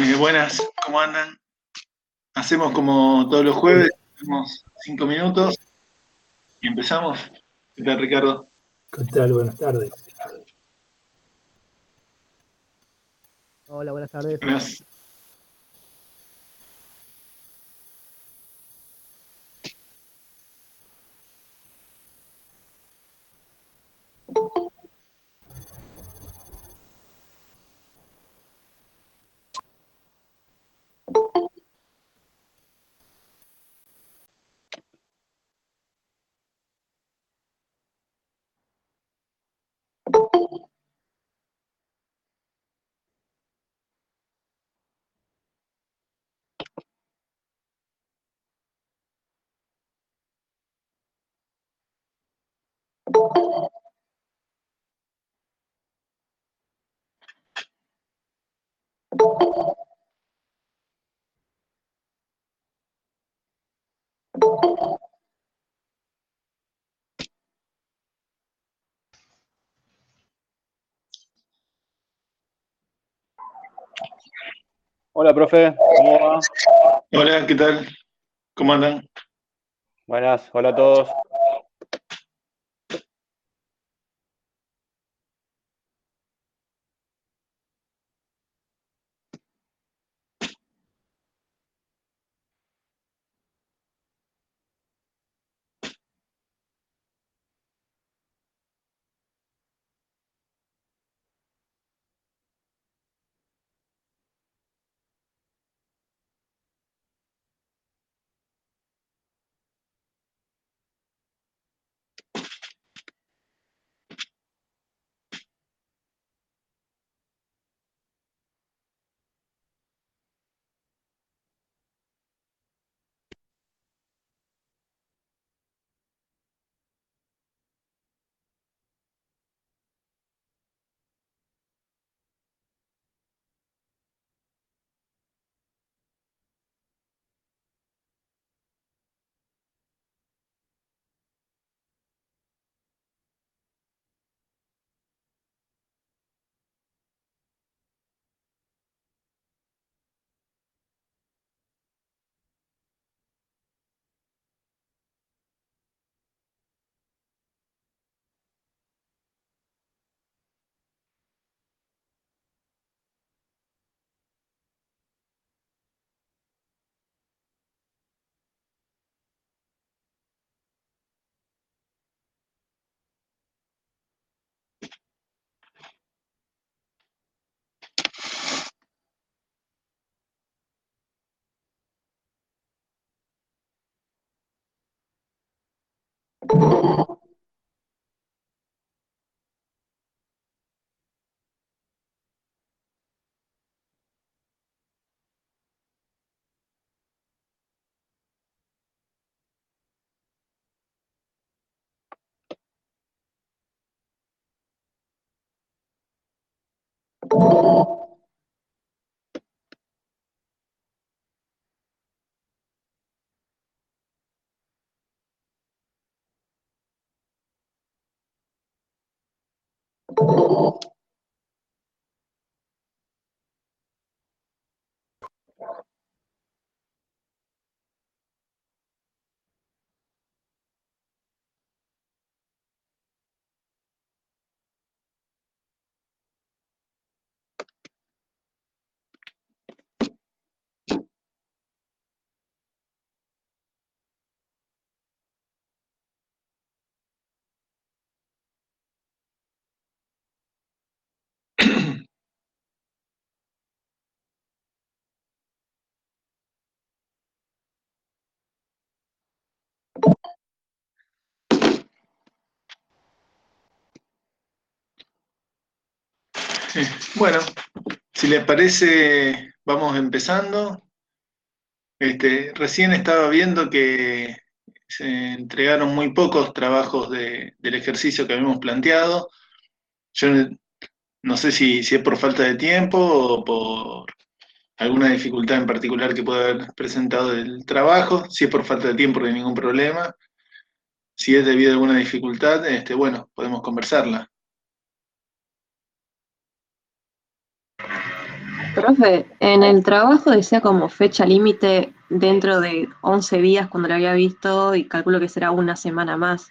Eh, buenas, ¿cómo andan? Hacemos como todos los jueves, tenemos cinco minutos y empezamos. ¿Qué tal, Ricardo? ¿Qué tal? Buenas tardes. Hola, buenas tardes. Buenas. Hola, profe, ¿cómo va? Hola, ¿qué tal? ¿Cómo andan? Buenas, hola a todos. Oh. Bueno, si les parece, vamos empezando. Este, recién estaba viendo que se entregaron muy pocos trabajos de- del ejercicio que habíamos planteado. Yo no sé si, si es por falta de tiempo o por alguna dificultad en particular que pueda haber presentado el trabajo. Si es por falta de tiempo, no hay ningún problema. Si es debido a alguna dificultad, este, bueno, podemos conversarla. Profe, en el trabajo decía como fecha límite dentro de 11 días cuando lo había visto y calculo que será una semana más.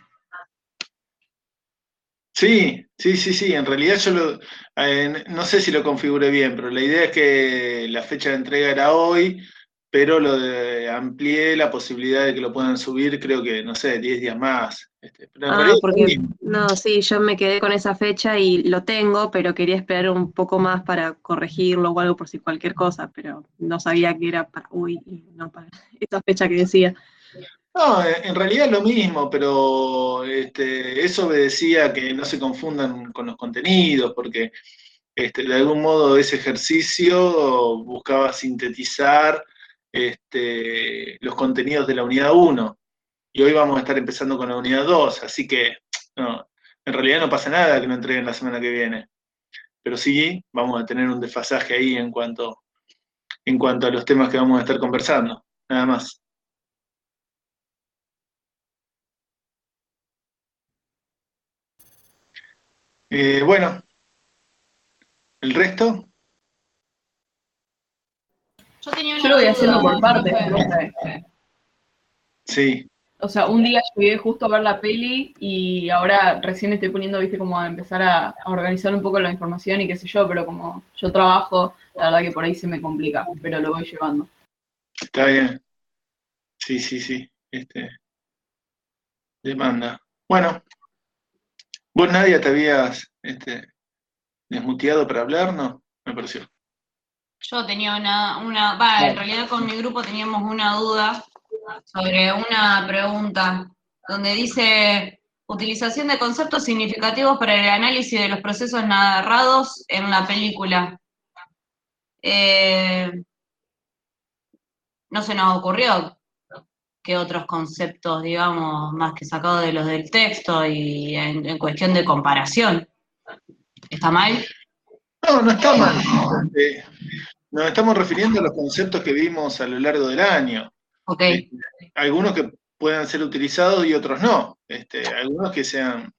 Sí, sí, sí, sí. En realidad yo lo, eh, no sé si lo configuré bien, pero la idea es que la fecha de entrega era hoy, pero lo de, amplié la posibilidad de que lo puedan subir, creo que, no sé, 10 días más. Este, ah, porque, no, sí, yo me quedé con esa fecha y lo tengo, pero quería esperar un poco más para corregirlo o algo por si cualquier cosa, pero no sabía que era para hoy y no para esa fecha que decía. No, en realidad es lo mismo, pero este, eso obedecía que no se confundan con los contenidos, porque este, de algún modo ese ejercicio buscaba sintetizar este, los contenidos de la unidad 1. Y hoy vamos a estar empezando con la unidad 2, así que en realidad no pasa nada que no entreguen la semana que viene. Pero sí vamos a tener un desfasaje ahí en cuanto, en cuanto a los temas que vamos a estar conversando, nada más. Eh, bueno, ¿el resto? Yo, lo voy haciendo por partes. Sí. O sea, un día llegué justo a ver la peli y ahora recién estoy poniendo, viste, como a empezar a, organizar un poco la información y qué sé yo, pero como yo trabajo, la verdad que por ahí se me complica, pero lo voy llevando. Está bien. Sí, sí, sí. Este, demanda. Bueno, ¿Vos, Nadia, te habías este, desmuteado para hablar? No, me pareció. Yo tenía una, una, en realidad con mi grupo teníamos una duda sobre una pregunta donde dice utilización de conceptos significativos para el análisis de los procesos narrados en la película. Eh, no se nos ocurrió que otros conceptos, digamos, más que sacados de los del texto y en, cuestión de comparación. ¿Está mal? No, no está mal. Este, nos estamos refiriendo a los conceptos que vimos a lo largo del año. Ok. Este, algunos que puedan ser utilizados y otros no. Este, algunos que sean.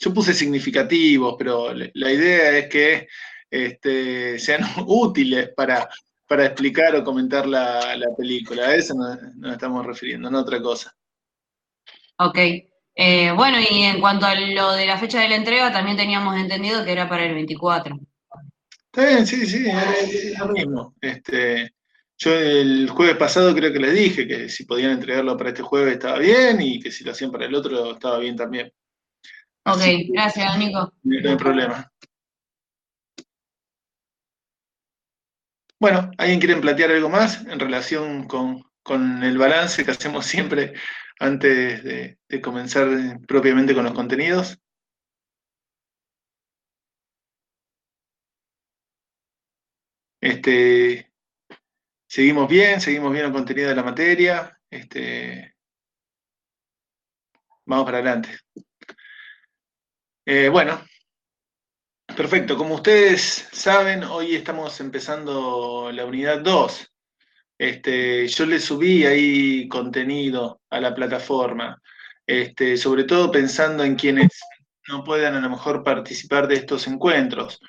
Yo puse significativos, pero la idea es que este, sean útiles para, para explicar o comentar la, película. A eso nos, estamos refiriendo, no a otra cosa. Ok. Eh, bueno, y en cuanto a lo de la fecha de la entrega, también teníamos entendido que era para el 24. Está bien, sí, sí, es lo mismo. Este, yo el jueves pasado creo que les dije que si podían entregarlo para este jueves estaba bien y que si lo hacían para el otro estaba bien también. ok, gracias, Nico. No hay problema. Bueno, ¿alguien quiere plantear algo más en relación con, el balance que hacemos siempre antes de, comenzar propiamente con los contenidos? Este, seguimos bien, seguimos bien el contenido de la materia. Este, vamos para adelante. Eh, bueno, Perfecto, como ustedes saben, hoy estamos empezando la unidad 2. Este, yo le subí ahí contenido a la plataforma, este, sobre todo pensando en quienes no puedan a lo mejor participar de estos encuentros.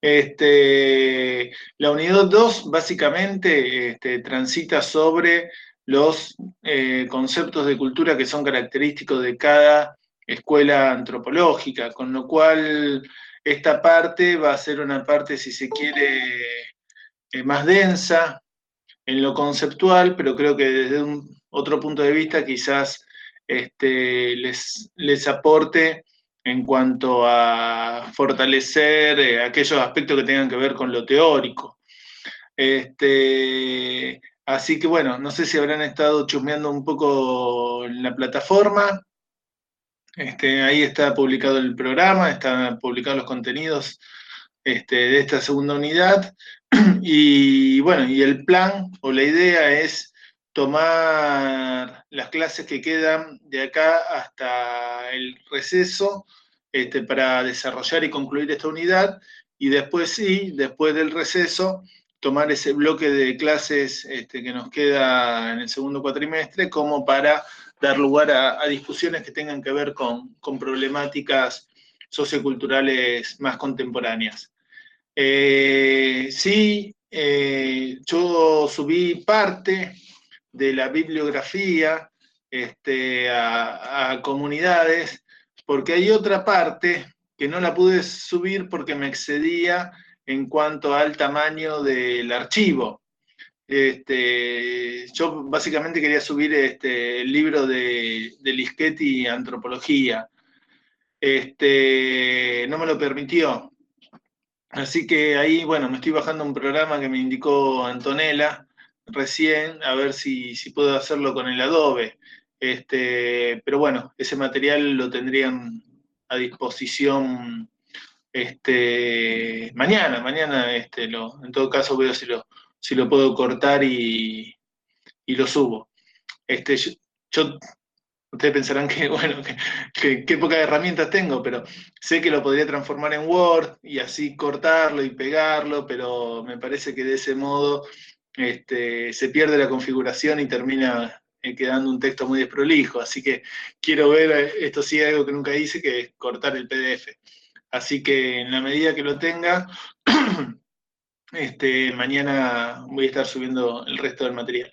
Este, la unidad 2 básicamente este, transita sobre los eh, conceptos de cultura que son característicos de cada escuela antropológica, con lo cual esta parte va a ser una parte, si se quiere, eh, más densa en lo conceptual, pero creo que desde un otro punto de vista quizás este, les, les aporte en cuanto a fortalecer eh, aquellos aspectos que tengan que ver con lo teórico. Este, así que bueno, no sé si habrán estado chusmeando un poco en la plataforma. Este, ahí está publicado el programa, están publicados los contenidos este, de esta segunda unidad. Y bueno, y el plan o la idea es tomar las clases que quedan de acá hasta el receso este, para desarrollar y concluir esta unidad y después sí, después del receso, tomar ese bloque de clases este, que nos queda en el segundo cuatrimestre como para dar lugar a, discusiones que tengan que ver con, problemáticas socioculturales más contemporáneas. Eh, sí, eh, yo subí parte de la bibliografía este, a, comunidades, porque hay otra parte que no la pude subir porque me excedía en cuanto al tamaño del archivo. Este, yo básicamente quería subir este, el libro de, de Antropología. Este, no me lo permitió. Así que ahí, bueno, me estoy bajando un programa que me indicó Antonella recién, a ver si, puedo hacerlo con el Adobe. Este, pero bueno, ese material lo tendrían a disposición este, mañana, mañana este, lo, en todo caso veo si lo, si lo puedo cortar y, lo subo. Este, yo, ustedes pensarán que, bueno, que, qué pocas herramientas tengo, pero sé que lo podría transformar en Word y así cortarlo y pegarlo, pero me parece que de ese modo este, se pierde la configuración y termina eh, quedando un texto muy desprolijo. Así que quiero ver, eh, esto sí algo que nunca hice, que es cortar el PDF. Así que en la medida que lo tenga, Este, mañana voy a estar subiendo el resto del material.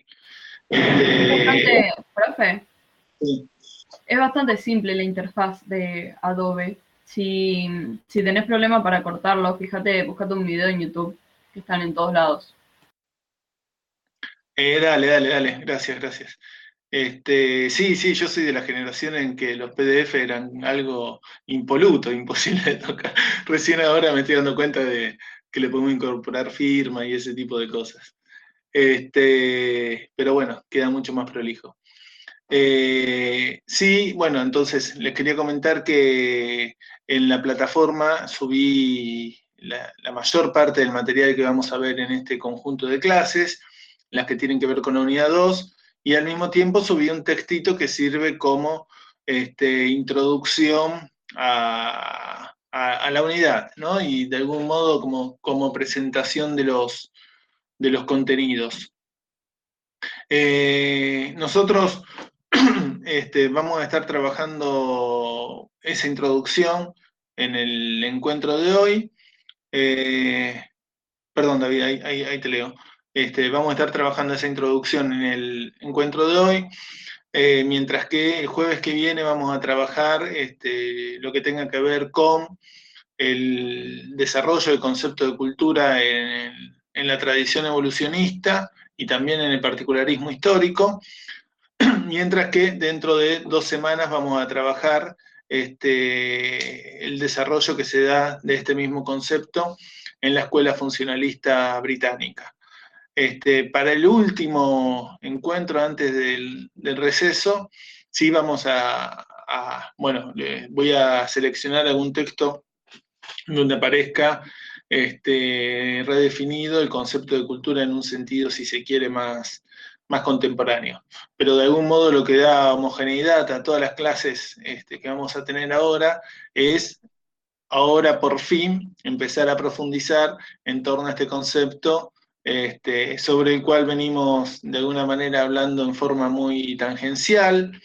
Es bastante, profe. Es bastante simple la interfaz de Adobe. Si, si tenés problema para cortarlo, fíjate, buscate un video en YouTube, que están en todos lados. Eh, dale, dale, dale, gracias, gracias. Este, sí, sí, yo soy de la generación en que los PDF eran algo impoluto, imposible de tocar. Recién ahora me estoy dando cuenta de, que le podemos incorporar firma y ese tipo de cosas. Este, pero bueno, queda mucho más prolijo. Eh, sí, bueno, entonces les quería comentar que en la plataforma subí la, mayor parte del material que vamos a ver en este conjunto de clases, las que tienen que ver con la unidad 2, y al mismo tiempo subí un textito que sirve como este, introducción a, la unidad. Y de algún modo como, presentación de los, de los contenidos. Eh, nosotros este, vamos a estar trabajando esa introducción en el encuentro de hoy. Eh, perdón, David, ahí, te leo. Este, vamos a estar trabajando esa introducción en el encuentro de hoy. Eh, mientras que el jueves que viene vamos a trabajar este, lo que tenga que ver con el desarrollo del concepto de cultura en, la tradición evolucionista y también en el particularismo histórico, mientras que dentro de dos semanas vamos a trabajar este, el desarrollo que se da de este mismo concepto en la escuela funcionalista británica. Este, para el último encuentro antes del, receso, sí vamos a, bueno, voy a seleccionar algún texto donde aparezca este, redefinido el concepto de cultura en un sentido, si se quiere, más, más contemporáneo. Pero de algún modo lo que da homogeneidad a todas las clases este, que vamos a tener ahora es ahora por fin empezar a profundizar en torno a este concepto este, sobre el cual venimos de alguna manera hablando en forma muy tangencial,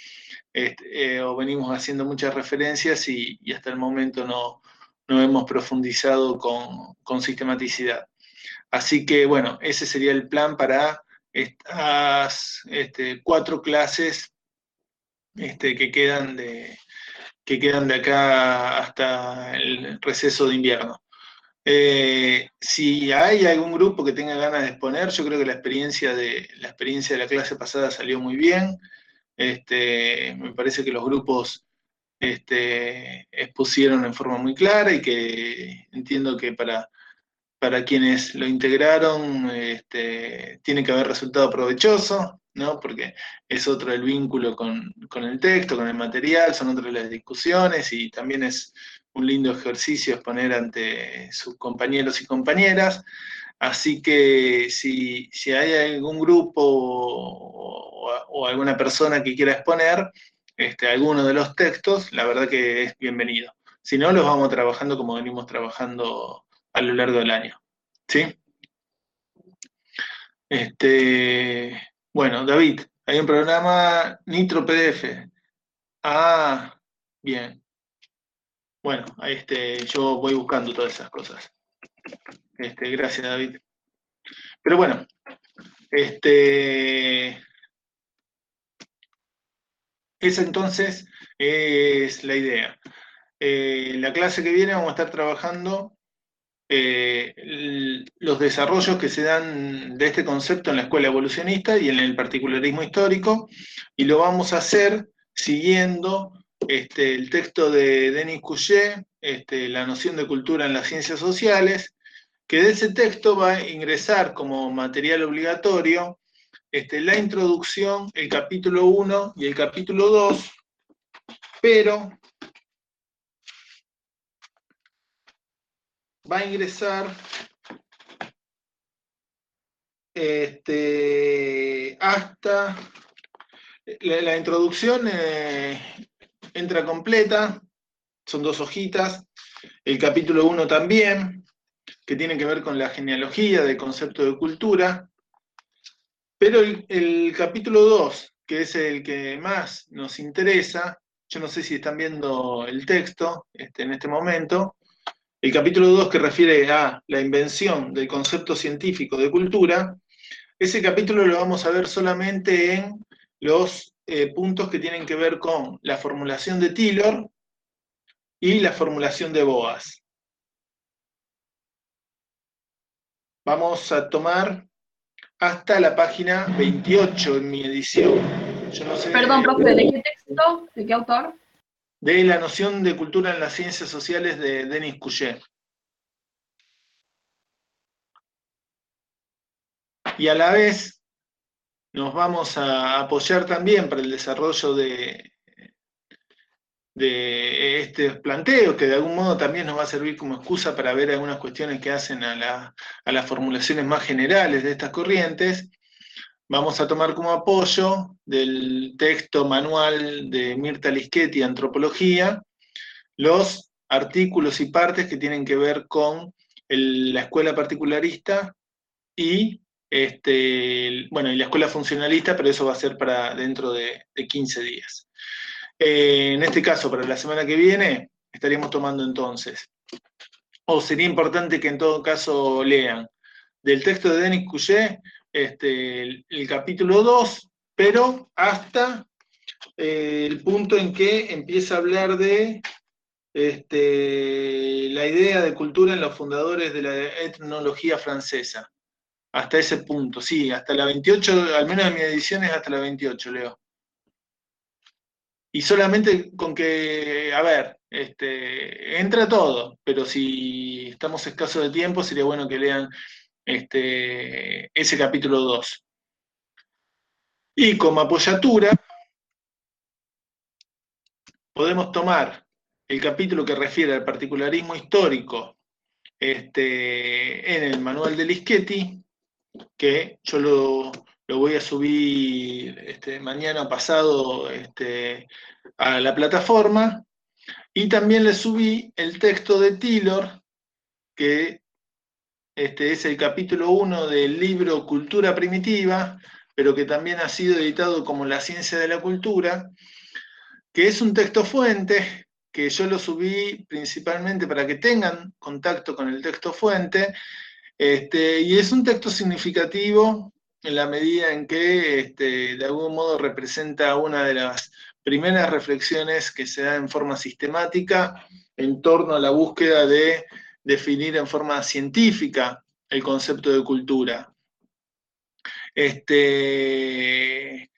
este, eh, o venimos haciendo muchas referencias y, hasta el momento no, hemos profundizado con, sistematicidad. Así que bueno, ese sería el plan para estas este, cuatro clases que, quedan de, que quedan de acá hasta el receso de invierno. Eh, si hay algún grupo que tenga ganas de exponer, yo creo que la experiencia de la, experiencia de la clase pasada salió muy bien. Este, me parece que los grupos este, expusieron en forma muy clara y que entiendo que para, para quienes lo integraron este, tiene que haber resultado provechoso, ¿no? porque es otro el vínculo con, con el texto, con el material, son otras las discusiones y también es un lindo ejercicio exponer ante sus compañeros y compañeras. Así que si, hay algún grupo o, alguna persona que quiera exponer este, alguno de los textos, la verdad que es bienvenido. Si no, los vamos trabajando como venimos trabajando a lo largo del año. ¿Sí? Este, bueno, David, hay un programa Nitro PDF. Ah, bien. Bueno, este, yo voy buscando todas esas cosas. Este, gracias, David. Pero bueno, este, esa entonces es la idea. Eh, la clase que viene vamos a estar trabajando eh, los desarrollos que se dan de este concepto en la escuela evolucionista y en el particularismo histórico, y lo vamos a hacer siguiendo este, el texto de Denis Couchet, este, La noción de cultura en las ciencias sociales, que de ese texto va a ingresar como material obligatorio este, la introducción, el capítulo 1 y el capítulo 2, pero va a ingresar este, hasta la, introducción eh, entra completa, son dos hojitas, el capítulo 1 también, que tiene que ver con la genealogía del concepto de cultura, pero el, capítulo 2, que es el que más nos interesa, yo no sé si están viendo el texto este, en este momento, el capítulo 2 que refiere a la invención del concepto científico de cultura, ese capítulo lo vamos a ver solamente en los eh, puntos que tienen que ver con la formulación de Taylor y la formulación de Boas. Vamos a tomar hasta la página 28 en mi edición. Perdón, profe, ¿de qué texto? ¿De qué autor? de la noción de cultura en las ciencias sociales de Denis Couchet. Y a la vez nos vamos a apoyar también para el desarrollo de, este planteo, que de algún modo también nos va a servir como excusa para ver algunas cuestiones que hacen a, a las formulaciones más generales de estas corrientes, vamos a tomar como apoyo del texto manual de Mirta Lischetti, Antropología, los artículos y partes que tienen que ver con la escuela particularista y, este, bueno, y la escuela funcionalista, pero eso va a ser para dentro de, 15 días. Eh, en este caso, para la semana que viene, estaríamos tomando entonces, o sería importante que en todo caso lean, del texto de Denis Couchet, este, el, capítulo 2, pero hasta eh, el punto en que empieza a hablar de este, la idea de cultura en los fundadores de la etnología francesa. Hasta ese punto, sí, hasta la 28, al menos en mi edición es hasta la 28, Leo. Y solamente con que, a ver, este, entra todo, pero si estamos escasos de tiempo, sería bueno que lean este, ese capítulo 2. Y como apoyatura, podemos tomar el capítulo que refiere al particularismo histórico este, en el manual de Lischetti, que yo lo, voy a subir este, mañana pasado este, a la plataforma, y también le subí el texto de Taylor, que este es el capítulo 1 del libro Cultura Primitiva, pero que también ha sido editado como La Ciencia de la Cultura, que es un texto fuente, que yo lo subí principalmente para que tengan contacto con el texto fuente, este, y es un texto significativo en la medida en que este, de algún modo representa una de las primeras reflexiones que se da en forma sistemática en torno a la búsqueda de definir en forma científica el concepto de cultura. Este,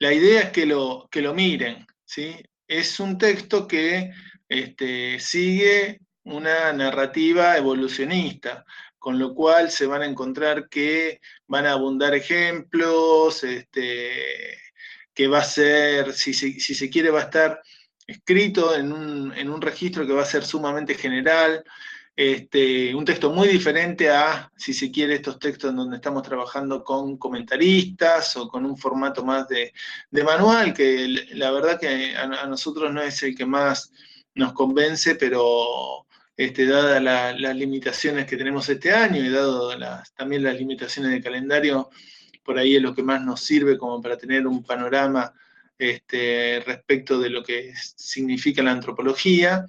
la idea es que lo, que lo miren. ¿sí? Es un texto que sigue una narrativa evolucionista, con lo cual se van a encontrar que van a abundar ejemplos, este, que va a ser, si si se quiere, va a estar escrito en un, en un registro que va a ser sumamente general, este, un texto muy diferente a, si se quiere, estos textos en donde estamos trabajando con comentaristas o con un formato más de, manual, que la verdad que a, nosotros no es el que más nos convence, pero este, dadas las limitaciones que tenemos este año y dado también las limitaciones de calendario, por ahí es lo que más nos sirve como para tener un panorama este, respecto de lo que significa la antropología.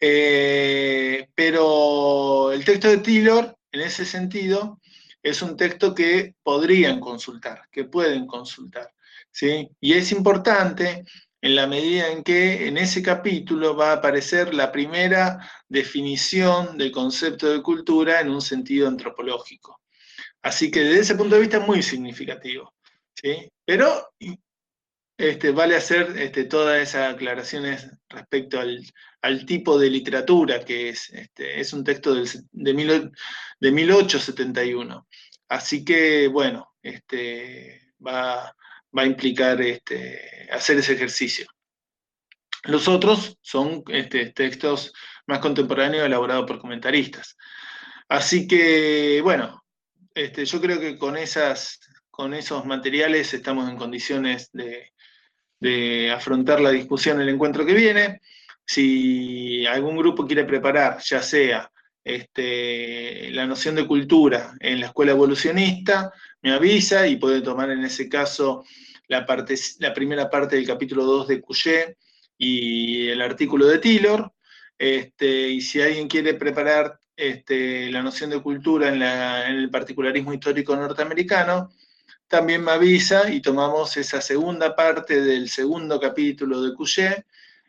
Eh, pero el texto de Taylor, en ese sentido, es un texto que podrían consultar, que pueden consultar. ¿sí? Y es importante en la medida en que en ese capítulo va a aparecer la primera definición del concepto de cultura en un sentido antropológico. Así que desde ese punto de vista es muy significativo. ¿sí? Pero este, vale hacer este, todas esas aclaraciones respecto al, tipo de literatura que es. Este, es un texto de, de 1871. Así que, bueno, este, va, va a implicar este, hacer ese ejercicio. Los otros son este, textos más contemporáneos elaborados por comentaristas. Así que, bueno, este, yo creo que con, esas, con esos materiales estamos en condiciones de, afrontar la discusión en el encuentro que viene. Si algún grupo quiere preparar, ya sea la noción de cultura en la escuela evolucionista, me avisa y puede tomar en ese caso la, parte, la primera parte del capítulo 2 de Couchet y el artículo de Taylor. Este, y si alguien quiere preparar este, la noción de cultura en, el particularismo histórico norteamericano, también me avisa y tomamos esa segunda parte del segundo capítulo de Couchet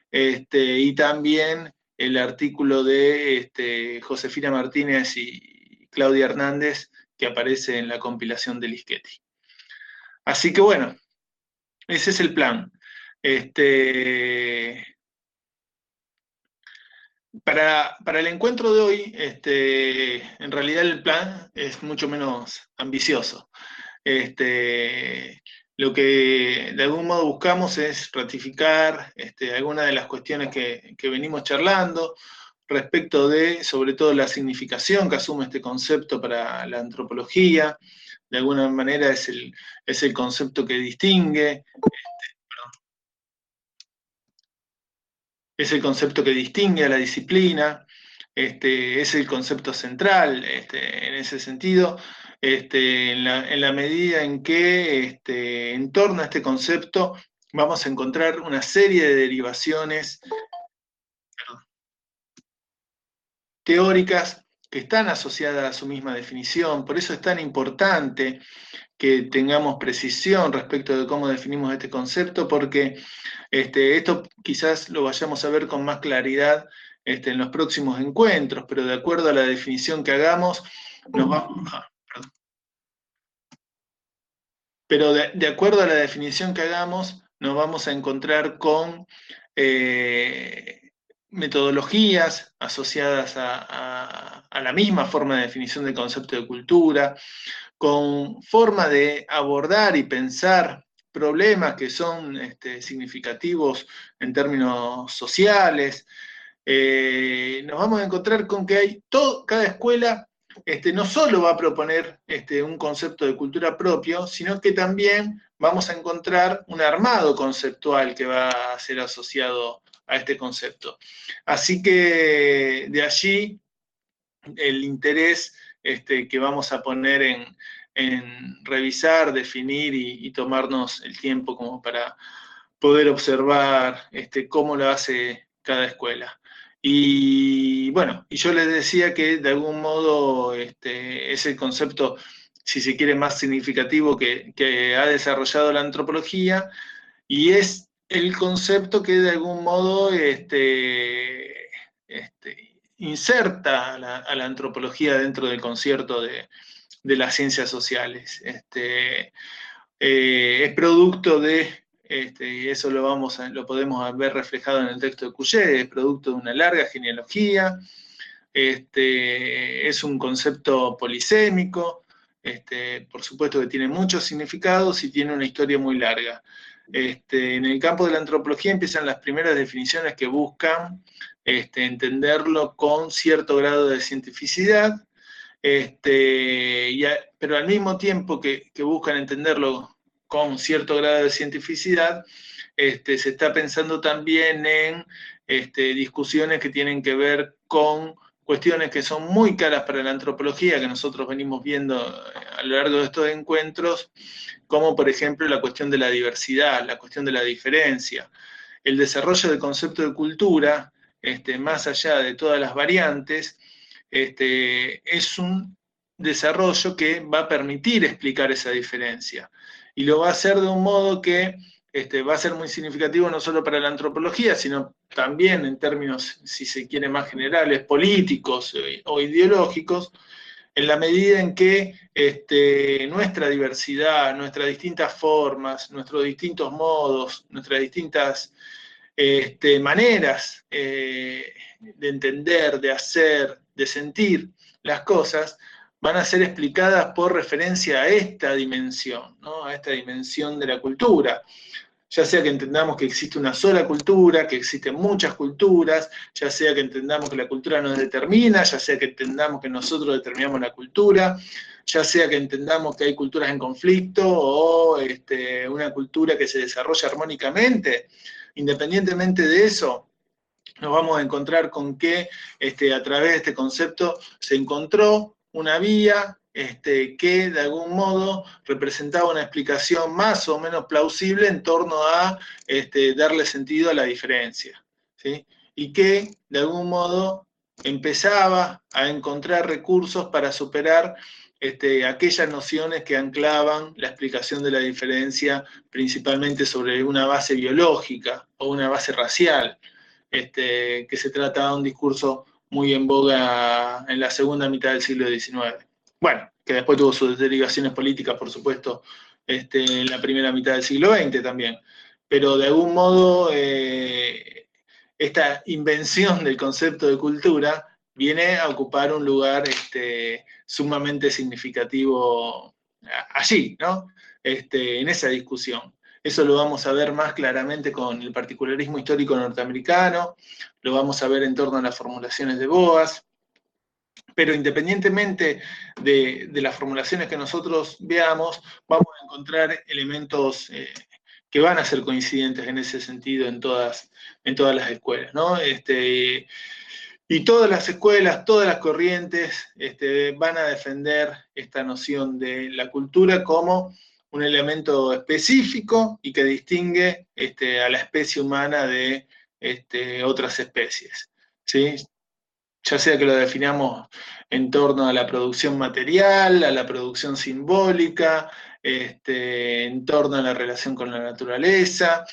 este, y también el artículo de este, Josefina Martínez y Claudia Hernández que aparece en la compilación de Lischetti. Así que bueno, ese es el plan. Este, para, el encuentro de hoy, este, en realidad el plan es mucho menos ambicioso. Este, lo que de algún modo buscamos es ratificar este, algunas de las cuestiones que, venimos charlando respecto de, sobre todo, la significación que asume este concepto para la antropología. De alguna manera es el, es el concepto que distingue. Este, es el concepto que distingue a la disciplina, este, es el concepto central este, en ese sentido, este, en, la, medida en que este, en torno a este concepto vamos a encontrar una serie de derivaciones teóricas que están asociadas a su misma definición, por eso es tan importante que tengamos precisión respecto de cómo definimos este concepto, porque este, esto quizás lo vayamos a ver con más claridad este, en los próximos encuentros, pero de acuerdo a la definición que hagamos, nos vamos... Ah, pero de, acuerdo a la definición que hagamos, nos vamos a encontrar con eh, metodologías asociadas a, la misma forma de definición del concepto de cultura, con forma de abordar y pensar problemas que son este, significativos en términos sociales. Eh, nos vamos a encontrar con que hay todo, cada escuela este, no solo va a proponer este, un concepto de cultura propio, sino que también vamos a encontrar un armado conceptual que va a ser asociado a este concepto. Así que de allí el interés este, que vamos a poner en, revisar, definir y, tomarnos el tiempo como para poder observar este, cómo lo hace cada escuela. Y bueno, y yo les decía que de algún modo este, es el concepto, si se quiere, más significativo que, que ha desarrollado la antropología y es el concepto que de algún modo este, este, inserta a la, antropología dentro del concierto de, las ciencias sociales. Este, eh, es producto de, y eso lo, vamos lo podemos ver reflejado en el texto de Couchet, es producto de una larga genealogía, es un concepto polisémico, por supuesto que tiene muchos significados y tiene una historia muy larga. Este, en el campo de la antropología empiezan las primeras definiciones que buscan este, entenderlo con cierto grado de cientificidad, este, pero al mismo tiempo que, buscan entenderlo con cierto grado de cientificidad, se está pensando también en discusiones que tienen que ver con cuestiones que son muy caras para la antropología, que nosotros venimos viendo eh, a lo largo de estos encuentros, como por ejemplo la cuestión de la diversidad, la cuestión de la diferencia. El desarrollo del concepto de cultura, este, más allá de todas las variantes, este, es un desarrollo que va a permitir explicar esa diferencia. Y lo va a hacer de un modo que este, va a ser muy significativo no solo para la antropología, sino también en términos, si se quiere, más generales, políticos eh, o ideológicos, en la medida en que este, nuestra diversidad, nuestras distintas formas, nuestros distintos modos, nuestras distintas este, maneras eh, de entender, de hacer, de sentir las cosas, van a ser explicadas por referencia a esta dimensión, a esta dimensión de la cultura. Ya sea que entendamos que existe una sola cultura, que existen muchas culturas, ya sea que entendamos que la cultura nos determina, ya sea que entendamos que nosotros determinamos la cultura, ya sea que entendamos que hay culturas en conflicto o este, una cultura que se desarrolla armónicamente, independientemente de eso, nos vamos a encontrar con que este, a través de este concepto se encontró una vía este, que de algún modo representaba una explicación más o menos plausible en torno a este, darle sentido a la diferencia. Y que de algún modo empezaba a encontrar recursos para superar este, aquellas nociones que anclaban la explicación de la diferencia principalmente sobre una base biológica o una base racial, que se trataba de un discurso muy en boga en la segunda mitad del siglo XIX. Bueno, que después tuvo sus derivaciones políticas, por supuesto, este, en la primera mitad del siglo XX también. Pero de algún modo, eh, esta invención del concepto de cultura viene a ocupar un lugar este, sumamente significativo allí, ¿no? Este, en esa discusión. Eso lo vamos a ver más claramente con el particularismo histórico norteamericano, lo vamos a ver en torno a las formulaciones de Boas, pero independientemente de, las formulaciones que nosotros veamos, vamos a encontrar elementos eh, que van a ser coincidentes en ese sentido en todas, en todas las escuelas. ¿no? Este, y todas las escuelas, todas las corrientes este, van a defender esta noción de la cultura como un elemento específico y que distingue este, a la especie humana de este, otras especies. ¿sí? ya sea que lo definamos en torno a la producción material, a la producción simbólica, este, en torno a la relación con la naturaleza.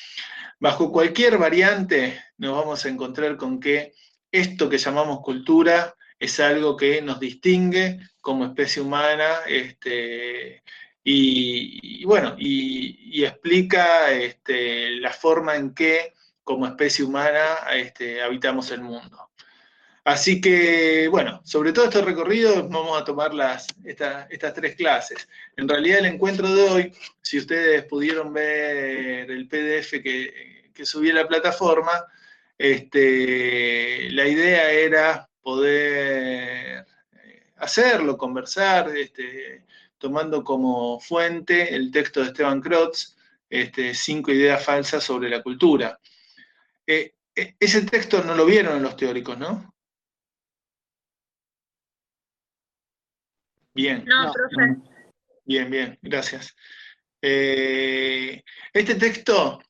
Bajo cualquier variante nos vamos a encontrar con que esto que llamamos cultura es algo que nos distingue como especie humana este, y, bueno, y, explica este, la forma en que como especie humana este, habitamos el mundo. Así que, bueno, sobre todo este recorrido vamos a tomar las, estas tres clases. En realidad el encuentro de hoy, si ustedes pudieron ver el PDF que, subí a la plataforma, este, la idea era poder eh, hacerlo, conversar, este, tomando como fuente el texto de Esteban Krotz, Cinco ideas falsas sobre la cultura. Eh, ese texto no lo vieron en los teóricos, ¿no? Bien. No, profe. Bien, bien, gracias. Eh, este texto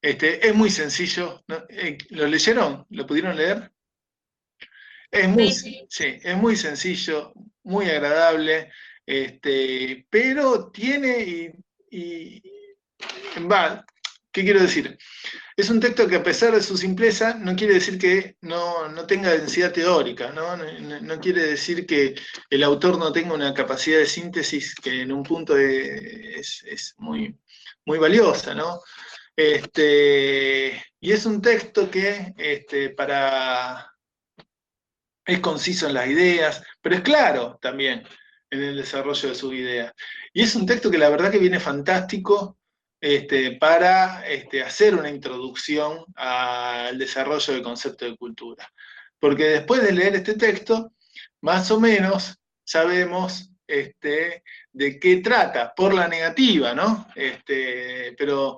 este, es muy sencillo. Eh, ¿Lo leyeron? ¿Lo pudieron leer? Es muy, sí, es muy sencillo, muy agradable, este, pero tiene y, y va, ¿Qué quiero decir? Es un texto que a pesar de su simpleza no quiere decir que no, tenga densidad teórica, ¿no? ¿no? quiere decir que el autor no tenga una capacidad de síntesis que en un punto es, muy, muy valiosa, ¿no? Este, y es un texto que este, para, es conciso en las ideas, pero es claro también en el desarrollo de sus ideas. Y es un texto que la verdad que viene fantástico este, para este, hacer una introducción al desarrollo del concepto de cultura. Porque después de leer este texto, más o menos sabemos este, de qué trata, por la negativa, ¿no? pero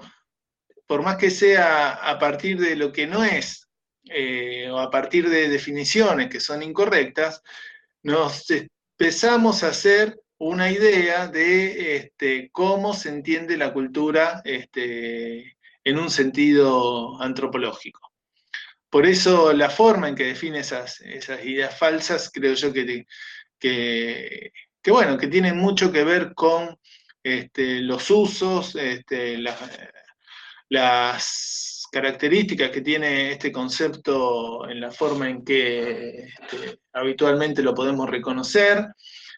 por más que sea a partir de lo que no es, eh, o a partir de definiciones que son incorrectas, nos empezamos a hacer una idea de este, cómo se entiende la cultura este, en un sentido antropológico. Por eso la forma en que define esas, esas ideas falsas creo yo que, que, bueno, que mucho que ver con este, los usos, las características que tiene este concepto en la forma en que habitualmente lo podemos reconocer,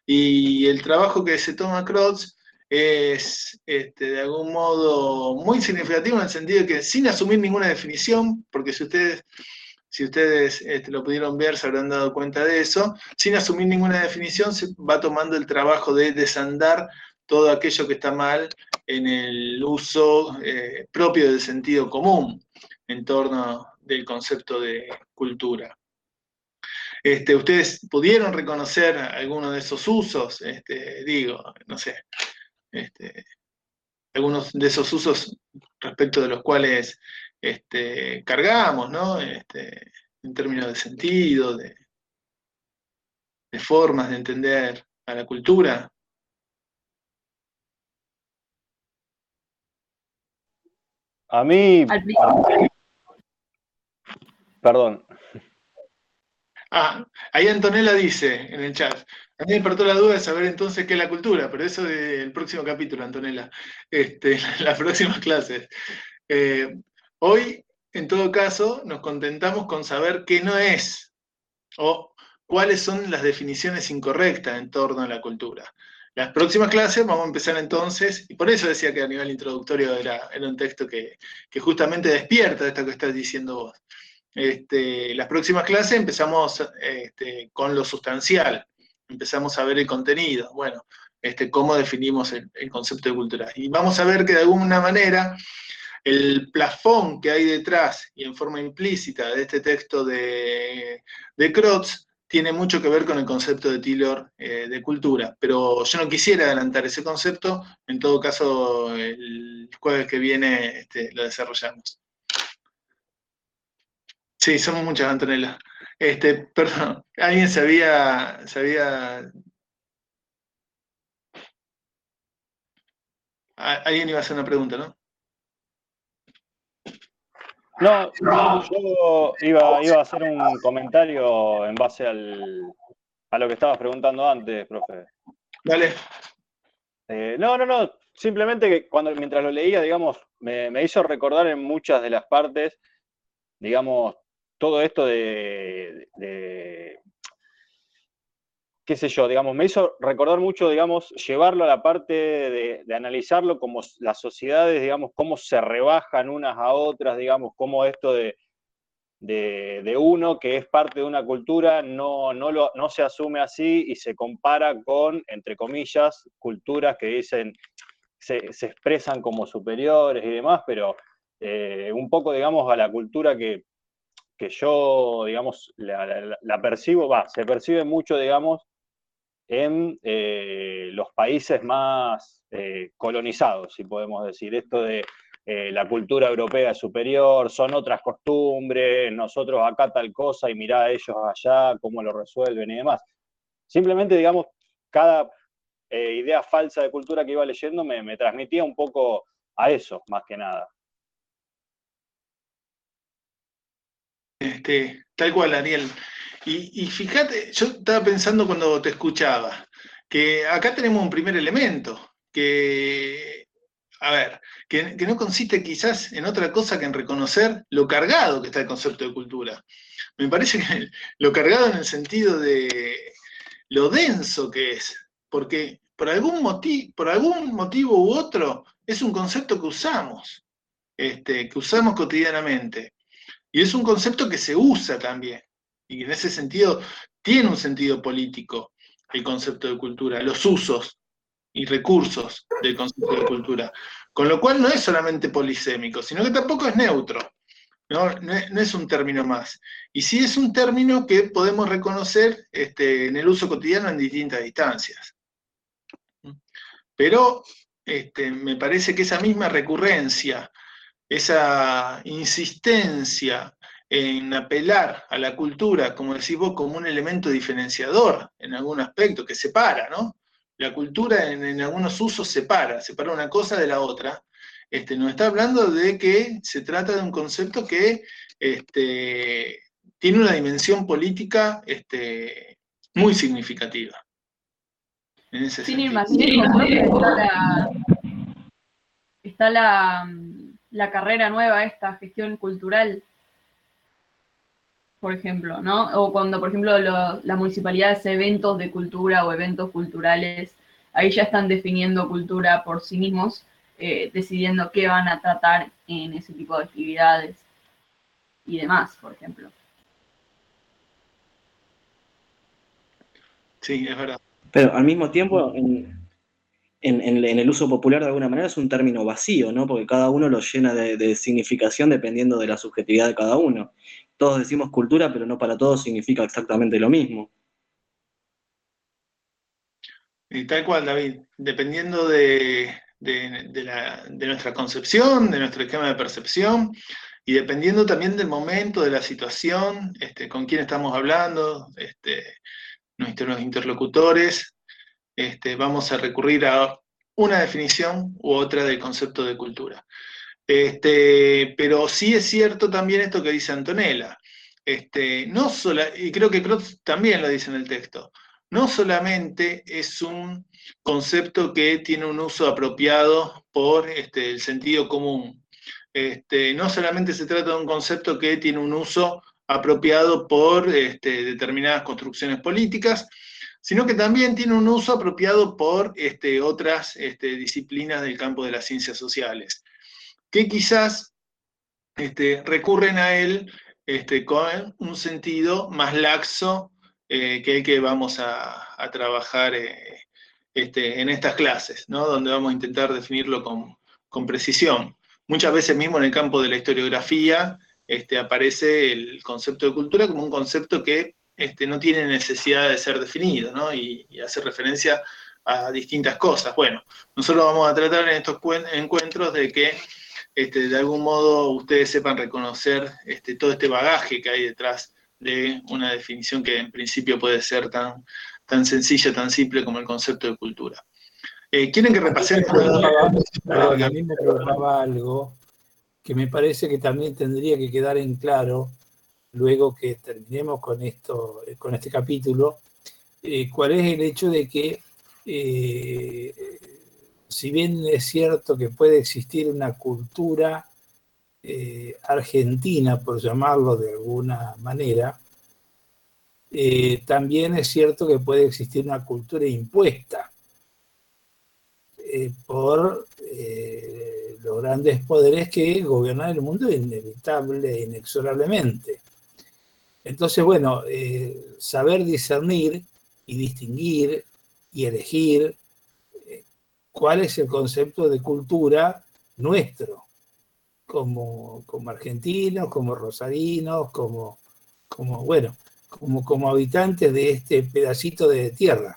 y el trabajo que se toma Crotz es este, de algún modo muy significativo en el sentido de que sin asumir ninguna definición, porque si ustedes, si ustedes este, lo pudieron ver se habrán dado cuenta de eso, sin asumir ninguna definición se va tomando el trabajo de desandar todo aquello que está mal en el uso eh, propio del sentido común en torno del concepto de cultura. Este, ¿Ustedes pudieron reconocer alguno de esos usos? Este, digo, no sé, este, algunos de esos usos respecto de los cuales este, cargamos, ¿no? Este, en términos de sentido, de, formas de entender a la cultura. A mí, perdón. Ah, ahí Antonella dice en el chat, a mí me partió la duda de saber entonces qué es la cultura, pero eso del próximo capítulo, Antonella, este, las próximas clases. Eh, hoy, en todo caso, nos contentamos con saber qué no es o cuáles son las definiciones incorrectas en torno a la cultura. Las próximas clases vamos a empezar entonces, y por eso decía que a nivel introductorio era, un texto que, que justamente despierta esto que estás diciendo vos. Este, las próximas clases empezamos este, con lo sustancial, empezamos a ver el contenido, bueno, este, cómo definimos el, concepto de cultura. Y vamos a ver que de alguna manera el plafón que hay detrás y en forma implícita de este texto de, de tiene mucho que ver con el concepto de Taylor eh, de cultura, pero yo no quisiera adelantar ese concepto, en todo caso el jueves que viene lo desarrollamos. Sí, somos muchas, Antonella. Este, perdón, alguien se había, Alguien iba a hacer una pregunta, ¿no? No, yo iba, iba, a hacer un comentario en base al, a lo que estabas preguntando antes, profe. Dale. Eh, no, no, no. Simplemente que cuando mientras lo leía, digamos, me, me, hizo recordar en muchas de las partes, digamos, todo esto de, qué sé yo, digamos, me hizo recordar mucho, digamos, llevarlo a la parte de, analizarlo como las sociedades, digamos, cómo se rebajan unas a otras, digamos, cómo esto de, de, uno que es parte de una cultura no, no, lo, no se asume así y se compara con, entre comillas, culturas que dicen, se, expresan como superiores y demás, pero eh, un poco, digamos, a la cultura que que yo, digamos, la, percibo, va, se percibe mucho, digamos, en eh, los países más eh, colonizados, si podemos decir. Esto de eh, la cultura europea es superior, son otras costumbres, nosotros acá tal cosa y mirá a ellos allá, cómo lo resuelven y demás. Simplemente, digamos, cada idea falsa de cultura que iba leyendo me, me transmitía un poco a eso, más que nada. Este, tal cual, Ariel. Y, fíjate, yo estaba pensando cuando te escuchaba, que acá tenemos un primer elemento, que, a ver, que, no consiste quizás en otra cosa que en reconocer lo cargado que está el concepto de cultura. Me parece que lo cargado en el sentido de lo denso que es, porque por algún, motivo, por algún motivo u otro es un concepto que usamos, este, que usamos cotidianamente. Y es un concepto que se usa también, y en ese sentido tiene un sentido político el concepto de cultura, los usos y recursos del concepto de cultura. Con lo cual no es solamente polisémico, sino que tampoco es neutro. No, es, un término más. Y sí es un término que podemos reconocer este, en el uso cotidiano en distintas distancias. Pero este, me parece que esa misma recurrencia esa insistencia en apelar a la cultura, como decís vos, como un elemento diferenciador en algún aspecto, que separa, ¿no? La cultura en, algunos usos separa, separa una cosa de la otra. Este, nos está hablando de que se trata de un concepto que este, tiene una dimensión política este, muy significativa. en ese Sin ir sentido. más lejos, está, la, está la, la carrera nueva esta, gestión cultural, por ejemplo, ¿no? O cuando, por ejemplo, lo- la municipalidad hace eventos de cultura o eventos culturales, ahí ya están definiendo cultura por sí mismos, eh, decidiendo qué van a tratar en ese tipo de actividades y demás, por ejemplo. Sí, es verdad. Pero al mismo tiempo, en, en- el uso popular de alguna manera es un término vacío, ¿no? Porque cada uno lo llena de, significación dependiendo de la subjetividad de cada uno. Todos decimos cultura, pero no para todos significa exactamente lo mismo. Y tal cual, David, dependiendo de nuestra concepción, de nuestro esquema de percepción, y dependiendo también del momento, de la situación, este, con quién estamos hablando, este, nuestros interlocutores, este, vamos a recurrir a una definición u otra del concepto de cultura. Este, pero sí es cierto también esto que dice Antonella. Este, no y creo que Crotz también lo dice en el texto, no solamente es un concepto que tiene un uso apropiado por este, el sentido común. No solamente se trata de un concepto que tiene un uso apropiado por determinadas construcciones políticas, sino que también tiene un uso apropiado por este, otras este, disciplinas del campo de las ciencias sociales, que quizás este, recurren a él este, con un sentido más laxo eh, que el que vamos a, trabajar eh, en estas clases, ¿no? donde vamos a intentar definirlo con, con precisión. Muchas veces mismo en el campo de la historiografía aparece el concepto de cultura como un concepto que este, no tiene necesidad de ser definido, ¿no? Y, y hace referencia a distintas cosas. Bueno, nosotros vamos a tratar en estos cuen- encuentros de que este, de algún modo ustedes sepan reconocer este, todo este bagaje que hay detrás de una definición que en principio puede ser tan, tan sencilla, tan simple como el concepto de cultura. Eh, ¿Quieren que repasemos? A mí me preocupaba algo que me parece que también tendría que quedar en claro luego que terminemos con esto, con este capítulo, eh, cuál es el hecho de que eh, si bien es cierto que puede existir una cultura eh, argentina, por llamarlo de alguna manera, también es cierto que puede existir una cultura impuesta por los grandes poderes que gobiernan el mundo inevitable inexorablemente. Entonces, bueno, eh, saber discernir y distinguir y elegir eh, cuál es el concepto de cultura nuestro, como, como argentinos, como rosarinos, como, como bueno, como, como habitantes de este pedacito de tierra.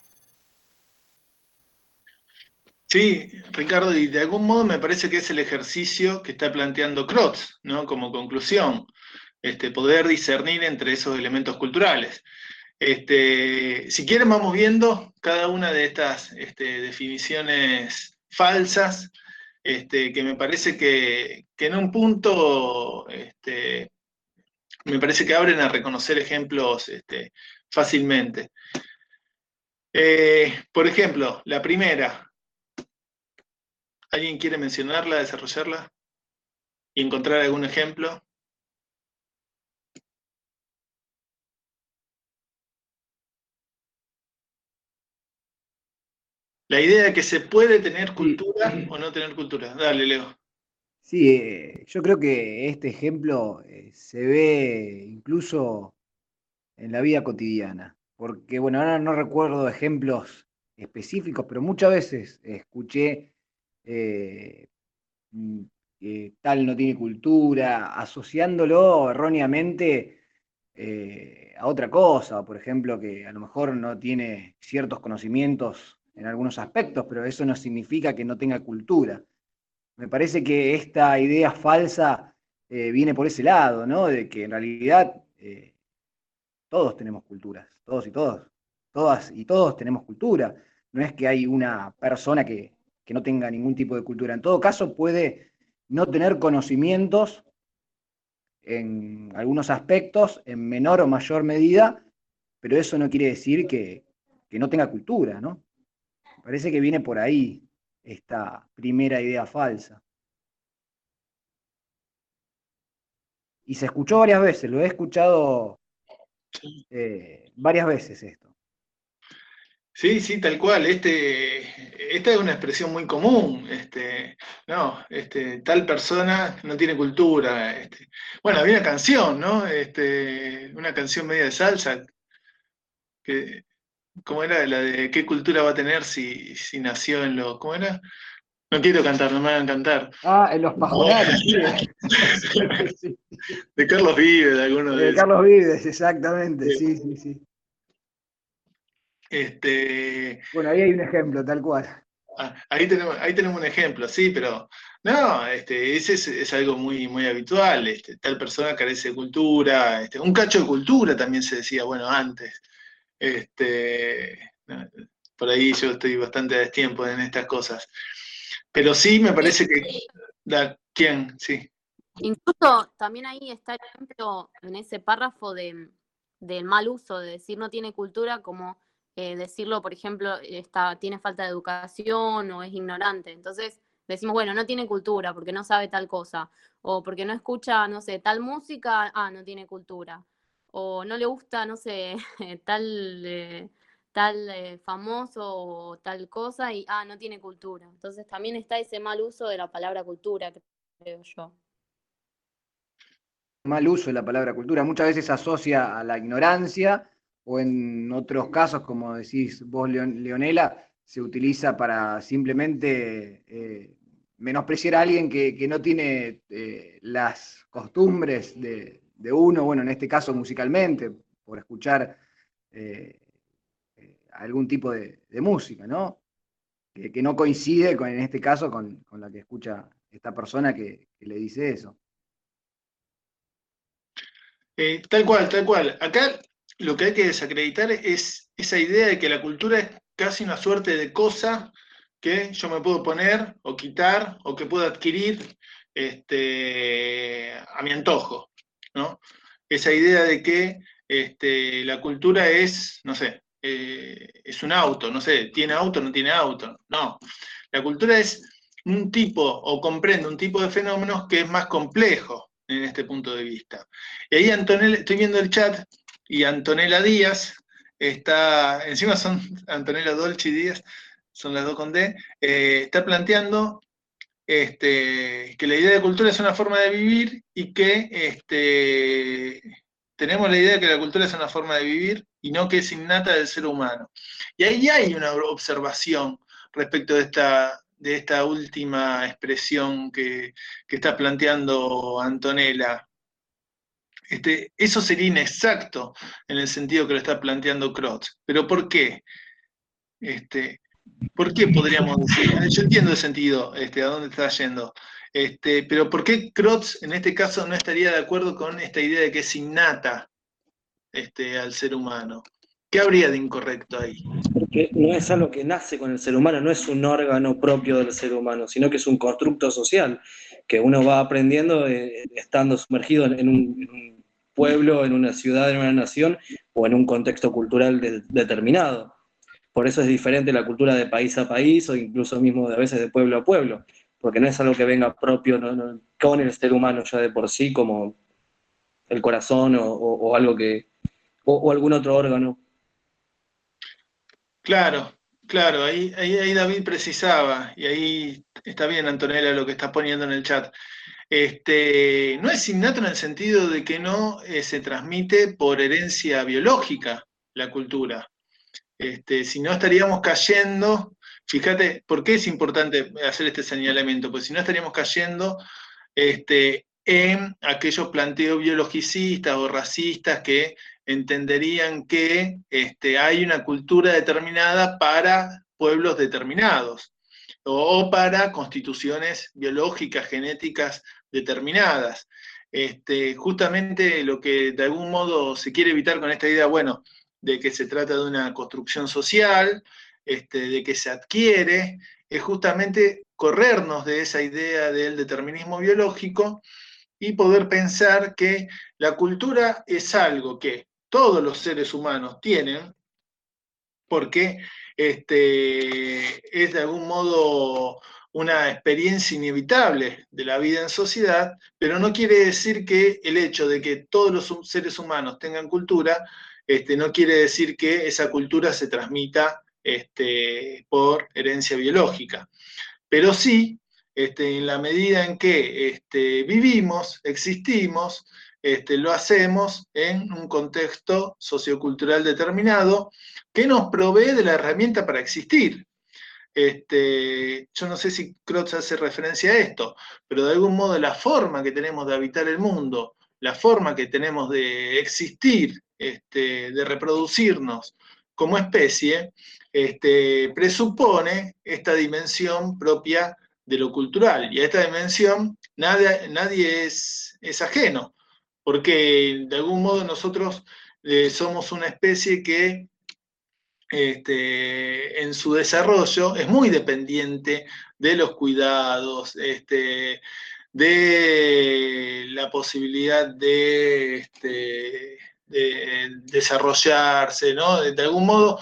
Sí, Ricardo, y de algún modo me parece que es el ejercicio que está planteando Crotz, ¿no? Como conclusión, este, poder discernir entre esos elementos culturales. Este, si quieren, vamos viendo cada una de estas este, definiciones falsas, que me parece que, en un punto me parece que abren a reconocer ejemplos fácilmente. Eh, por ejemplo, la primera, ¿Alguien quiere mencionarla, desarrollarla? ¿Y encontrar algún ejemplo? La idea de que se puede tener cultura o no tener cultura. Dale, Leo. Sí, eh, yo creo que este ejemplo eh, se ve incluso en la vida cotidiana, porque bueno, ahora no recuerdo ejemplos específicos, pero muchas veces escuché eh, mm, que tal no tiene cultura, asociándolo erróneamente eh, a otra cosa, por ejemplo, que a lo mejor no tiene ciertos conocimientos en algunos aspectos, pero eso no significa que no tenga cultura. Me parece que esta idea falsa eh, viene por ese lado, ¿no? De que en realidad eh, todos tenemos culturas, todos y todos, todas y todos tenemos cultura. No es que hay una persona que, que no tenga ningún tipo de cultura. En todo caso, puede no tener conocimientos en algunos aspectos, en menor o mayor medida, pero eso no quiere decir que, que no tenga cultura, ¿no? Parece que viene por ahí esta primera idea falsa. Y se escuchó varias veces, lo he escuchado eh, varias veces esto. Sí, sí, tal cual. Este, esta es una expresión muy común. Este, no, este, tal persona no tiene cultura. Este. Bueno, había una canción, ¿no? Este, una canción media de salsa. Que, ¿Cómo era? La de qué cultura va a tener si, si nació en lo. ¿Cómo era? No quiero cantar, no me a cantar. Ah, en los pajonales, sí. De Carlos Vives, de alguno de, de Carlos Vives, exactamente, sí, sí, sí. Este, bueno, ahí hay un ejemplo, tal cual. Ah, ahí, tenemos, ahí tenemos un ejemplo, sí, pero no, este, ese es, algo muy, muy habitual. Este, tal persona carece de cultura, este, un cacho de cultura también se decía, bueno, antes. Este, por ahí yo estoy bastante a destiempo en estas cosas. Pero sí me parece que. ¿Quién? Sí. Incluso también ahí está el ejemplo en ese párrafo de, del mal uso, de decir no tiene cultura, como eh, decirlo, por ejemplo, está, tiene falta de educación o es ignorante. Entonces decimos, bueno, no tiene cultura porque no sabe tal cosa, o porque no escucha, no sé, tal música, ah, no tiene cultura, o no le gusta, no sé, tal, eh, tal eh, famoso o tal cosa y, ah, no tiene cultura. Entonces también está ese mal uso de la palabra cultura, creo yo. Mal uso de la palabra cultura, muchas veces asocia a la ignorancia o en otros casos, como decís vos, Leonela, se utiliza para simplemente eh, menospreciar a alguien que, no tiene las costumbres de, uno, bueno, en este caso musicalmente, por escuchar eh, algún tipo de, música, ¿no? Que, no coincide con, en este caso con, la que escucha esta persona que, le dice eso. tal cual, tal cual. Acá lo que hay que desacreditar es esa idea de que la cultura es casi una suerte de cosa que yo me puedo poner o quitar o que puedo adquirir este, a mi antojo. Esa idea de que este, la cultura es, no sé, eh, es un auto, no sé, tiene auto o no tiene auto. No, la cultura es un tipo o comprende un tipo de fenómenos que es más complejo en este punto de vista. Y ahí, Antonella, estoy viendo el chat y Antonella Díaz está, encima son Antonella Dolce y Díaz, son las dos con D, eh, está planteando este, que la idea de cultura es una forma de vivir y que este, tenemos la idea de que la cultura es una forma de vivir y no que es innata del ser humano. Y ahí hay una observación respecto de esta, de esta última expresión que, está planteando Antonella. Este, eso sería inexacto en el sentido que lo está planteando Krotz. ¿Pero por qué? ¿Por qué podríamos decir? Yo entiendo el sentido, este, a dónde está yendo. Este, pero ¿por qué Krotz en este caso no estaría de acuerdo con esta idea de que es innata este, al ser humano? ¿Qué habría de incorrecto ahí? Porque no es algo que nace con el ser humano, no es un órgano propio del ser humano, sino que es un constructo social que uno va aprendiendo eh, estando sumergido en un pueblo, en una ciudad, en una nación o en un contexto cultural determinado. Por eso es diferente la cultura de país a país o incluso mismo de a veces de pueblo a pueblo, porque no es algo que venga propio con el ser humano ya de por sí, como el corazón o, algo que, o, algún otro órgano. Claro, claro, ahí, ahí, ahí David precisaba, y ahí está bien Antonella lo que estás poniendo en el chat. Este, no es innato en el sentido de que no eh, se transmite por herencia biológica la cultura. Este, si no estaríamos cayendo, fíjate, ¿por qué es importante hacer este señalamiento? Pues si no estaríamos cayendo este, en aquellos planteos biologicistas o racistas que entenderían que este, hay una cultura determinada para pueblos determinados o para constituciones biológicas, genéticas determinadas. Justamente lo que de algún modo se quiere evitar con esta idea, bueno, de que se trata de una construcción social, este, de que se adquiere, es justamente corrernos de esa idea del determinismo biológico y poder pensar que la cultura es algo que todos los seres humanos tienen, porque este, es de algún modo una experiencia inevitable de la vida en sociedad, pero no quiere decir que el hecho de que todos los seres humanos tengan cultura, este, no quiere decir que esa cultura se transmita este, por herencia biológica. Pero sí, este, en la medida en que vivimos, existimos, lo hacemos en un contexto sociocultural determinado que nos provee de la herramienta para existir. Yo no sé si Krotz hace referencia a esto, pero de algún modo la forma que tenemos de habitar el mundo, la forma que tenemos de existir, este, de reproducirnos como especie, este, presupone esta dimensión propia de lo cultural. Y a esta dimensión nadie, es ajeno, porque de algún modo nosotros eh, somos una especie que este, en su desarrollo es muy dependiente de los cuidados, este, de la posibilidad de, este, desarrollarse, ¿no? De, algún modo,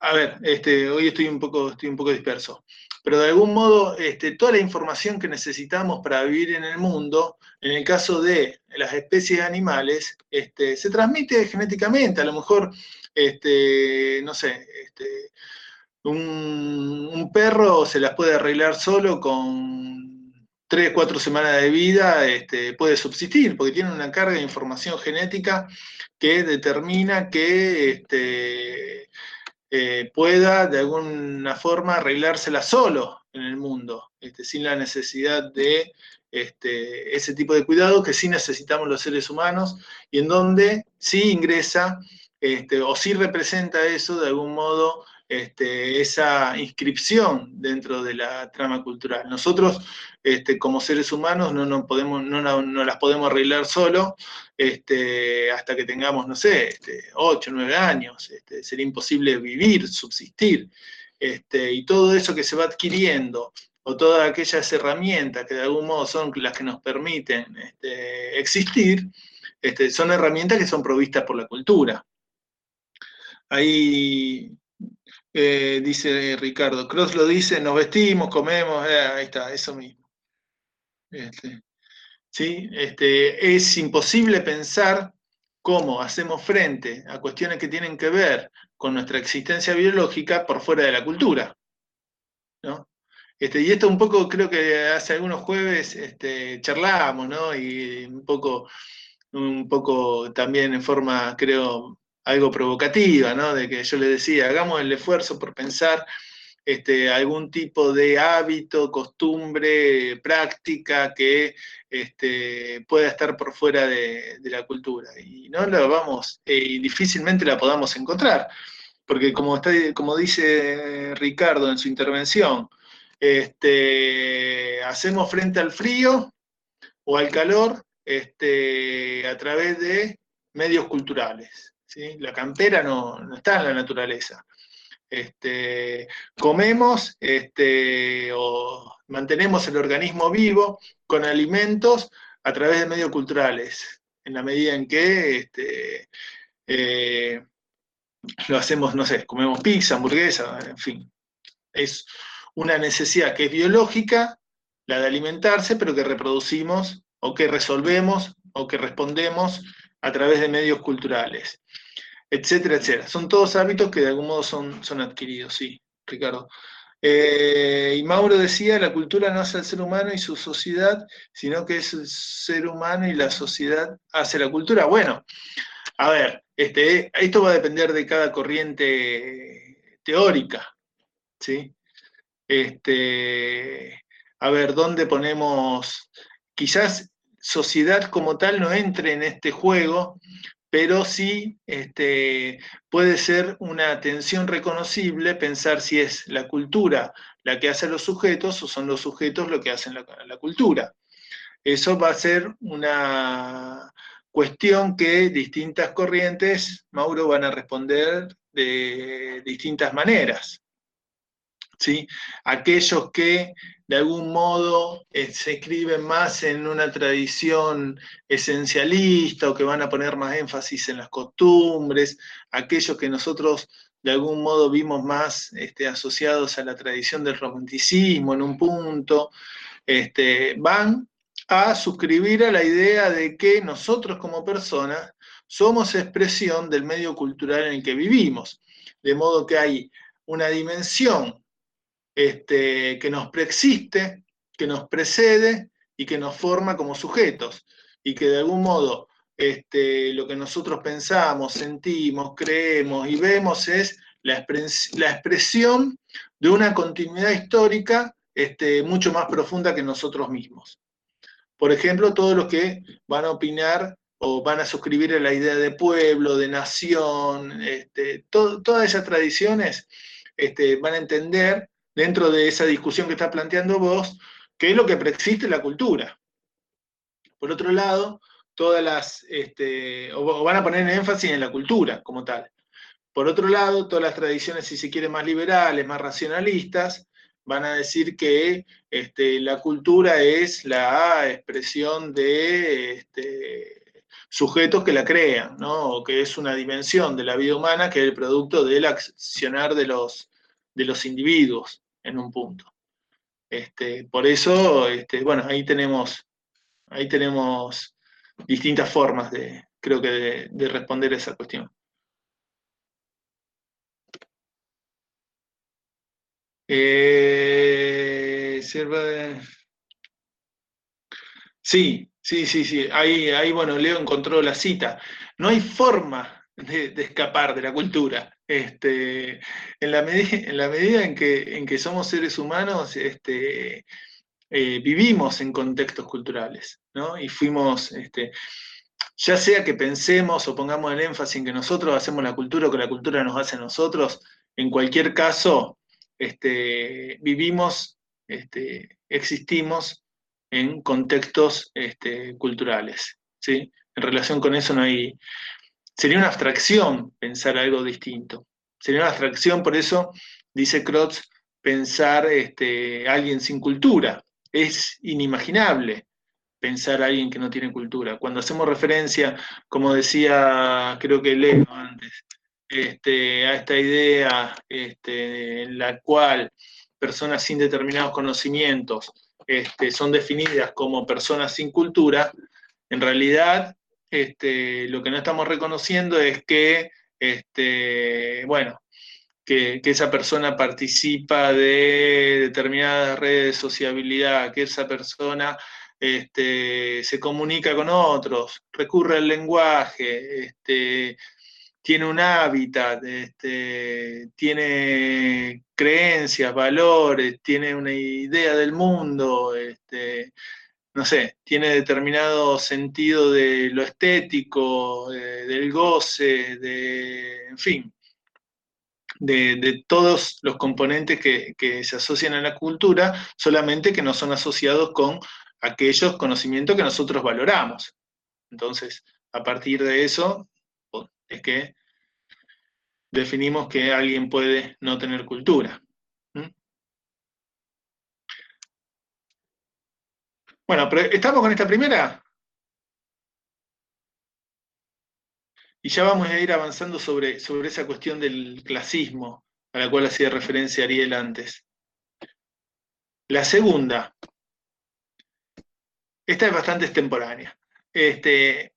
a ver, este, hoy estoy un poco, estoy un poco disperso, pero de algún modo este, toda la información que necesitamos para vivir en el mundo, en el caso de las especies animales, este, se transmite genéticamente, a lo mejor este, no sé, este, un, perro se las puede arreglar solo con tres, cuatro semanas de vida, este, puede subsistir, porque tiene una carga de información genética que determina que este, eh, pueda de alguna forma arreglársela solo en el mundo, este, sin la necesidad de ese tipo de cuidado que sí necesitamos los seres humanos y en donde sí ingresa o si representa eso de algún modo este, esa inscripción dentro de la trama cultural. Nosotros, este, como seres humanos, no, no, podemos, no, las podemos arreglar solo hasta que tengamos, no sé, 8, 9 años. sería imposible vivir, subsistir. y todo eso que se va adquiriendo, o todas aquellas herramientas que de algún modo son las que nos permiten existir, son herramientas que son provistas por la cultura. Ahí eh, dice Ricardo, Cross lo dice, nos vestimos, comemos, eh, ahí está, eso mismo. Este, ¿sí? este, es imposible pensar cómo hacemos frente a cuestiones que tienen que ver con nuestra existencia biológica por fuera de la cultura. ¿no? Este, y esto un poco creo que hace algunos jueves este, charlábamos, ¿no? Y un poco, un poco también en forma, creo, algo provocativa, ¿no? De que yo le decía, hagamos el esfuerzo por pensar este, algún tipo de hábito, costumbre, práctica que este, pueda estar por fuera de, la cultura. Y no la vamos, eh, y difícilmente la podamos encontrar, porque como, está, como dice Ricardo en su intervención, este, hacemos frente al frío o al calor a través de medios culturales. La campera no, está en la naturaleza. Este, comemos este, o mantenemos el organismo vivo con alimentos a través de medios culturales, en la medida en que este, eh, lo hacemos, no sé, comemos pizza, hamburguesa, en fin. Es una necesidad que es biológica, la de alimentarse, pero que reproducimos o que resolvemos o que respondemos a través de medios culturales etcétera, etcétera. Son todos hábitos que de algún modo son, son adquiridos, sí, Ricardo. Eh, y Mauro decía, la cultura no hace al ser humano y su sociedad, sino que es el ser humano y la sociedad hace la cultura. Bueno, a ver, este, esto va a depender de cada corriente teórica, ¿sí? Este, a ver, ¿dónde ponemos? Quizás sociedad como tal no entre en este juego, pero sí este, puede ser una tensión reconocible pensar si es la cultura la que hace a los sujetos o son los sujetos los que hacen la cultura. Eso va a ser una cuestión que distintas corrientes, Mauro, van a responder de distintas maneras. ¿Sí? Aquellos que de algún modo eh, se escriben más en una tradición esencialista o que van a poner más énfasis en las costumbres, aquellos que nosotros de algún modo vimos más este, asociados a la tradición del romanticismo en un punto, este, van a suscribir a la idea de que nosotros como personas somos expresión del medio cultural en el que vivimos. De modo que hay una dimensión este, que nos preexiste, que nos precede y que nos forma como sujetos. Y que de algún modo este, lo que nosotros pensamos, sentimos, creemos y vemos es la, expresión de una continuidad histórica este, mucho más profunda que nosotros mismos. Por ejemplo, todos los que van a opinar o van a suscribir a la idea de pueblo, de nación, todas esas tradiciones van a entender dentro de esa discusión que está planteando vos, qué es lo que preexiste la cultura. Por otro lado, todas las, este, o, van a poner énfasis en la cultura como tal. Por otro lado, todas las tradiciones, si se quiere, más liberales, más racionalistas, van a decir que este, la cultura es la expresión de este, sujetos que la crean, ¿no? o que es una dimensión de la vida humana que es el producto del accionar de los, de los individuos en un punto. Este, por eso, este, bueno, ahí tenemos, ahí tenemos distintas formas de, creo que, de, responder a esa cuestión. Eh, sí, sí, sí, sí. Ahí, ahí, bueno, Leo encontró la cita. No hay forma de, escapar de la cultura. Este, en, la medida en que, en que somos seres humanos, este, eh, vivimos en contextos culturales, ¿no? Y fuimos, este, ya sea que pensemos o pongamos el énfasis en que nosotros hacemos la cultura o que la cultura nos hace a nosotros, en cualquier caso, este, vivimos, este, existimos en contextos este, culturales, ¿sí? En relación con eso no hay... Sería una abstracción pensar algo distinto. Sería una abstracción, por eso dice Krotz, pensar este, alguien sin cultura, es inimaginable pensar a alguien que no tiene cultura. Cuando hacemos referencia, como decía, creo que Leo antes, este, a esta idea este, en la cual personas sin determinados conocimientos este, son definidas como personas sin cultura, en realidad este, lo que no estamos reconociendo es que, este, bueno, que, esa persona participa de determinadas redes de sociabilidad, que esa persona este, se comunica con otros, recurre al lenguaje, tiene un hábitat, tiene creencias, valores, tiene una idea del mundo, no sé, tiene determinado sentido de lo estético, del goce, de, en fin, de, todos los componentes que, se asocian a la cultura, solamente que no son asociados con aquellos conocimientos que nosotros valoramos. Entonces, a partir de eso, es que definimos que alguien puede no tener cultura. Bueno, pero ¿estamos con esta primera? Y ya vamos a ir avanzando sobre, sobre esa cuestión del clasismo a la cual hacía referencia Ariel antes. La segunda, esta es bastante extemporánea. Este,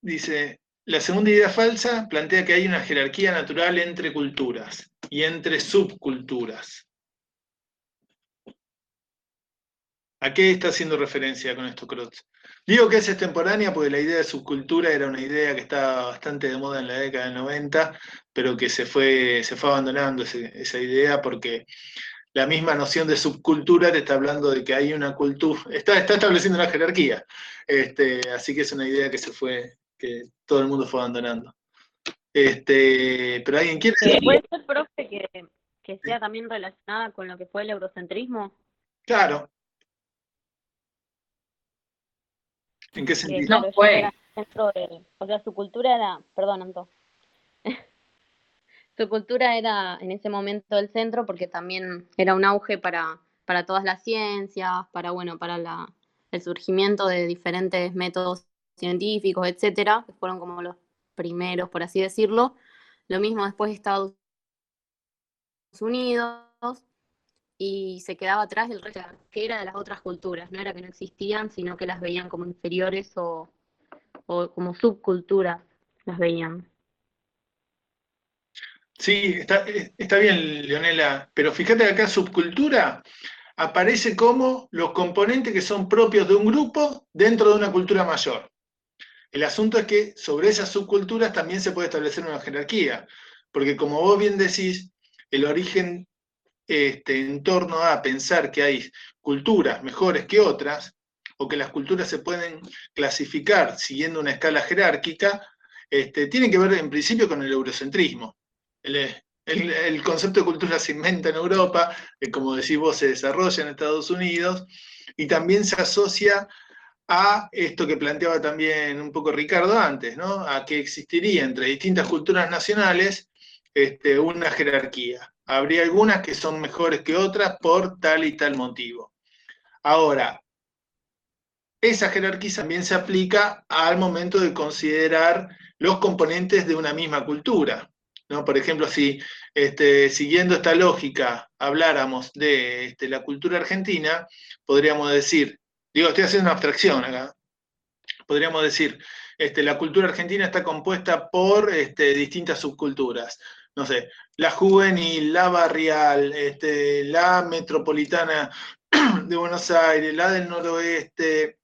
dice, la segunda idea falsa plantea que hay una jerarquía natural entre culturas y entre subculturas. ¿A qué está haciendo referencia con esto Crotz? Digo que es extemporánea porque la idea de subcultura era una idea que estaba bastante de moda en la década del 90, pero que se fue, se fue abandonando esa idea porque la misma noción de subcultura te está hablando de que hay una cultura, está, está estableciendo una jerarquía. Este, así que es una idea que se fue, que todo el mundo fue abandonando. Este, pero alguien quiere. ¿Puede ser, profe, que, que sea también relacionada con lo que fue el eurocentrismo? Claro, ¿En qué sentido? no fue. o sea, su cultura era, perdón, Anto. su cultura era en ese momento el centro porque también era un auge para, para todas las ciencias, para bueno, para la, el surgimiento de diferentes métodos científicos, etcétera, que fueron como los primeros, por así decirlo. Lo mismo después Estados Unidos y se quedaba atrás del resto, que era de las otras culturas, no era que no existían, sino que las veían como inferiores o, o como subculturas, las veían. Sí, está, está bien, Leonela, pero fíjate que acá subcultura aparece como los componentes que son propios de un grupo dentro de una cultura mayor. El asunto es que sobre esas subculturas también se puede establecer una jerarquía, porque como vos bien decís, el origen este, en torno a pensar que hay culturas mejores que otras, o que las culturas se pueden clasificar siguiendo una escala jerárquica, este, tiene que ver en principio con el eurocentrismo. El, concepto de cultura se inventa en Europa, como decís vos, se desarrolla en Estados Unidos, y también se asocia a esto que planteaba también un poco Ricardo antes, ¿no? a que existiría entre distintas culturas nacionales este, una jerarquía. Habría algunas que son mejores que otras por tal y tal motivo. Ahora, esa jerarquía también se aplica al momento de considerar los componentes de una misma cultura. ¿no? Por ejemplo, si este, siguiendo esta lógica habláramos de este, la cultura argentina, podríamos decir, digo, estoy haciendo una abstracción acá, podríamos decir, este, la cultura argentina está compuesta por distintas subculturas. No sé, la juvenil, la barrial, este, la metropolitana de Buenos Aires, la del noroeste,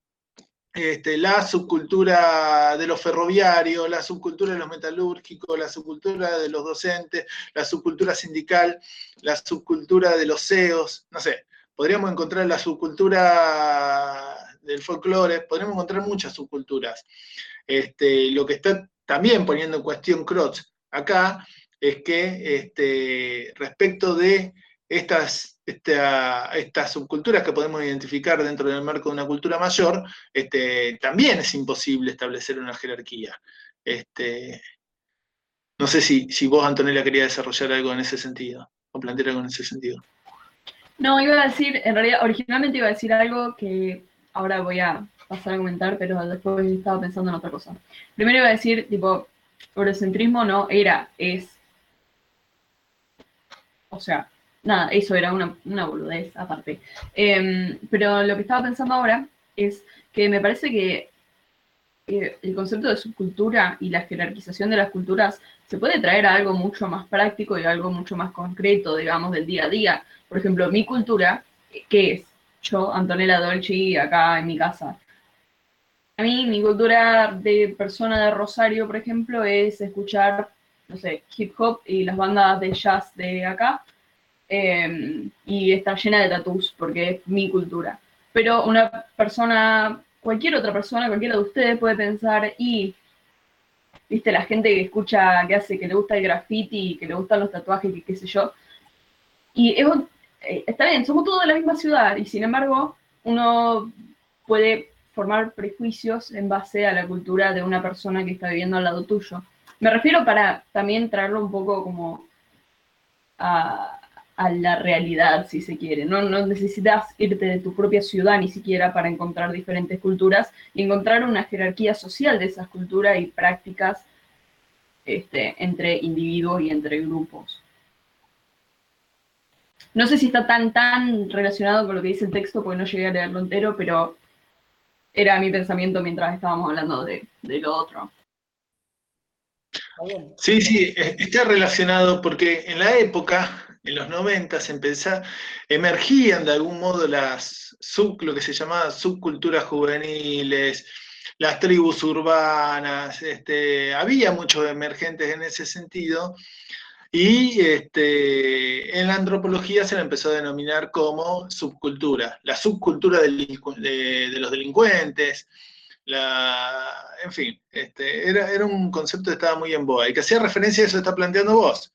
este, la subcultura de los ferroviarios, la subcultura de los metalúrgicos, la subcultura de los docentes, la subcultura sindical, la subcultura de los CEOs, no sé, podríamos encontrar la subcultura del folclore, podríamos encontrar muchas subculturas. Este, lo que está también poniendo en cuestión Crotz acá es que este, respecto de estas, estas subculturas que podemos identificar dentro del marco de una cultura mayor, este, también es imposible establecer una jerarquía. Este, no sé si, si vos, Antonella, quería desarrollar algo en ese sentido, o plantear algo en ese sentido. No, iba a decir, en realidad, originalmente iba a decir algo que ahora voy a pasar a comentar, pero después estaba pensando en otra cosa. Primero iba a decir, tipo, eurocentrismo no era, es. O sea, nada, eso era una, una boludez aparte. Em, pero lo que estaba pensando ahora es que me parece que el concepto de subcultura y la jerarquización de las culturas se puede traer a algo mucho más práctico y algo mucho más concreto, digamos, del día a día. Por ejemplo, mi cultura, que es yo, Antonella Dolci, acá en mi casa. A mí, mi cultura de persona de Rosario, por ejemplo, es escuchar, no sé, hip hop y las bandas de jazz de acá, Em, y está llena de tatús porque es mi cultura. Pero una persona, cualquier otra persona, cualquiera de ustedes puede pensar, y, viste, la gente que escucha, que hace, que le gusta el graffiti, que le gustan los tatuajes, y qué sé yo. Y eh, está bien, somos todos de la misma ciudad, y sin embargo, uno puede formar prejuicios en base a la cultura de una persona que está viviendo al lado tuyo. Me refiero para también traerlo un poco como a, la realidad, si se quiere. No, necesitas irte de tu propia ciudad ni siquiera para encontrar diferentes culturas y encontrar una jerarquía social de esas culturas y prácticas este, entre individuos y entre grupos. No sé si está tan, tan relacionado con lo que dice el texto, porque no llegué a leerlo entero, pero era mi pensamiento mientras estábamos hablando de lo otro. Sí, sí, está relacionado porque en la época en los 90 emergían de algún modo las sub, lo que se llamaba subculturas juveniles, las tribus urbanas, este, había muchos emergentes en ese sentido, y este, en la antropología se la empezó a denominar como subcultura, la subcultura de, los delincuentes, en fin, este, era, era, un concepto que estaba muy en boga y que hacía referencia a eso que está planteando vos.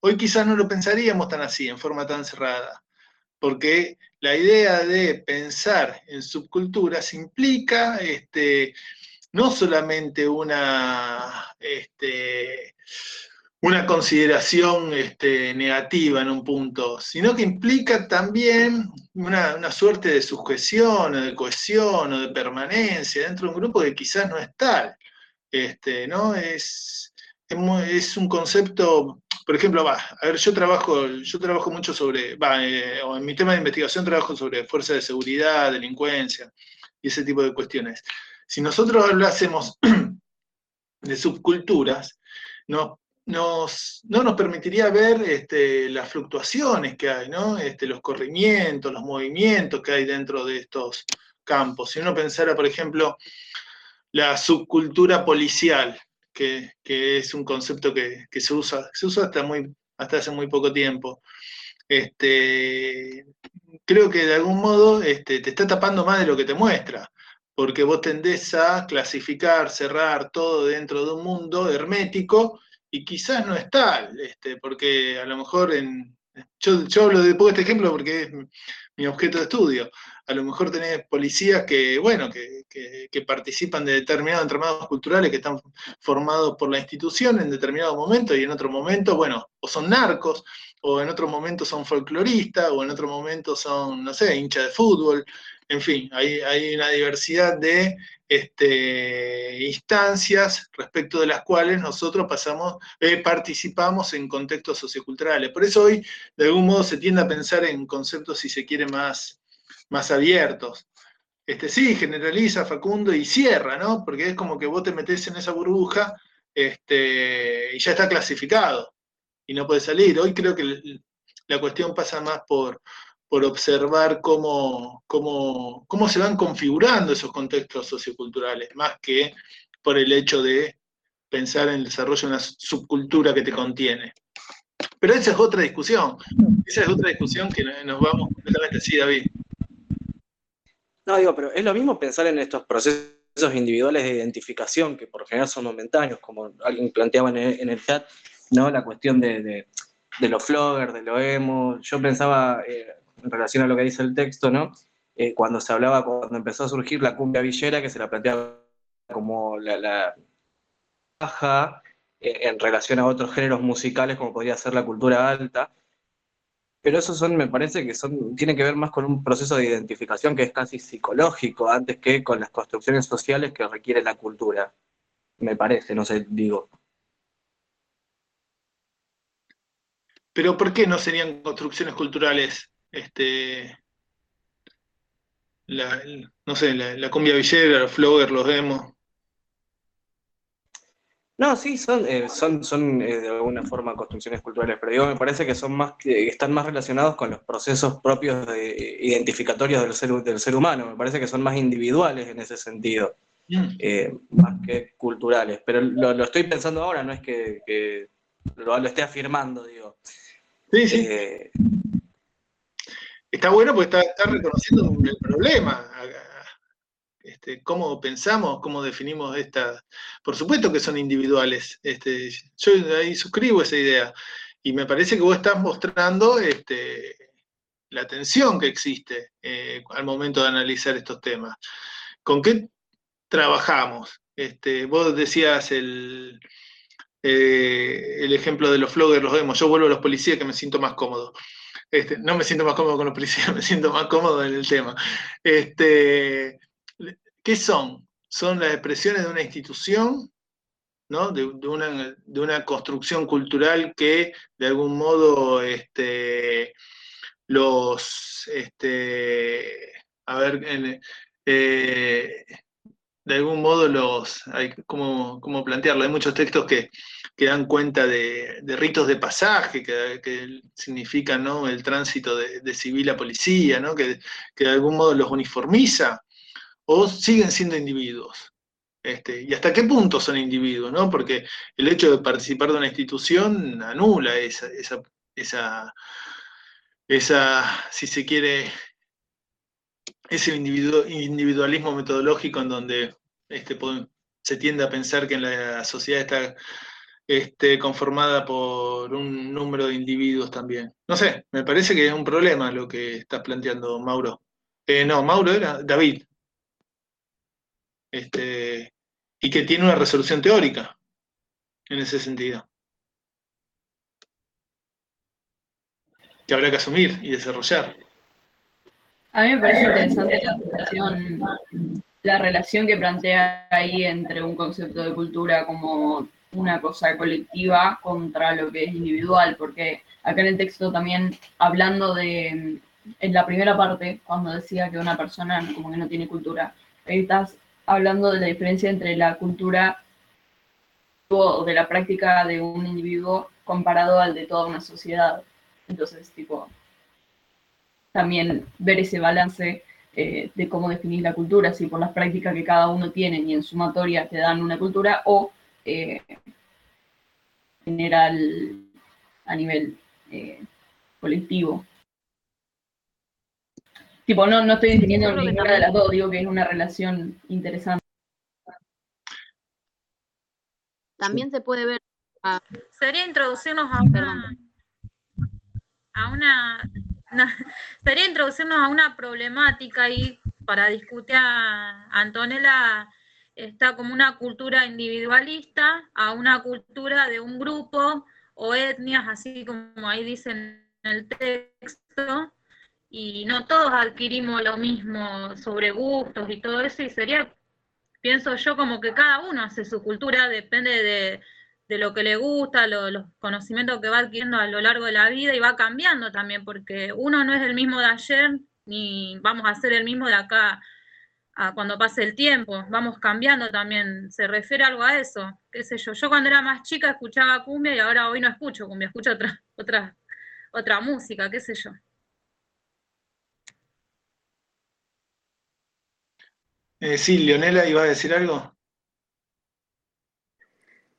Hoy quizás no lo pensaríamos tan así, en forma tan cerrada, porque la idea de pensar en subculturas implica este, no solamente una, este, una consideración este, negativa en un punto, sino que implica también una, suerte de sujeción, o de cohesión, o de permanencia dentro de un grupo que quizás no es tal. Este, ¿no? Es, es un concepto por ejemplo, va, a ver, yo trabajo, yo trabajo mucho sobre, eh, en mi tema de investigación trabajo sobre fuerzas de seguridad, delincuencia y ese tipo de cuestiones. Si nosotros hablásemos de subculturas, no, no nos permitiría ver este, las fluctuaciones que hay, ¿no? Este, los corrimientos, los movimientos que hay dentro de estos campos. Si uno pensara, por ejemplo, la subcultura policial, que, es un concepto que, se usa, se usa hasta, muy, hasta hace muy poco tiempo. Este, creo que de algún modo este, te está tapando más de lo que te muestra, porque vos tendés a clasificar, cerrar todo dentro de un mundo hermético y quizás no es tal, este, porque a lo mejor en... Yo, yo hablo de poco este ejemplo porque es mi objeto de estudio a lo mejor tenés policías que, bueno, que, participan de determinados entramados culturales que están formados por la institución en determinado momento y en otro momento, bueno, o son narcos, o en otro momento son folcloristas, o en otro momento son, no sé, hinchas de fútbol. En fin, hay, una diversidad de este, instancias respecto de las cuales nosotros eh, participamos en contextos socioculturales. Por eso hoy, de algún modo, se tiende a pensar en conceptos, si se quiere, más, más abiertos. Este, sí, generaliza Facundo y cierra, ¿no? Porque es como que vos te metés en esa burbuja este, y ya está clasificado y no puede salir. Hoy creo que la cuestión pasa más por, por observar cómo, cómo, cómo se van configurando esos contextos socioculturales, más que por el hecho de pensar en el desarrollo de una subcultura que te contiene. Pero esa es otra discusión. Esa es otra discusión que nos vamos completamente. Sí, David. No, digo, pero es lo mismo pensar en estos procesos individuales de identificación, que por general son momentáneos, como alguien planteaba en el, chat, ¿no? La cuestión de, los floggers, de lo emo. Yo pensaba, eh, en relación a lo que dice el texto, ¿no? Eh, cuando se hablaba, cuando empezó a surgir la cumbia villera, que se la planteaba como la, baja eh, en relación a otros géneros musicales, como podría ser la cultura alta, pero eso son, me parece que son, tiene que ver más con un proceso de identificación que es casi psicológico, antes que con las construcciones sociales que requiere la cultura. Me parece, no sé, digo. Pero ¿por qué no serían construcciones culturales? Este, no sé, la, cumbia villera, los floggers, los demos. No, sí, son, eh, son, son eh, de alguna forma construcciones culturales, pero digo, me parece que son más, que están más relacionados con los procesos propios de, identificatorios del ser, del ser humano, me parece que son más individuales en ese sentido, mm. eh, más que culturales, pero lo, estoy pensando ahora, no es que, lo, esté afirmando, digo. Sí, sí. Está bueno porque está, reconociendo el problema este, cómo pensamos, cómo definimos esta. Por supuesto que son individuales. Este, yo ahí suscribo esa idea. Y me parece que vos estás mostrando este, la tensión que existe eh, al momento de analizar estos temas. ¿Con qué trabajamos? Vos decías el, eh, el ejemplo de los floggers, los vemos. Yo vuelvo a los policías que me siento más cómodo. Este, no me siento más cómodo con los policías, me siento más cómodo en el tema. Este, ¿Qué son? Son las expresiones de una institución, ¿no? de, una, construcción cultural que de algún modo este, los, este, a ver, eh, de algún modo los, hay como, plantearlo, hay muchos textos que, dan cuenta de, ritos de pasaje, que, significan ¿no? el tránsito de, civil a policía, ¿no? que, que de algún modo los uniformiza o siguen siendo individuos. Este, ¿Y hasta qué punto son individuos? ¿no? Porque el hecho de participar de una institución anula esa, esa, esa, si se quiere, ese individualismo metodológico en donde este, se tiende a pensar que la sociedad está este, conformada por un número de individuos también. No sé, me parece que es un problema lo que estás planteando, Mauro. Eh, no, Mauro era David este, y que tiene una resolución teórica en ese sentido. Que habrá que asumir y desarrollar. A mí me parece interesante la relación, la relación que plantea ahí entre un concepto de cultura como una cosa colectiva contra lo que es individual, porque acá en el texto también, hablando de, en la primera parte, cuando decía que una persona como que no tiene cultura, ahí estás hablando de la diferencia entre la cultura o de la práctica de un individuo comparado al de toda una sociedad. Entonces, tipo, también ver ese balance eh, de cómo definir la cultura, si por las prácticas que cada uno tiene y en sumatoria te dan una cultura o eh, general a nivel eh, colectivo. Tipo, no, no estoy definiendo ninguna de las dos, digo que es una relación interesante. También se puede ver. Sería introducirnos a una, a una sería introducirnos a una problemática y para discutir a Antonella. Está como una cultura individualista a una cultura de un grupo o etnias, así como ahí dicen en el texto, y no todos adquirimos lo mismo sobre gustos y todo eso, y sería, pienso yo, como que cada uno hace su cultura, depende de, de lo que le gusta, los conocimientos que va adquiriendo a lo largo de la vida y va cambiando también, porque uno no es el mismo de ayer, ni vamos a ser el mismo de acá a cuando pase el tiempo, vamos cambiando también, se refiere algo a eso, qué sé yo, yo cuando era más chica escuchaba cumbia y ahora hoy no escucho cumbia, escucho otra, otra, otra música, qué sé yo. Eh, sí, Leonela iba a decir algo.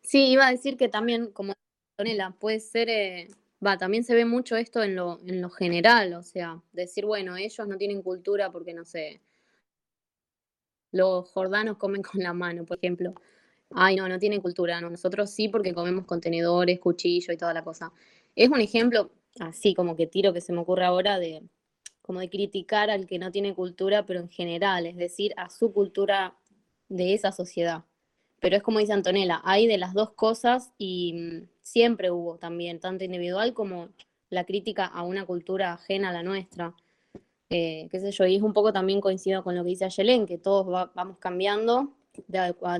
Sí, iba a decir que también, como Antonella, puede ser, eh, va, también se ve mucho esto en lo, en lo general, o sea, decir, bueno, ellos no tienen cultura porque, no sé, los jordanos comen con la mano, por ejemplo. Ay, no, no tienen cultura, no, nosotros sí porque comemos contenedores, cuchillo y toda la cosa. Es un ejemplo, así como que tiro que se me ocurre ahora, de como de criticar al que no tiene cultura, pero en general, es decir, a su cultura de esa sociedad pero es como dice Antonella, hay de las dos cosas y mm, siempre hubo también, tanto individual como la crítica a una cultura ajena a la nuestra. Eh, qué sé yo, y es un poco también coincido con lo que dice Ayelen, que todos vamos cambiando de,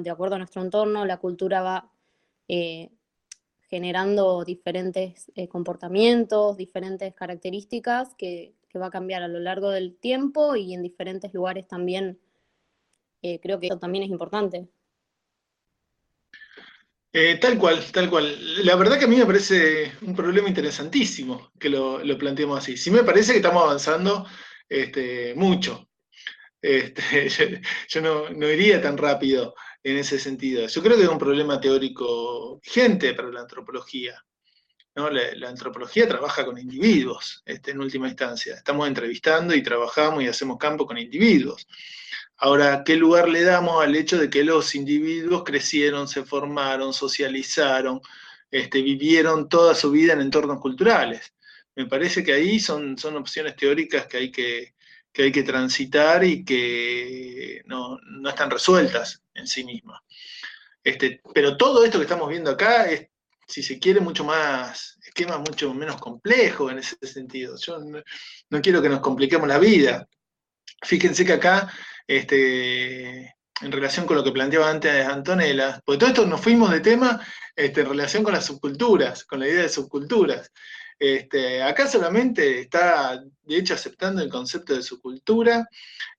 acuerdo a nuestro entorno, la cultura va eh, generando diferentes eh, comportamientos, diferentes características que, que, va a cambiar a lo largo del tiempo y en diferentes lugares también. creo que eso también es importante. Eh, tal cual, tal cual. La verdad que a mí me parece un problema interesantísimo que lo, planteemos así. Sí me parece que estamos avanzando este, mucho. Este, yo, no, iría tan rápido en ese sentido. Yo creo que es un problema teórico vigente para la antropología. La, antropología trabaja con individuos, este, en última instancia. Estamos entrevistando y trabajamos y hacemos campo con individuos. Ahora, ¿qué lugar le damos al hecho de que los individuos crecieron, se formaron, socializaron, este, vivieron toda su vida en entornos culturales? Me parece que ahí son, son opciones teóricas que hay que, hay que transitar y que no, están resueltas en sí mismas. Este, pero todo esto que estamos viendo acá es, si se quiere, mucho más, esquema mucho menos complejo en ese sentido. Yo no quiero que nos compliquemos la vida. Fíjense que acá este, en relación con lo que planteaba antes Antonella, porque todo esto nos fuimos de tema este, en relación con las subculturas, con la idea de subculturas. Este, acá solamente está, de hecho, aceptando el concepto de subcultura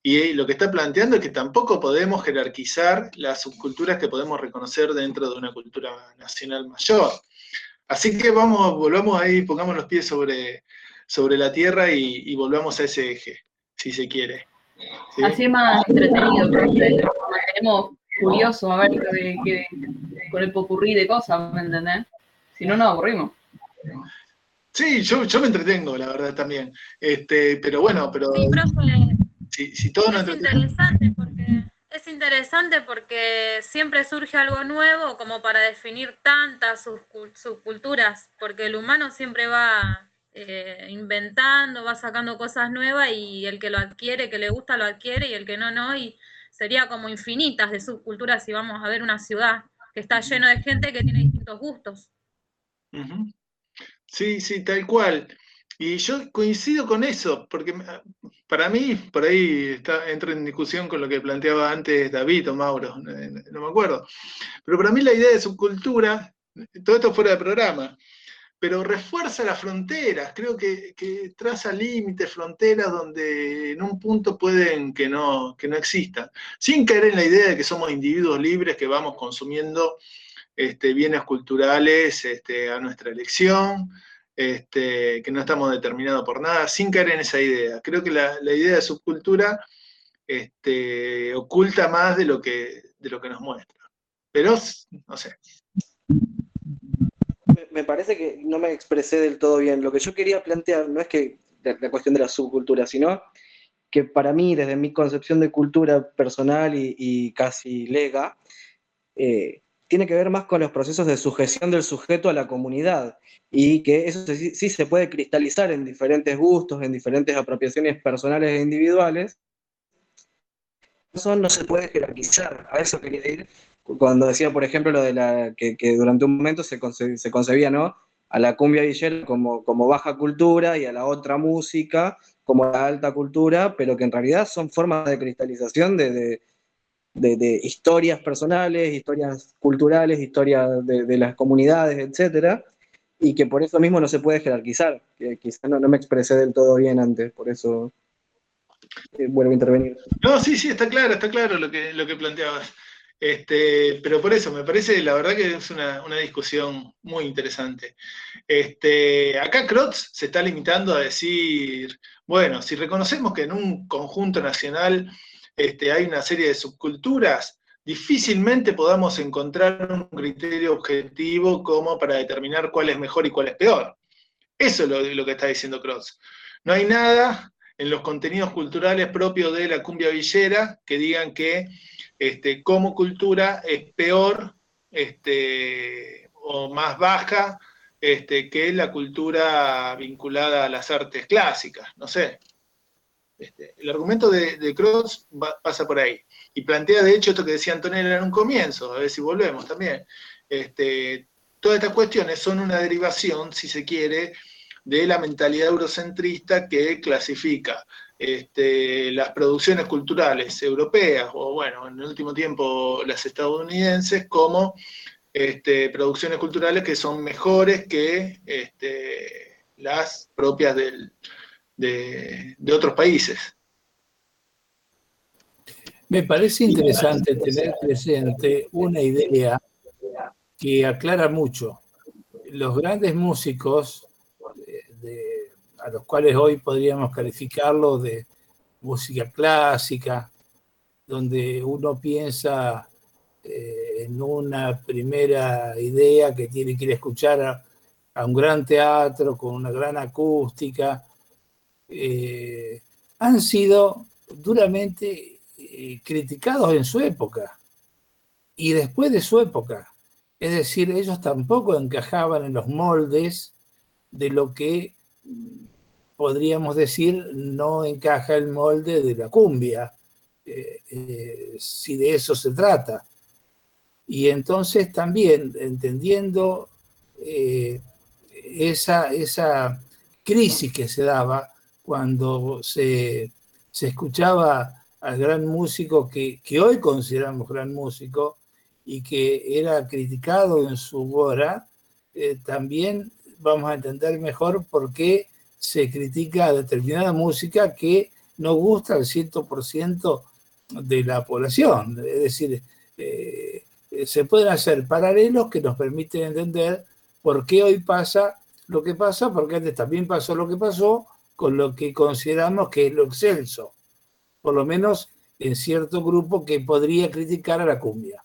y lo que está planteando es que tampoco podemos jerarquizar las subculturas que podemos reconocer dentro de una cultura nacional mayor. Así que vamos, volvamos ahí, pongamos los pies sobre, sobre la tierra y volvamos a ese eje, si se quiere. Así es más entretenido, porque tenemos curioso a ver con el popurrí de cosas, ¿me entendés? Si no, nos aburrimos. Sí, yo, yo me entretengo, la verdad, también. Este, pero bueno, pero. Sí, si, todo es interesante porque es interesante porque siempre surge algo nuevo como para definir tantas subculturas, porque el humano siempre va eh, inventando, va sacando cosas nuevas y el que lo adquiere, que le gusta, lo adquiere y el que no, no. Y sería como infinitas de subculturas si vamos a ver una ciudad que está lleno de gente que tiene distintos gustos. Sí, sí, tal cual. Y yo coincido con eso, porque para mí, por ahí está, entro en discusión con lo que planteaba antes David o Mauro, no, me acuerdo. Pero para mí la idea de subcultura, todo esto fuera de programa, pero refuerza las fronteras, creo que, traza límites, fronteras donde en un punto pueden que no, que no existan, sin caer en la idea de que somos individuos libres que vamos consumiendo este, bienes culturales este, a nuestra elección, este, que no estamos determinados por nada, sin caer en esa idea. Creo que la, idea de subcultura oculta más de lo, que, de lo que nos muestra. Pero, no sé. Me parece que no me expresé del todo bien. Lo que yo quería plantear no es que la, cuestión de la subcultura, sino que para mí, desde mi concepción de cultura personal y, casi lega, eh, tiene que ver más con los procesos de sujeción del sujeto a la comunidad y que eso sí, se puede cristalizar en diferentes gustos, en diferentes apropiaciones personales e individuales. Eso no se puede jerarquizar, a eso quería ir, cuando decía, por ejemplo, lo de la que, durante un momento se, se, concebía, ¿no? A la cumbia villera como, como baja cultura y a la otra música como la alta cultura, pero que en realidad son formas de cristalización de historias personales, historias culturales, historias de, las comunidades, etcétera, y que por eso mismo no se puede jerarquizar. Que quizás no, me expresé del todo bien antes, por eso eh, vuelvo a intervenir. No, sí, sí, está claro, está claro lo que planteabas. Este, pero por eso, me parece, la verdad que es una, discusión muy interesante. Este, acá Crotz se está limitando a decir, bueno, si reconocemos que en un conjunto nacional este, hay una serie de subculturas, difícilmente podamos encontrar un criterio objetivo como para determinar cuál es mejor y cuál es peor. Eso es lo, que está diciendo Cross. No hay nada en los contenidos culturales propios de la cumbia villera que digan que este, como cultura es peor este, o más baja que la cultura vinculada a las artes clásicas. No sé, este, el argumento de, Cross pasa por ahí. Y plantea, de hecho, esto que decía Antonella en un comienzo, a ver si volvemos también. Este, todas estas cuestiones son una derivación, si se quiere, de la mentalidad eurocentrista que clasifica este, las producciones culturales europeas, o bueno, en el último tiempo las estadounidenses, como producciones culturales que son mejores que las propias del, de, otros países. Me parece interesante tener presente una idea que aclara mucho. Los grandes músicos, a los cuales hoy podríamos calificarlo de música clásica, donde uno piensa eh, en una primera idea que tiene que ir a escuchar a un gran teatro con una gran acústica, eh, han sido duramente eh, criticados en su época y después de su época. Es decir, ellos tampoco encajaban en los moldes de lo que podríamos decir no encaja el molde de la cumbia, eh, si de eso se trata. Y entonces también entendiendo esa, esa crisis que se daba, cuando se, escuchaba al gran músico que, hoy consideramos gran músico y que era criticado en su hora, eh, también vamos a entender mejor por qué se critica determinada música que no gusta al 100% de la población. Es decir, eh, se pueden hacer paralelos que nos permiten entender por qué hoy pasa lo que pasa, porque antes también pasó lo que pasó, con lo que consideramos que es lo excelso, por lo menos en cierto grupo que podría criticar a la cumbia.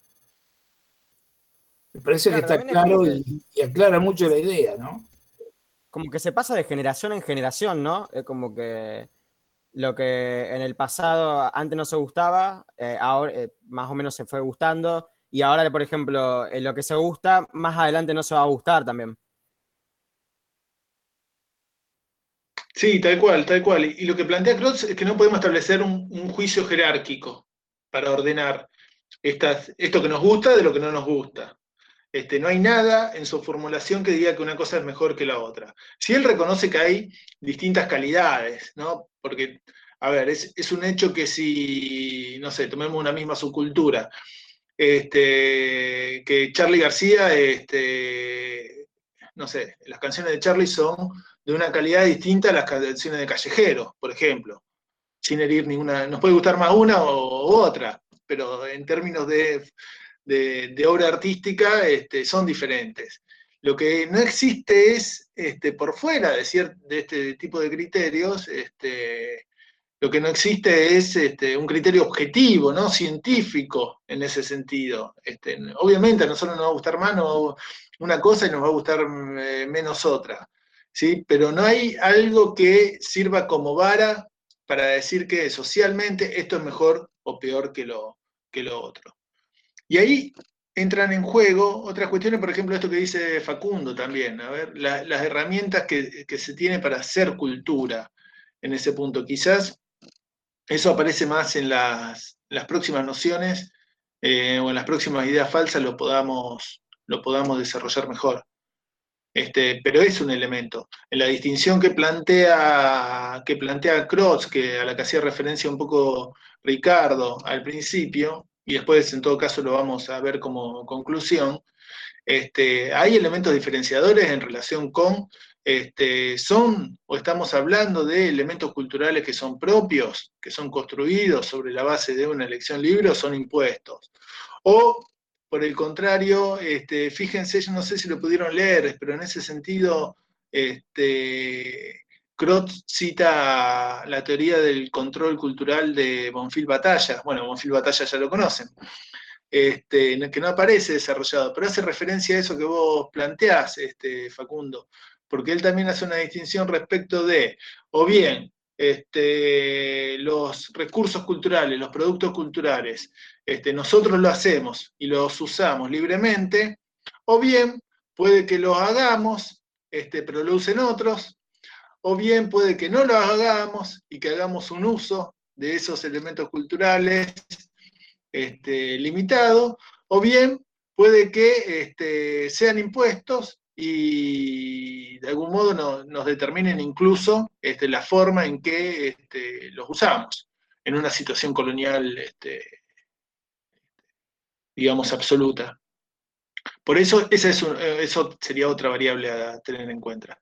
Me parece que está claro y, aclara mucho la idea, ¿no? Como que se pasa de generación en generación, ¿no? Es como que lo que en el pasado antes no se gustaba, eh, ahora eh, más o menos se fue gustando, y ahora, por ejemplo, lo que se gusta, más adelante no se va a gustar también. Sí, tal cual, tal cual. Y lo que plantea Klotz es que no podemos establecer un, juicio jerárquico para ordenar esto que nos gusta de lo que no nos gusta. Este, no hay nada en su formulación que diga que una cosa es mejor que la otra. Si él reconoce que hay distintas calidades, ¿no? Porque, a ver, es, un hecho que si, no sé, tomemos una misma subcultura, este, que Charlie García, este, no sé, las canciones de Charlie son de una calidad distinta a las canciones de Callejero, por ejemplo, sin herir ninguna, nos puede gustar más una u otra, pero en términos de de, obra artística este, son diferentes. Lo que no existe es, este, por fuera de, de este tipo de criterios, este, lo que no existe es un criterio objetivo, ¿no? científico en ese sentido. Obviamente a nosotros nos va a gustar más una cosa y nos va a gustar eh, menos otra, ¿sí? pero no hay algo que sirva como vara para decir que socialmente esto es mejor o peor que lo, que lo otro. Y ahí entran en juego otras cuestiones, por ejemplo, esto que dice Facundo también, a ver, las herramientas que, se tiene para hacer cultura en ese punto. Quizás eso aparece más en las, próximas nociones eh, o en las próximas ideas falsas lo podamos, lo podamos desarrollar mejor. Este, pero es un elemento. En la distinción que plantea, que plantea que a la que hacía referencia un poco Ricardo al principio, y después en todo caso lo vamos a ver como conclusión, este, hay elementos diferenciadores en relación con, este, son o estamos hablando de elementos culturales que son propios, que son construidos sobre la base de una elección libre o son impuestos. O, por el contrario, este, fíjense, yo no sé si lo pudieron leer, pero en ese sentido, este, Crot cita la teoría del control cultural de Bonfil Batalla. Bueno, Bonfil Batalla ya lo conocen. Este, que no aparece desarrollado, pero hace referencia a eso que vos planteás, este, Facundo, porque él también hace una distinción respecto de, o bien, este, los recursos culturales, los productos culturales, este, nosotros lo hacemos y los usamos libremente, o bien puede que los hagamos, este, pero lo usen otros, o bien puede que no lo hagamos y que hagamos un uso de esos elementos culturales este, limitado, o bien puede que este, sean impuestos y de algún modo nos determinen incluso este, la forma en que este, los usamos en una situación colonial, digamos, absoluta. Por eso, esa es eh, sería otra variable a tener en cuenta.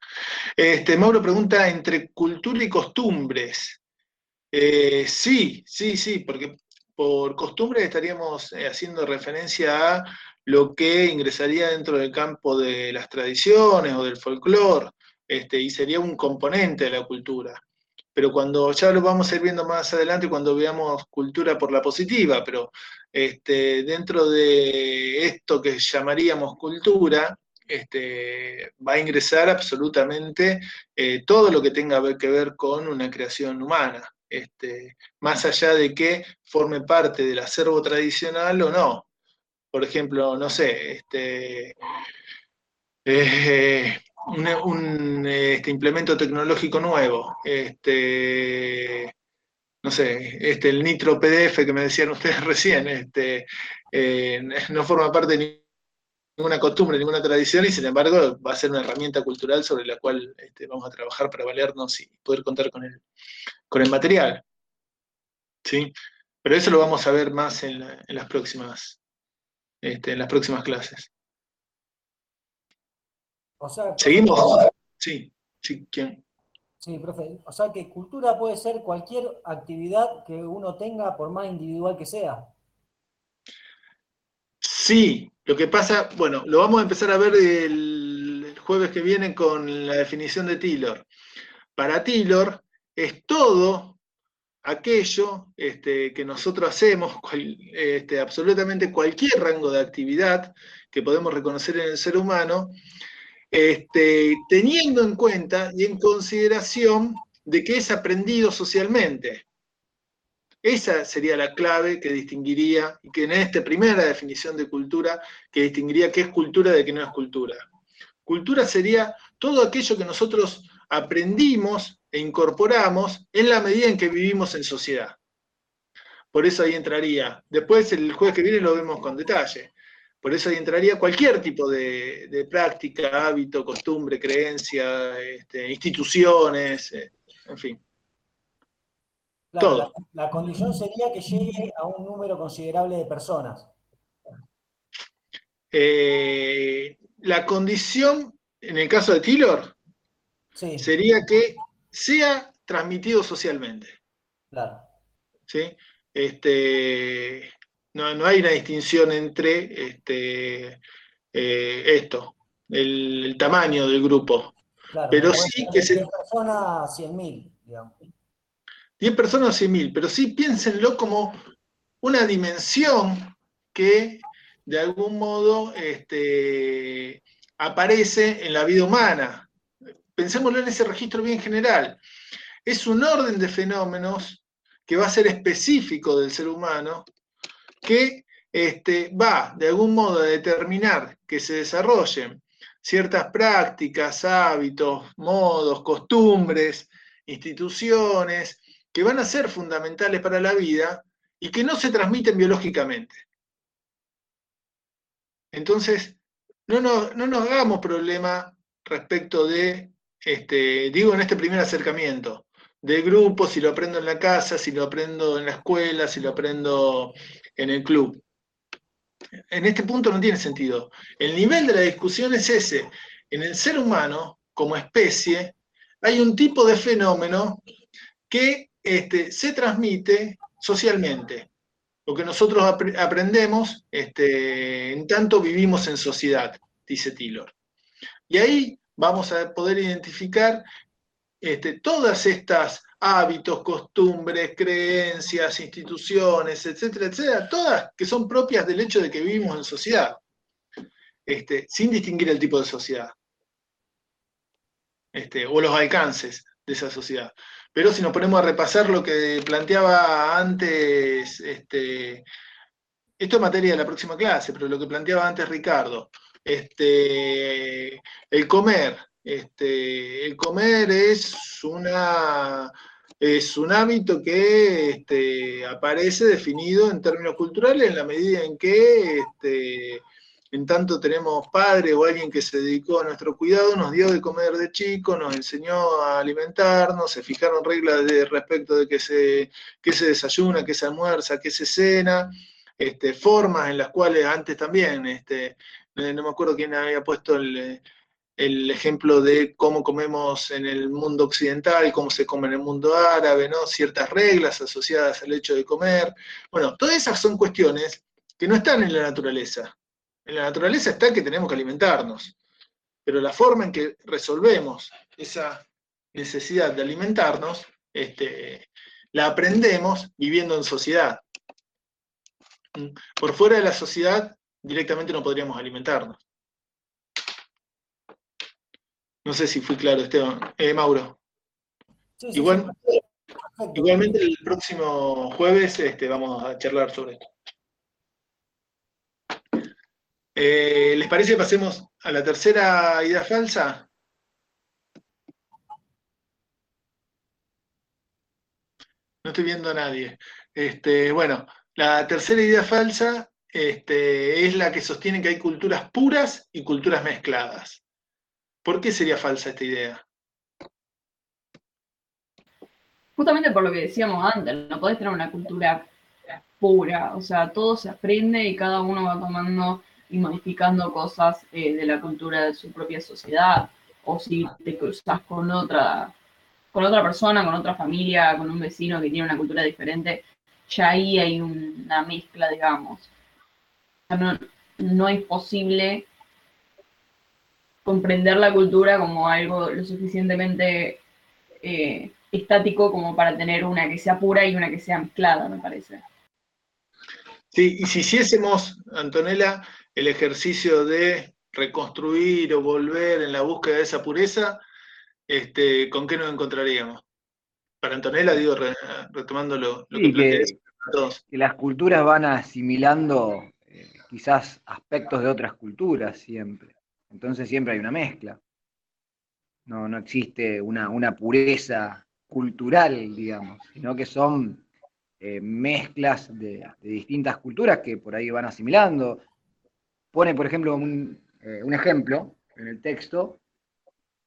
Este, Mauro pregunta, ¿entre cultura y costumbres? Eh, sí, sí, sí, porque por costumbre estaríamos eh, haciendo referencia a lo que ingresaría dentro del campo de las tradiciones o del folclore, este, y sería un componente de la cultura pero cuando ya lo vamos a ir viendo más adelante cuando veamos cultura por la positiva, pero este, dentro de esto que llamaríamos cultura, este, va a ingresar absolutamente eh, todo lo que tenga que ver con una creación humana, este, más allá de que forme parte del acervo tradicional o no. Por ejemplo, no sé, eh, un, implemento tecnológico nuevo, no sé, este, el Nitro PDF que me decían ustedes recién, este, eh, no forma parte de ninguna costumbre, ninguna tradición, y sin embargo va a ser una herramienta cultural sobre la cual este, vamos a trabajar para valernos y poder contar con el, con el material. ¿sí? Pero eso lo vamos a ver más en, las, próximas, este, en las próximas clases. ¿Seguimos? Sí, sí, ¿quién? Sí, profe. O sea que cultura puede ser cualquier actividad que uno tenga, por más individual que sea. Sí, lo que pasa, bueno, lo vamos a empezar a ver el jueves que viene con la definición de Taylor. Para Taylor es todo aquello este, que nosotros hacemos, este, absolutamente cualquier rango de actividad que podemos reconocer en el ser humano, este, teniendo en cuenta y en consideración de que es aprendido socialmente. Esa sería la clave que distinguiría, y que en esta primera definición de cultura, que distinguiría qué es cultura de qué no es cultura. Cultura sería todo aquello que nosotros aprendimos e incorporamos en la medida en que vivimos en sociedad. Por eso ahí entraría. Después, el jueves que viene lo vemos con detalle. Por eso ahí entraría cualquier tipo de, de práctica, hábito, costumbre, creencia, este, instituciones, eh, en fin. Claro, Todo. La, la condición sería que llegue a un número considerable de personas. Eh, la condición, en el caso de Taylor, Sí, sería que sea transmitido socialmente. claro. ¿sí? Este, no, no hay una distinción entre este, eh, esto, el, el tamaño del grupo. claro. Pero sí que de se- 100 personas, 100.000, digamos. 10 personas o 100 mil, pero sí piénsenlo como una dimensión que de algún modo este, aparece en la vida humana. Pensémoslo en ese registro bien general. Es un orden de fenómenos que va a ser específico del ser humano, que este, va de algún modo a determinar que se desarrollen ciertas prácticas, hábitos, modos, costumbres, instituciones, que van a ser fundamentales para la vida y que no se transmiten biológicamente. Entonces, no nos, no nos hagamos problema respecto de, este, digo en este primer acercamiento, de grupo, si lo aprendo en la casa, si lo aprendo en la escuela, si lo aprendo en el club. En este punto no tiene sentido. El nivel de la discusión es ese. En el ser humano, como especie, hay un tipo de fenómeno que este, se transmite socialmente. Lo que nosotros apre- aprendemos este, en tanto vivimos en sociedad, dice Taylor. Y ahí vamos a poder identificar este, todas estas hábitos, costumbres, creencias, instituciones, etcétera, etcétera, todas que son propias del hecho de que vivimos en sociedad, este, sin distinguir el tipo de sociedad este, o los alcances de esa sociedad. Pero si nos ponemos a repasar lo que planteaba antes, este, esto es materia de la próxima clase, pero lo que planteaba antes Ricardo, este, el comer, este, el comer es una es un hábito que este, aparece definido en términos culturales en la medida en que este, en tanto tenemos padre o alguien que se dedicó a nuestro cuidado, nos dio de comer de chico, nos enseñó a alimentarnos, se fijaron reglas de respecto de qué se, qué se desayuna, qué se almuerza, qué se cena, este, formas en las cuales antes también, este, no me acuerdo quién había puesto el, el ejemplo de cómo comemos en el mundo occidental, cómo se come en el mundo árabe, ¿no? ciertas reglas asociadas al hecho de comer. Bueno, todas esas son cuestiones que no están en la naturaleza. En la naturaleza está que tenemos que alimentarnos, pero la forma en que resolvemos esa necesidad de alimentarnos, este, la aprendemos viviendo en sociedad. Por fuera de la sociedad, directamente no podríamos alimentarnos. No sé si fui claro, Esteban. Eh, Mauro. Sí, sí, Igual, sí, perfecto. igualmente el próximo jueves este, vamos a charlar sobre esto. Eh, ¿Les parece que pasemos a la tercera idea falsa? No estoy viendo a nadie. Este, bueno, la tercera idea falsa este, es la que sostiene que hay culturas puras y culturas mezcladas. ¿Por qué sería falsa esta idea? Justamente por lo que decíamos antes, no podés tener una cultura pura, o sea, todo se aprende y cada uno va tomando y modificando cosas eh, de la cultura de su propia sociedad, o si te cruzas con otra, con otra persona, con otra familia, con un vecino que tiene una cultura diferente, ya ahí hay una mezcla, digamos. No es posible comprender la cultura como algo lo suficientemente eh, estático como para tener una que sea pura y una que sea mezclada, me parece. Sí, y si hiciésemos, Antonella, el ejercicio de reconstruir o volver en la búsqueda de esa pureza, este, ¿con qué nos encontraríamos? Para Antonella, digo, re- retomando lo, lo Sí, que planteé que, que las culturas van asimilando eh, quizás aspectos de otras culturas siempre. Entonces siempre hay una mezcla. No, no existe una, una pureza cultural, digamos, sino que son eh, mezclas de, distintas culturas que por ahí van asimilando. pone, por ejemplo, un, eh, ejemplo en el texto,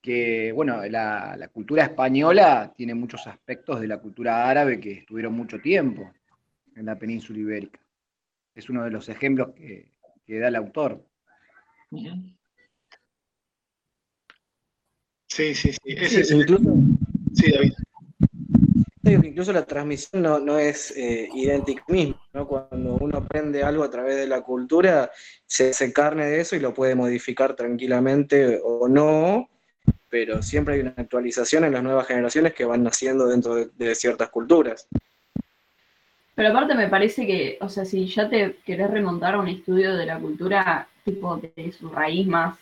que, bueno, la, cultura española tiene muchos aspectos de la cultura árabe que estuvieron mucho tiempo en la península ibérica. Es uno de los ejemplos que, que da el autor. Sí, sí, sí. Ese Sí, incluso, sí, David. incluso la transmisión no, no es eh, idéntica misma, ¿no? Cuando uno aprende algo a través de la cultura, se hace carne de eso y lo puede modificar tranquilamente o no, pero siempre hay una actualización en las nuevas generaciones que van naciendo dentro de, de ciertas culturas. Pero aparte me parece que, o sea, si ya te querés remontar a un estudio de la cultura, tipo de su raíz más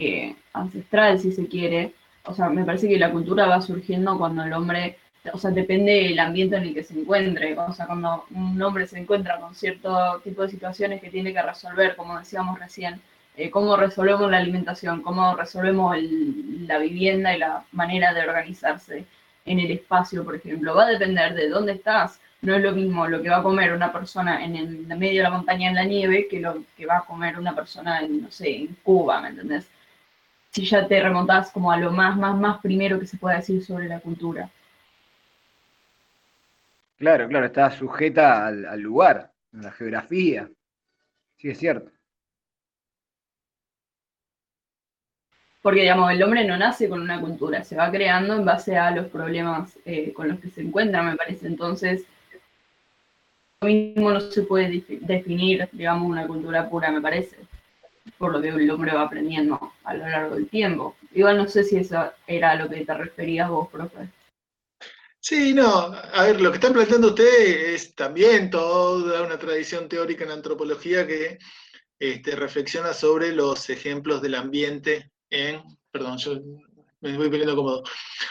eh, ancestral, si se quiere, o sea, me parece que la cultura va surgiendo cuando el hombre, o sea, depende del ambiente en el que se encuentre, o sea, cuando un hombre se encuentra con cierto tipo de situaciones que tiene que resolver, como decíamos recién, eh, cómo resolvemos la alimentación, cómo resolvemos el- la vivienda y la manera de organizarse en el espacio, por ejemplo, va a depender de dónde estás. No es lo mismo lo que va a comer una persona en el medio de la montaña en la nieve que lo que va a comer una persona en, no sé, en Cuba, ¿me entendés? Si ya te remontás como a lo más, más, más primero que se puede decir sobre la cultura. Claro, claro, está sujeta al, al lugar, a la geografía. Sí, es cierto. Porque, digamos, el hombre no nace con una cultura, se va creando en base a los problemas eh, con los que se encuentra, me parece. Entonces, lo mismo no se puede defi- definir, digamos, una cultura pura, me parece, por lo que el hombre va aprendiendo a lo largo del tiempo. Igual no sé si eso era a lo que te referías vos, profe. Sí, no, a ver, lo que están planteando ustedes es también toda una tradición teórica en antropología que este, reflexiona sobre los ejemplos del ambiente en, perdón, yo me voy poniendo cómodo,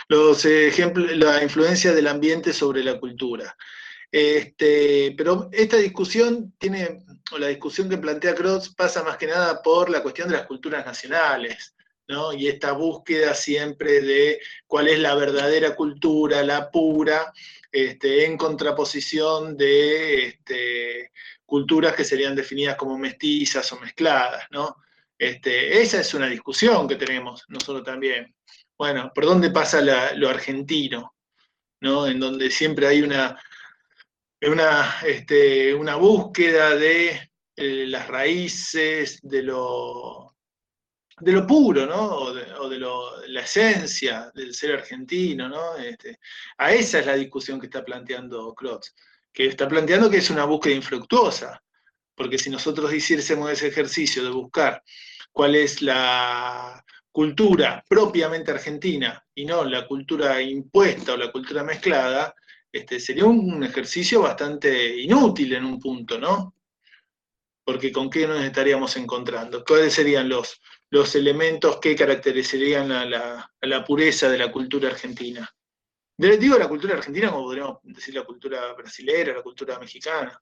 los ejemplos, la influencia del ambiente sobre la cultura. Este, pero esta discusión tiene, o la discusión que plantea Krotz pasa más que nada por la cuestión de las culturas nacionales, ¿no? Y esta búsqueda siempre de cuál es la verdadera cultura, la pura, este, en contraposición de este, culturas que serían definidas como mestizas o mezcladas, ¿no? Este, esa es una discusión que tenemos nosotros también. Bueno, ¿por dónde pasa la- lo argentino? ¿no? En donde siempre hay una, una, este, una búsqueda de eh, las raíces, de lo, puro, ¿no? O de, la esencia del ser argentino, ¿no? Este, a esa es la discusión que está planteando Klotz, que está planteando que es una búsqueda infructuosa, porque si nosotros hiciésemos ese ejercicio de buscar cuál es la cultura propiamente argentina y no la cultura impuesta o la cultura mezclada, este, sería un ejercicio bastante inútil en un punto, ¿no? Porque ¿con qué nos estaríamos encontrando? ¿Cuáles serían los, los elementos que caracterizarían a la, la pureza de la cultura argentina? Digo la cultura argentina como podríamos decir la cultura brasilera, la cultura mexicana.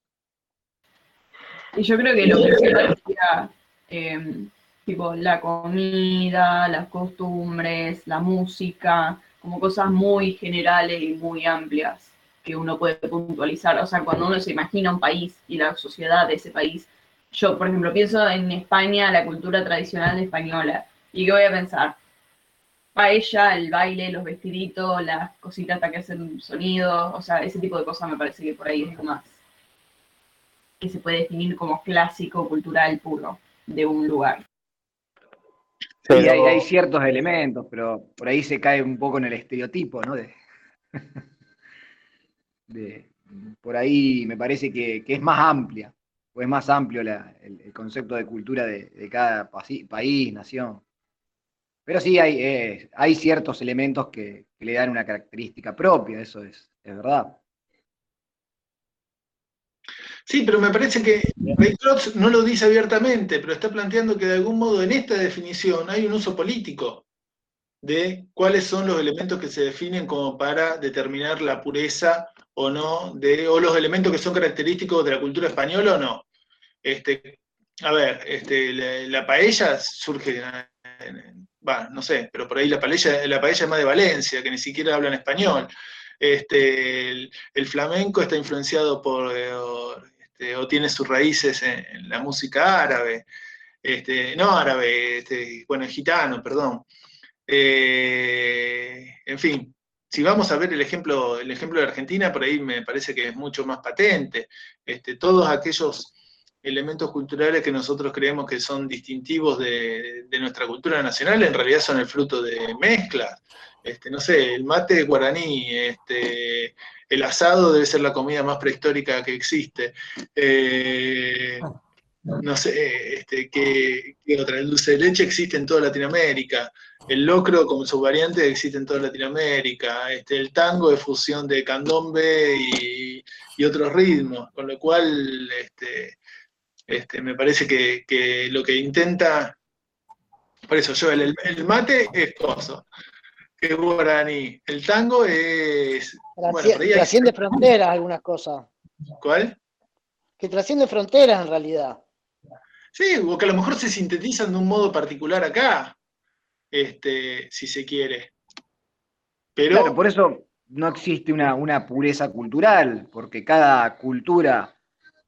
Y yo creo que lo principal sería eh, tipo la comida, las costumbres, la música, como cosas muy generales y muy amplias que uno puede puntualizar. O sea, cuando uno se imagina un país y la sociedad de ese país, yo, por ejemplo, pienso en España, la cultura tradicional española, y ¿qué voy a pensar? Paella, el baile, los vestiditos, las cositas hasta que hacen sonido, o sea, ese tipo de cosas me parece que por ahí es lo más que se puede definir como clásico cultural puro de un lugar. Sí, hay, ciertos elementos, pero por ahí se cae un poco en el estereotipo, ¿no? De, de- por ahí me parece que, que es más amplia, o es más amplio el, concepto de cultura de, cada país, nación. Pero sí hay, eh, hay ciertos elementos que, le dan una característica propia, eso es, es verdad. Sí, pero me parece que Ray Klotz no lo dice abiertamente, pero está planteando que de algún modo en esta definición hay un uso político de cuáles son los elementos que se definen como para determinar la pureza o no, de, o los elementos que son característicos de la cultura española o no. Este, a ver, este, la, la paella surge, no sé, pero por ahí la paella, la paella es más de Valencia, que ni siquiera hablan español. Este, el, flamenco está influenciado por, eh, o, este, o tiene sus raíces en, en la música árabe. este, no árabe, este, bueno, gitano, perdón. Eh, en fin, si vamos a ver el ejemplo, el ejemplo de Argentina, por ahí me parece que es mucho más patente. Este, todos aquellos elementos culturales que nosotros creemos que son distintivos de, nuestra cultura nacional, en realidad son el fruto de mezclas. Este, no sé, el mate guaraní, este, el asado debe ser la comida más prehistórica que existe. Eh, no sé, este, ¿qué, otra? El dulce de leche existe en toda Latinoamérica. El locro, como su variante, existe en toda Latinoamérica. Este, el tango es fusión de candombe y, otros ritmos, con lo cual este, este, me parece que, lo que intenta, por eso yo, el, mate es coso, es guaraní. El tango es... trasciende fronteras algunas cosas. ¿Cuál? Que trasciende fronteras en realidad. Sí, o que a lo mejor se sintetizan de un modo particular acá, este, si se quiere. Pero... Claro, por eso no existe una, una pureza cultural, porque cada cultura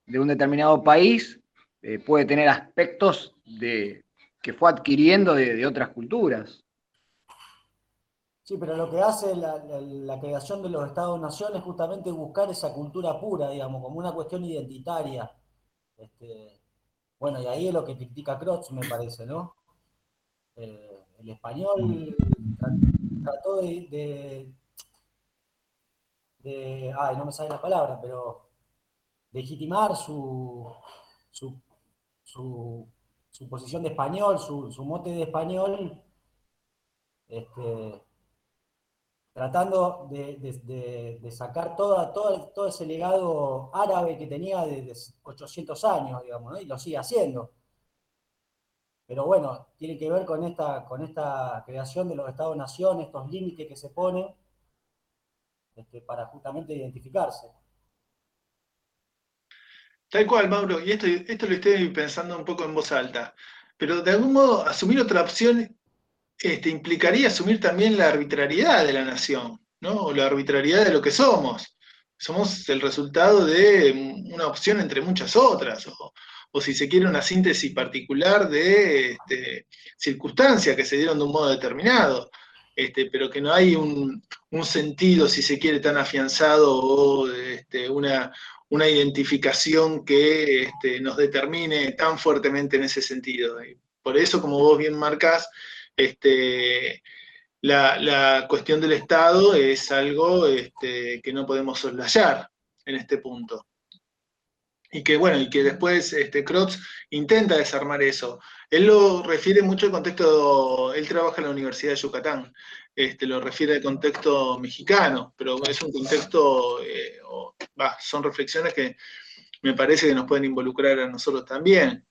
de un determinado país eh, puede tener aspectos de, que fue adquiriendo de, otras culturas. Sí, pero lo que hace la, creación de los Estados-Nación es justamente buscar esa cultura pura, digamos, como una cuestión identitaria. Este, bueno, y ahí es lo que critica Crotz, me parece, ¿no? Eh, el español trató de, de, Ay, no me sale la palabra, pero legitimar su, su, su, posición de español, su, su mote de español, este, tratando de, sacar toda, todo, ese legado árabe que tenía de, 800 años, digamos, y lo sigue haciendo. Pero bueno, tiene que ver con esta, con esta creación de los Estados-Nación, estos límites que se ponen este, para justamente identificarse. Tal cual, Mauro, y esto, esto lo estoy pensando un poco en voz alta, pero de algún modo asumir otra opción este, implicaría asumir también la arbitrariedad de la nación, ¿no? O la arbitrariedad de lo que somos. Somos el resultado de una opción entre muchas otras, o, si se quiere una síntesis particular de este, circunstancias que se dieron de un modo determinado, este, pero que no hay un, sentido, si se quiere, tan afianzado o este, una, una identificación que este, nos determine tan fuertemente en ese sentido. Y por eso, como vos bien marcás, este, la, cuestión del Estado es algo este, que no podemos soslayar en este punto. Y que bueno, y que después este, intenta desarmar eso. Él lo refiere mucho al contexto, él trabaja en la Universidad de Yucatán, este, lo refiere al contexto mexicano, pero es un contexto, eh, son reflexiones que me parece que nos pueden involucrar a nosotros también,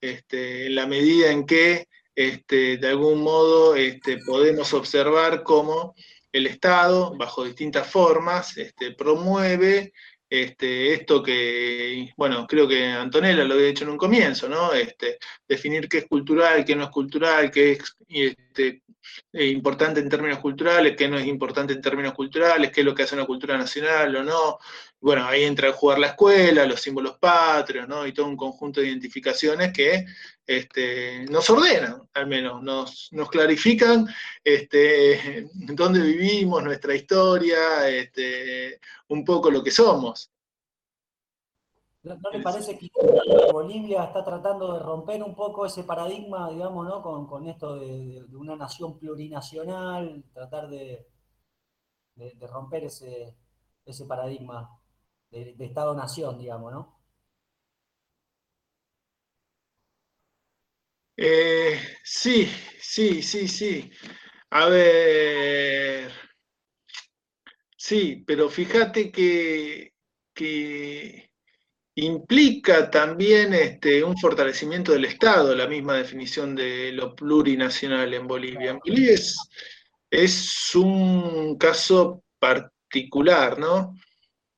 en la medida en que este, de algún modo este, podemos observar cómo el Estado, bajo distintas formas, este, promueve esto que, bueno, creo que Antonella lo había dicho en un comienzo, ¿no? definir qué es cultural, qué no es cultural, qué es importante en términos culturales, qué no es importante en términos culturales, qué es lo que hace una cultura nacional o no. Bueno, ahí entra a jugar la escuela, los símbolos patrios, ¿no? Y todo un conjunto de identificaciones que este, nos ordenan, al menos, nos, clarifican este, dónde vivimos, nuestra historia, este, un poco lo que somos. ¿No, le parece que Bolivia está tratando de romper un poco ese paradigma, digamos, ¿no? con, esto de, una nación plurinacional, tratar de, romper ese, ese paradigma de, de Estado-nación, digamos, ¿no? Eh, sí, sí, sí, sí. A ver. Sí, pero fíjate que, implica también este, un fortalecimiento del Estado, la misma definición de lo plurinacional en Bolivia. En Bolivia es, es un caso particular, ¿no?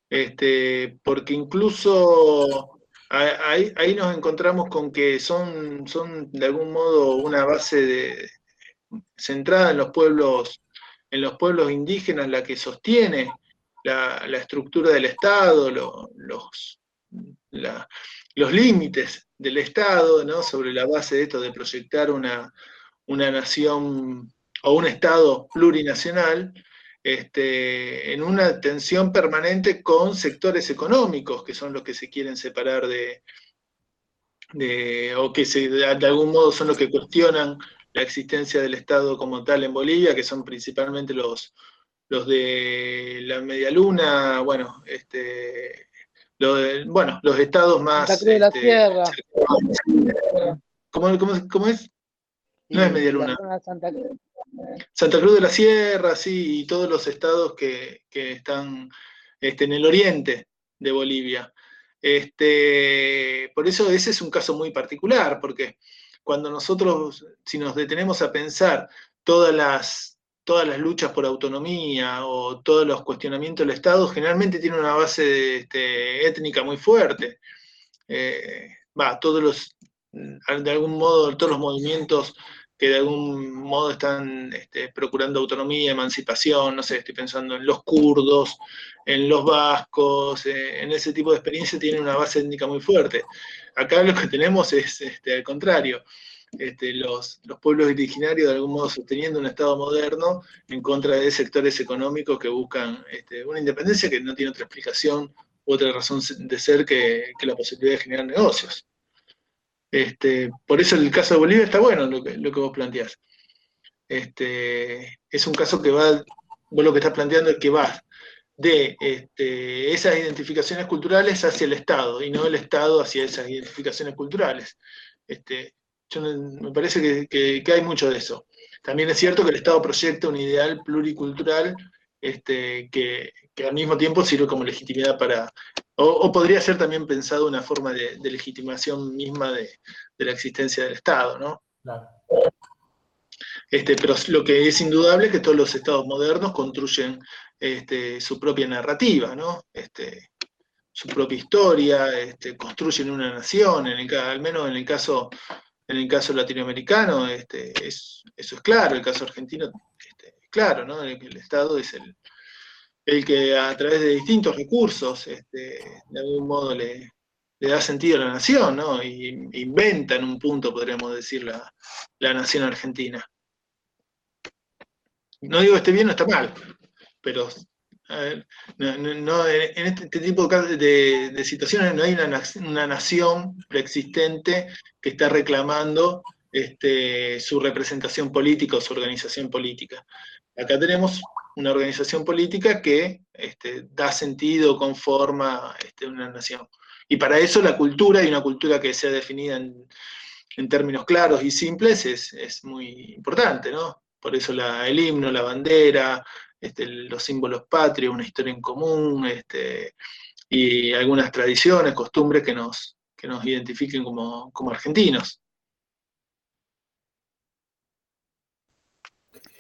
Este, porque incluso Ahí, nos encontramos con que son, son de algún modo una base centrada en los pueblos, en los pueblos indígenas la que sostiene la, estructura del Estado, los, los límites del Estado, sobre la base de esto de proyectar una, una nación o un Estado plurinacional, este, en una tensión permanente con sectores económicos, que son los que se quieren separar de, o que de algún modo son los que cuestionan la existencia del Estado como tal en Bolivia, que son principalmente los, los de la Media Luna, bueno, este, bueno, los estados más... Santa Cruz de la este, Sierra. ¿cómo, cómo, cómo es? No es Media Luna. Santa Cruz. Santa Cruz de la Sierra, sí, y todos los estados que, que están este, en el oriente de Bolivia. Este, por eso ese es un caso muy particular, porque cuando nosotros, si nos detenemos a pensar todas las, todas las luchas por autonomía o todos los cuestionamientos del Estado, generalmente tienen una base este, étnica muy fuerte. Eh, va, todos los, de algún modo, todos los movimientos que de algún modo están este, procurando autonomía, emancipación, no sé, estoy pensando en los kurdos, en los vascos, eh, en ese tipo de experiencia tienen una base étnica muy fuerte. Acá lo que tenemos es este, al contrario, este, los, los, pueblos originarios de algún modo sosteniendo un Estado moderno en contra de sectores económicos que buscan este, una independencia que no tiene otra explicación u otra razón de ser que, la posibilidad de generar negocios. Este, por eso el caso de Bolivia está bueno lo que, lo que vos planteás. Es un caso que va, vos lo que estás planteando es que va de esas identificaciones culturales hacia el Estado y no el Estado hacia esas identificaciones culturales. Yo me parece que, hay mucho de eso. También es cierto que el Estado proyecta un ideal pluricultural este, que, al mismo tiempo sirve como legitimidad para, o, podría ser también pensado una forma de, legitimación misma de, la existencia del Estado, ¿no? Este, pero lo que es indudable es que todos los estados modernos construyen este, su propia narrativa, ¿no? Este, su propia historia, este, construyen una nación, en al menos en el caso, en el caso latinoamericano, este, es, eso es claro, el caso argentino este, es claro, ¿no? El, Estado es el, el que a través de distintos recursos, este, de algún modo le, da sentido a la nación, ¿no? Y inventa en un punto, podríamos decir, la, nación argentina. No digo que esté bien o está mal, pero no, en este, este tipo de, situaciones no hay una, nación preexistente que está reclamando este, su representación política o su organización política. Acá tenemos una organización política que este, da sentido, conforma una nación. Y para eso la cultura, y una cultura que sea definida en, términos claros y simples, es, muy importante, ¿no? Por eso el himno, la bandera, este, los símbolos patrios, una historia en común, este, y algunas tradiciones, costumbres que nos, que nos identifiquen como, como argentinos.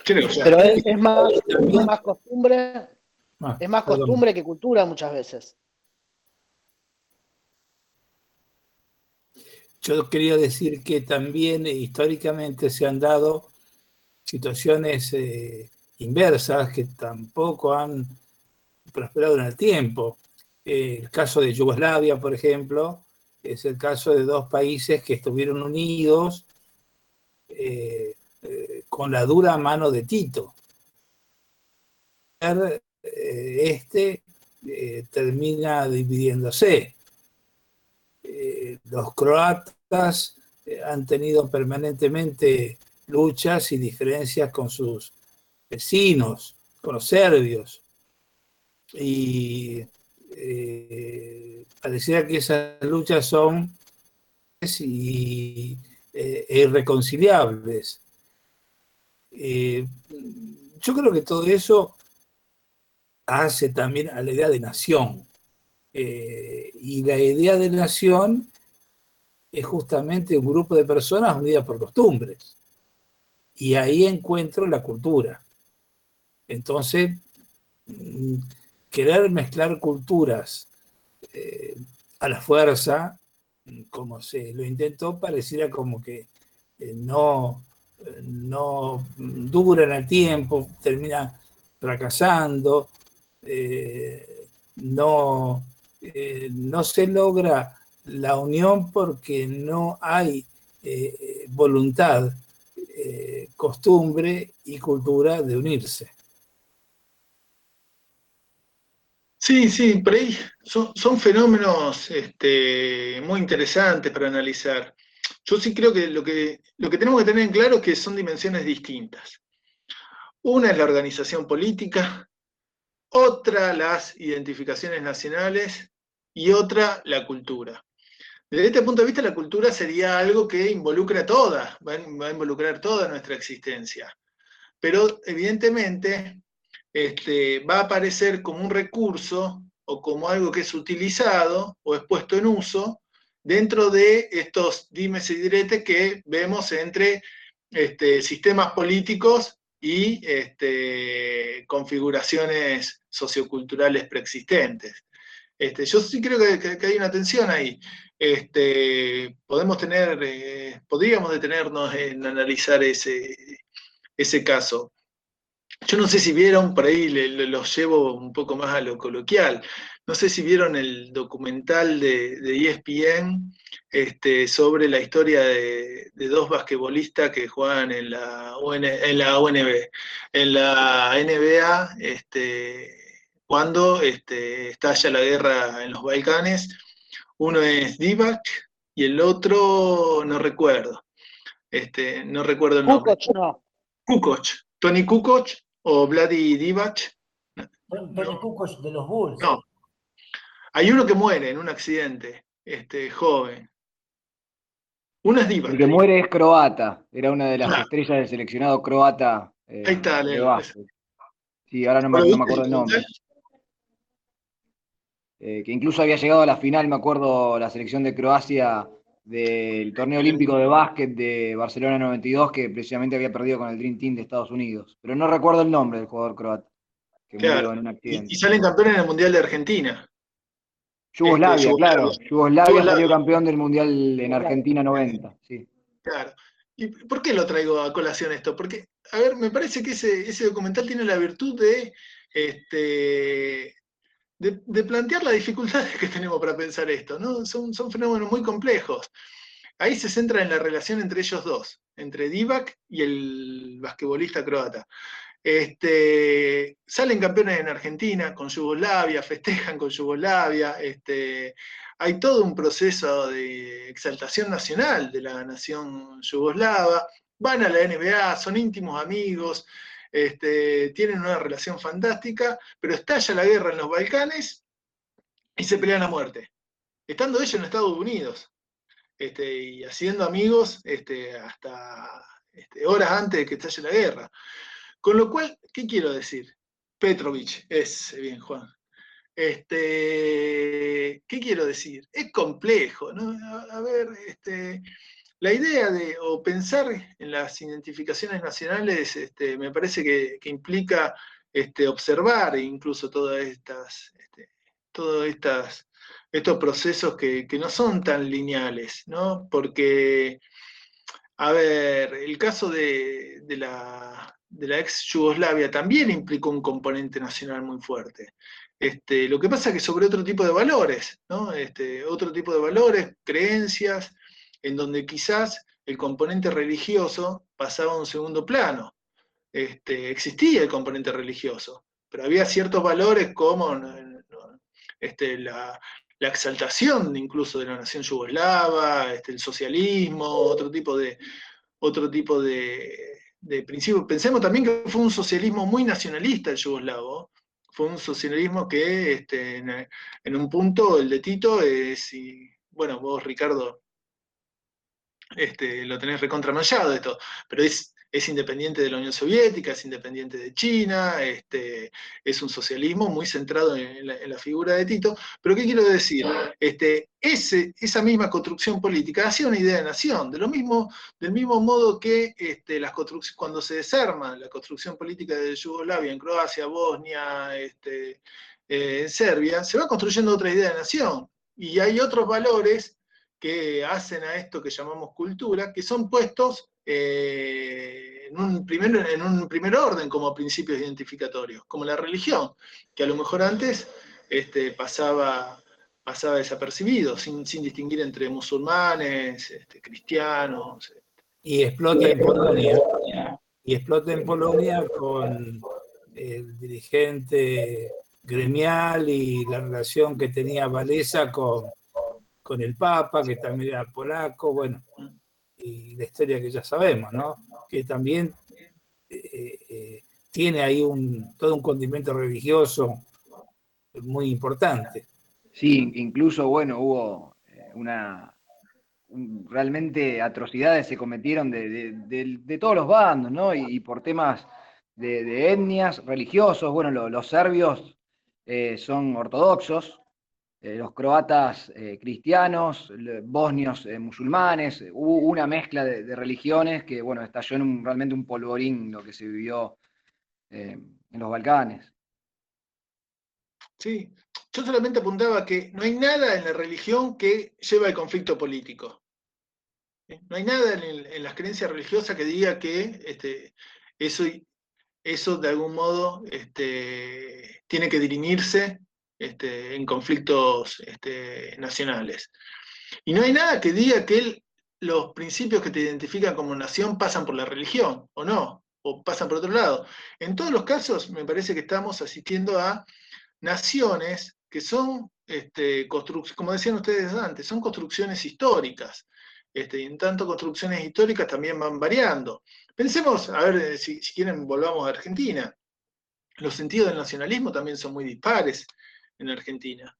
Pero es, más, costumbre, ah, es más costumbre que cultura muchas veces. Yo quería decir que también eh, históricamente se han dado situaciones eh, inversas que tampoco han prosperado en el tiempo. el caso de Yugoslavia, por ejemplo, es el caso de dos países que estuvieron unidos eh, con la dura mano de Tito. Eh, este eh, termina dividiéndose. Eh, los croatas han tenido permanentemente luchas y diferencias con sus vecinos, con los serbios. Y pareciera que esas luchas son irreconciliables. Eh, yo creo que todo eso hace también a la idea de nación. Eh, y la idea de nación es justamente un grupo de personas unidas por costumbres. Y ahí encuentro la cultura. Entonces, mm, querer mezclar culturas eh, a la fuerza, como se lo intentó, pareciera como que no, no dura en el tiempo, termina fracasando, eh, no, eh, no se logra la unión porque no hay eh, voluntad, eh, costumbre y cultura de unirse. Sí, sí, por ahí son, fenómenos este, muy interesantes para analizar. Yo sí creo que lo, que tenemos que tener en claro es que son dimensiones distintas. Una es la organización política, otra las identificaciones nacionales y otra la cultura. Desde este punto de vista, la cultura sería algo que involucra toda, va a involucrar toda nuestra existencia. Pero evidentemente este, va a aparecer como un recurso o como algo que es utilizado o es puesto en uso dentro de estos dimes y diretes que vemos entre este, sistemas políticos y este, configuraciones socioculturales preexistentes. yo sí creo que, hay una tensión ahí. podemos tener, eh, podríamos detenernos en analizar ese, ese caso. Yo no sé si vieron, por ahí los llevo un poco más a lo coloquial, no sé si vieron el documental de, de ESPN este, sobre la historia de, dos basquetbolistas que juegan en la, en la UNB. En la NBA, este, cuando este, estalla la guerra en los Balcanes, uno es Divac y el otro no recuerdo. Este, no recuerdo el nombre. Kukoc, no. Kukoc, Tony Kukoc o Vladi Divac. de los Bulls. No. Hay uno que muere en un accidente, este, joven. Uno es Divac. El que muere es croata. Era una de las estrellas del seleccionado croata. Eh, Ahí está, Sí, ahora no me, acuerdo el nombre. Eh, que incluso había llegado a la final, me acuerdo, la selección de Croacia del torneo olímpico de básquet de Barcelona 92, que precisamente había perdido con el Dream Team de Estados Unidos. Pero no recuerdo el nombre del jugador croata. Que murió en un accidente. Y, salen campeones en el Mundial de Argentina. Yugoslavia, este, claro. Yugoslavia, salió campeón del Mundial en Argentina 90. Sí. Claro. ¿Y por qué lo traigo a colación esto? Porque, a ver, me parece que ese, ese documental tiene la virtud de, este, de, plantear las dificultades que tenemos para pensar esto, ¿no? Son, son fenómenos muy complejos. Ahí se centra en la relación entre ellos dos, entre Divac y el basquetbolista croata. Este, salen campeones en Argentina con Yugoslavia, festejan con Yugoslavia, este, hay todo un proceso de exaltación nacional de la nación yugoslava, van a la NBA, son íntimos amigos, este, tienen una relación fantástica, pero estalla la guerra en los Balcanes y se pelean a muerte, estando ellos en Estados Unidos este, y haciendo amigos este, hasta horas antes de que estalle la guerra. Con lo cual, ¿qué quiero decir? Petrovich, es bien, Juan. ¿Qué quiero decir? Es complejo, ¿no? A, ver, este, la idea de, o pensar en las identificaciones nacionales, este, me parece que, implica este, observar incluso todas estas, este, todos estos procesos que, no son tan lineales, ¿no? Porque, a ver, el caso de, la, ex Yugoslavia también implicó un componente nacional muy fuerte. Este, lo que pasa es que sobre otro tipo de valores, ¿no? Otro tipo de valores, creencias, en donde quizás el componente religioso pasaba a un segundo plano. Este, existía el componente religioso, pero había ciertos valores como este, la, exaltación incluso de la nación yugoslava, este, el socialismo, otro tipo de, otro tipo de, principios. Pensemos también que fue un socialismo muy nacionalista el yugoslavo, fue un socialismo que este, en, un punto, el de Tito, es, bueno, vos Ricardo este, lo tenés recontramallado esto, pero es, independiente de la Unión Soviética, es independiente de China, este, es un socialismo muy centrado en la, figura de Tito. Pero ¿qué quiero decir? Este, esa misma construcción política hacía una idea de nación, de lo mismo, del mismo modo que este, las cuando se desarma la construcción política de Yugoslavia en Croacia, Bosnia, este, eh, en Serbia, se va construyendo otra idea de nación. Y hay otros valores que hacen a esto que llamamos cultura, que son puestos eh, en, un primer, en un primer orden como principios identificatorios, como la religión, que a lo mejor antes este, pasaba, pasaba desapercibido, sin, distinguir entre musulmanes, este, cristianos. Y explota en Polonia. Y explota en Polonia con el dirigente gremial y la relación que tenía Valesa con, con el Papa, que también era polaco, bueno, y la historia que ya sabemos, ¿no? Que también eh, eh, tiene ahí un, todo un condimento religioso muy importante. Sí, incluso, bueno, hubo eh, una, realmente atrocidades se cometieron de, todos los bandos, ¿no? Y, por temas de, etnias, religiosos, bueno, los serbios son ortodoxos, los croatas eh, cristianos, bosnios eh, musulmanes, hubo una mezcla de, religiones que, bueno, estalló en realmente un polvorín lo que se vivió en los Balcanes. Sí, yo solamente apuntaba que no hay nada en la religión que lleve al conflicto político. No hay nada en, las creencias religiosas que diga que este, eso, eso de algún modo este, tiene que dirimirse este, en conflictos este, nacionales. Y no hay nada que diga que los principios que te identifican como nación pasan por la religión, o no, o pasan por otro lado. En todos los casos, me parece que estamos asistiendo a naciones que son, este, como decían ustedes antes, son construcciones históricas. Este, y en tanto construcciones históricas también van variando. Pensemos, a ver, eh, si, si quieren, volvamos a Argentina. Los sentidos del nacionalismo también son muy dispares en Argentina.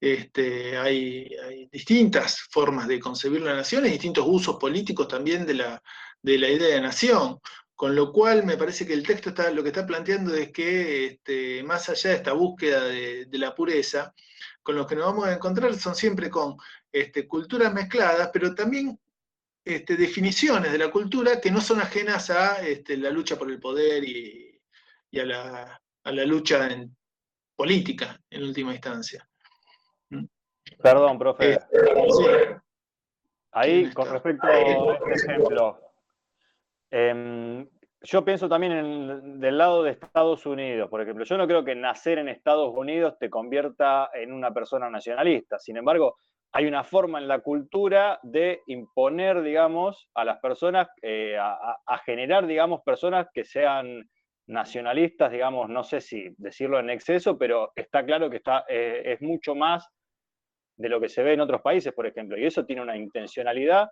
Este, hay, distintas formas de concebir la nación y distintos usos políticos también de la, de la idea de nación. Con lo cual me parece que el texto está, lo que está planteando es que este, más allá de esta búsqueda de, la pureza, con lo que nos vamos a encontrar son siempre con este, culturas mezcladas, pero también definiciones de la cultura que no son ajenas a la lucha por el poder y, a, la, a, la, lucha en, política en última instancia. Perdón, profe. Eh, Ahí, con respecto a este ejemplo, em, yo pienso también en, del lado de Estados Unidos, por ejemplo. Yo no creo que nacer en Estados Unidos te convierta en una persona nacionalista. Sin embargo, hay una forma en la cultura de imponer, digamos, a las personas, eh, a, generar, digamos, personas que sean nacionalistas, digamos, no sé si decirlo en exceso, pero está claro que está, eh, es mucho más de lo que se ve en otros países, por ejemplo, y eso tiene una intencionalidad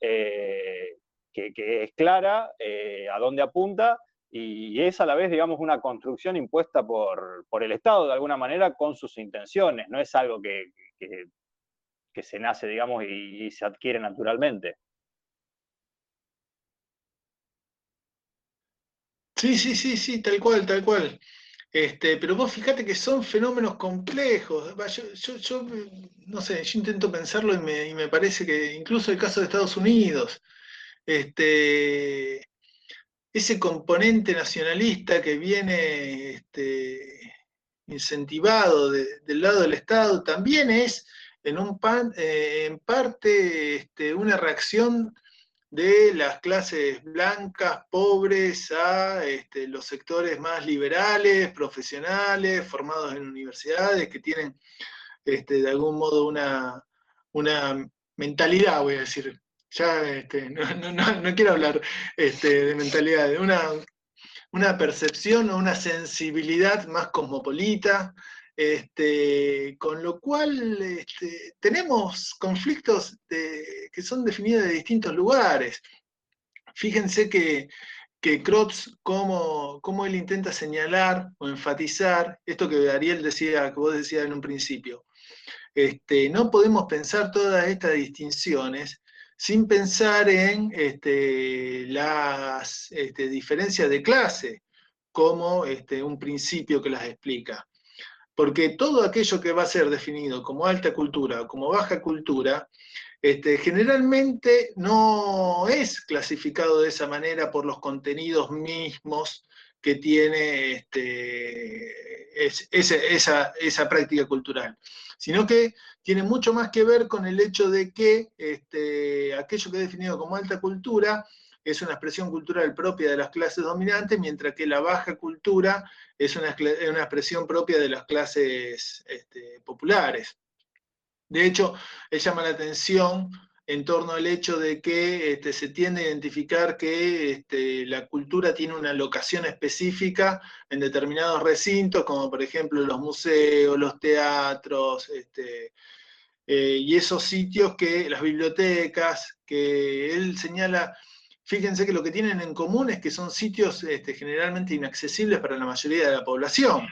eh, que, es clara, eh, a dónde apunta, y, es a la vez, digamos, una construcción impuesta por, el Estado, de alguna manera, con sus intenciones, no es algo que, que, se nace, digamos, y se adquiere naturalmente. Sí, sí, sí, sí, tal cual, tal cual. Este, pero vos fíjate que son fenómenos complejos. Yo, no sé, yo intento pensarlo y me, parece que incluso el caso de Estados Unidos, este, ese componente nacionalista que viene este, incentivado del lado del Estado también es en, un pan, eh, en parte este, una reacción de las clases blancas, pobres, a este, los sectores más liberales, profesionales, formados en universidades, que tienen este, de algún modo una, una, mentalidad, voy a decir, ya este, no, quiero hablar de mentalidad, de una, una percepción o una sensibilidad más cosmopolita, este, con lo cual este, tenemos conflictos que son definidos de distintos lugares. Fíjense que, que Krotz, cómo, él intenta señalar o enfatizar esto que Ariel decía, que vos decías en un principio. Este, no podemos pensar todas estas distinciones sin pensar en las diferencias de clase como un principio que las explica porque todo aquello que va a ser definido como alta cultura o como baja cultura, este, generalmente no es clasificado de esa manera por los contenidos mismos que tiene este, esa, práctica cultural, sino que tiene mucho más que ver con el hecho de que este, aquello que es definido como alta cultura es una expresión cultural propia de las clases dominantes, mientras que la baja cultura es una, expresión propia de las clases este, populares. De hecho, él llama la atención en torno al hecho de que este, se tiende a identificar que este, la cultura tiene una locación específica en determinados recintos, como por ejemplo los museos, los teatros, eh, y esos sitios que, las bibliotecas, que él señala, fíjense que lo que tienen en común es que son sitios generalmente inaccesibles para la mayoría de la población.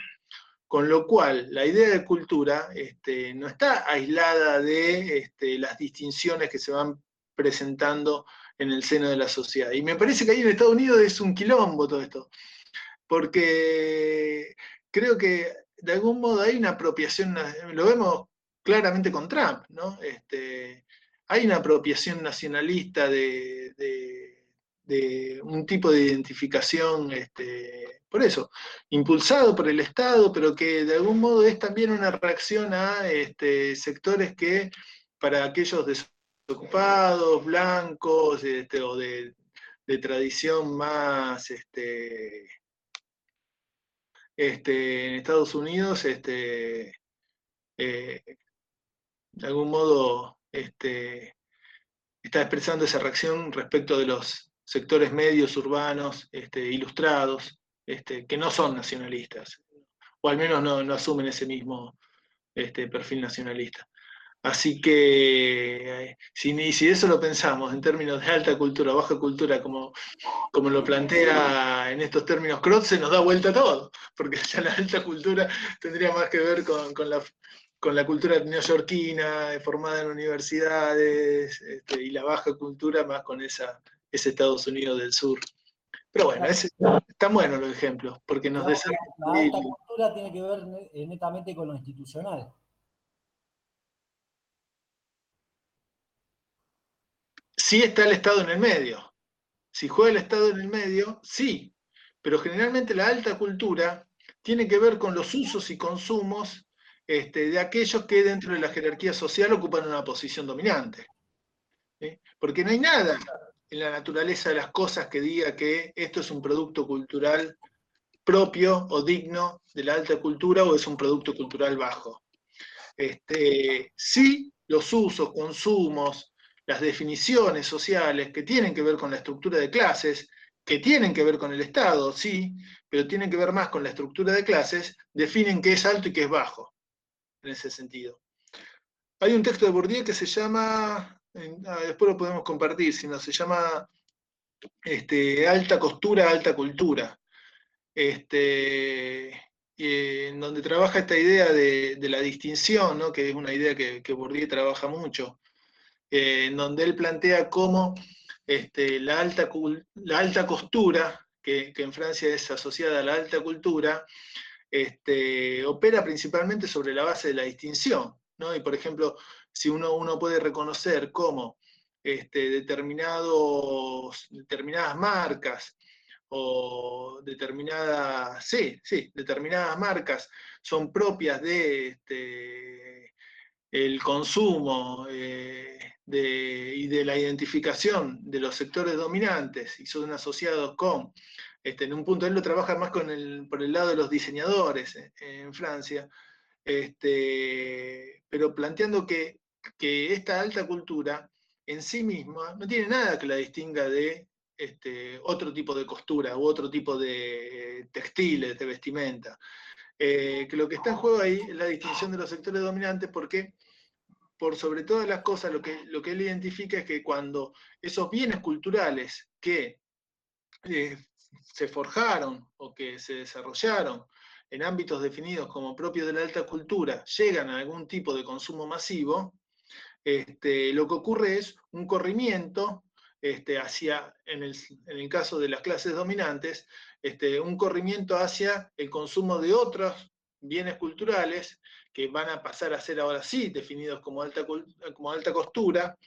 Con lo cual, la idea de cultura este, no está aislada de este, las distinciones que se van presentando en el seno de la sociedad. Y me parece que ahí en Estados Unidos es un quilombo todo esto, porque creo que de algún modo hay una apropiación, lo vemos claramente con Trump, ¿no? Este, hay una apropiación nacionalista de un tipo de identificación, este, por eso, impulsado por el Estado, pero que de algún modo es también una reacción a este, sectores que para aquellos desocupados, blancos, este, o de, tradición más este, este, en Estados Unidos, este, eh, de algún modo este, está expresando esa reacción respecto de los sectores medios urbanos este, ilustrados, este, que no son nacionalistas, o al menos no, asumen ese mismo este, perfil nacionalista. Así que, eh, si, si eso lo pensamos en términos de alta cultura, baja cultura, como, como lo plantea en estos términos Crotz, se nos da vuelta todo, porque ya la alta cultura tendría más que ver con, la, con la cultura neoyorquina, formada en universidades, y la baja cultura más con esa es Estados Unidos del Sur. Pero bueno, es, están buenos los ejemplos, porque nos desarrollan. La alta cultura tiene que ver eh, netamente con lo institucional. Sí está el Estado en el medio. Si juega el Estado en el medio, sí. Pero generalmente la alta cultura tiene que ver con los usos y consumos este, de aquellos que dentro de la jerarquía social ocupan una posición dominante. Porque no hay nada en la naturaleza de las cosas que diga que esto es un producto cultural propio o digno de la alta cultura o es un producto cultural bajo. Este, sí, los usos, consumos, las definiciones sociales que tienen que ver con la estructura de clases, que tienen que ver con el Estado, sí, pero tienen que ver más con la estructura de clases, definen qué es alto y qué es bajo, en ese sentido. Hay un texto de Bourdieu que se llama Ah, después lo podemos compartir, si no se llama este, alta costura, alta cultura, este, en donde trabaja esta idea de, la distinción, que es una idea que, que Bourdieu trabaja mucho, eh, en donde él plantea cómo este, la, alta, la alta costura, que, en Francia es asociada a la alta cultura, este, opera principalmente sobre la base de la distinción. ¿no? Y por ejemplo, si uno, uno puede reconocer cómo este, determinados, determinadas marcas o determinadas, sí, sí, determinadas marcas son propias de este, el consumo eh, y de la identificación de los sectores dominantes y son asociados con, este, en un punto él lo trabaja más con el, por el lado de los diseñadores eh, en Francia, este, pero planteando que que esta alta cultura en sí misma no tiene nada que la distinga de este, otro tipo de costura u otro tipo de textiles, de vestimenta. Eh, que lo que está en juego ahí es la distinción de los sectores dominantes porque por sobre todas las cosas lo que, lo que él identifica es que cuando esos bienes culturales que eh, se forjaron o que se desarrollaron en ámbitos definidos como propios de la alta cultura llegan a algún tipo de consumo masivo, este, lo que ocurre es un corrimiento este, hacia, en el, caso de las clases dominantes, este, un corrimiento hacia el consumo de otros bienes culturales que van a pasar a ser ahora sí definidos como alta, como alta costura,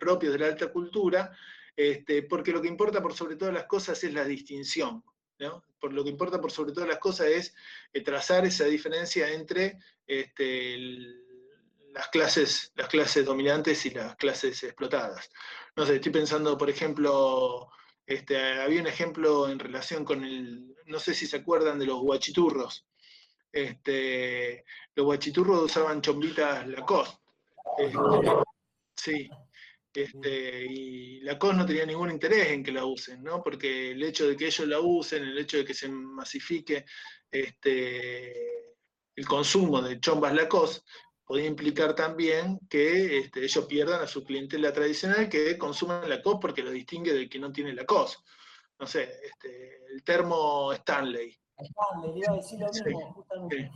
propios de la alta cultura, porque lo que importa por sobre todas las cosas es la distinción. Por lo que importa por sobre todas las cosas es eh, trazar esa diferencia entre el, las clases, las clases dominantes y las clases explotadas. No sé, estoy pensando, por ejemplo, este, había un ejemplo en relación con el, no sé si se acuerdan de los guachiturros. Este, los guachiturros usaban chombitas Lacoste. Este, sí. Este, y la COS no tenía ningún interés en que la usen, ¿no? Porque el hecho de que ellos la usen, el hecho de que se masifique este, el consumo de chombas Lacoste, podía implicar también que este, ellos pierdan a su clientela tradicional que consumen Lacoste porque lo distingue del que no tiene Lacoste. No sé, este, el termo Stanley. Stanley, iba a decir lo mismo, justamente.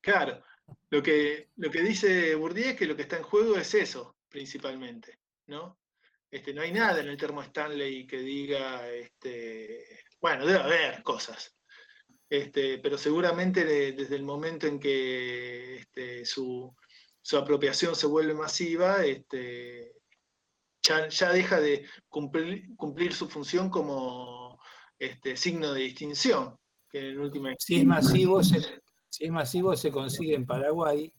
Claro, lo que, lo que dice Bourdieu es que lo que está en juego es eso, principalmente, ¿no? Este, no hay nada en el termo Stanley que diga, este, bueno, debe haber cosas, este, pero seguramente desde el momento en que este, su, apropiación se vuelve masiva, este, ya, deja de cumplir, su función como signo de distinción. Que en última... si, es masivo, se, si es masivo, se consigue en Paraguay,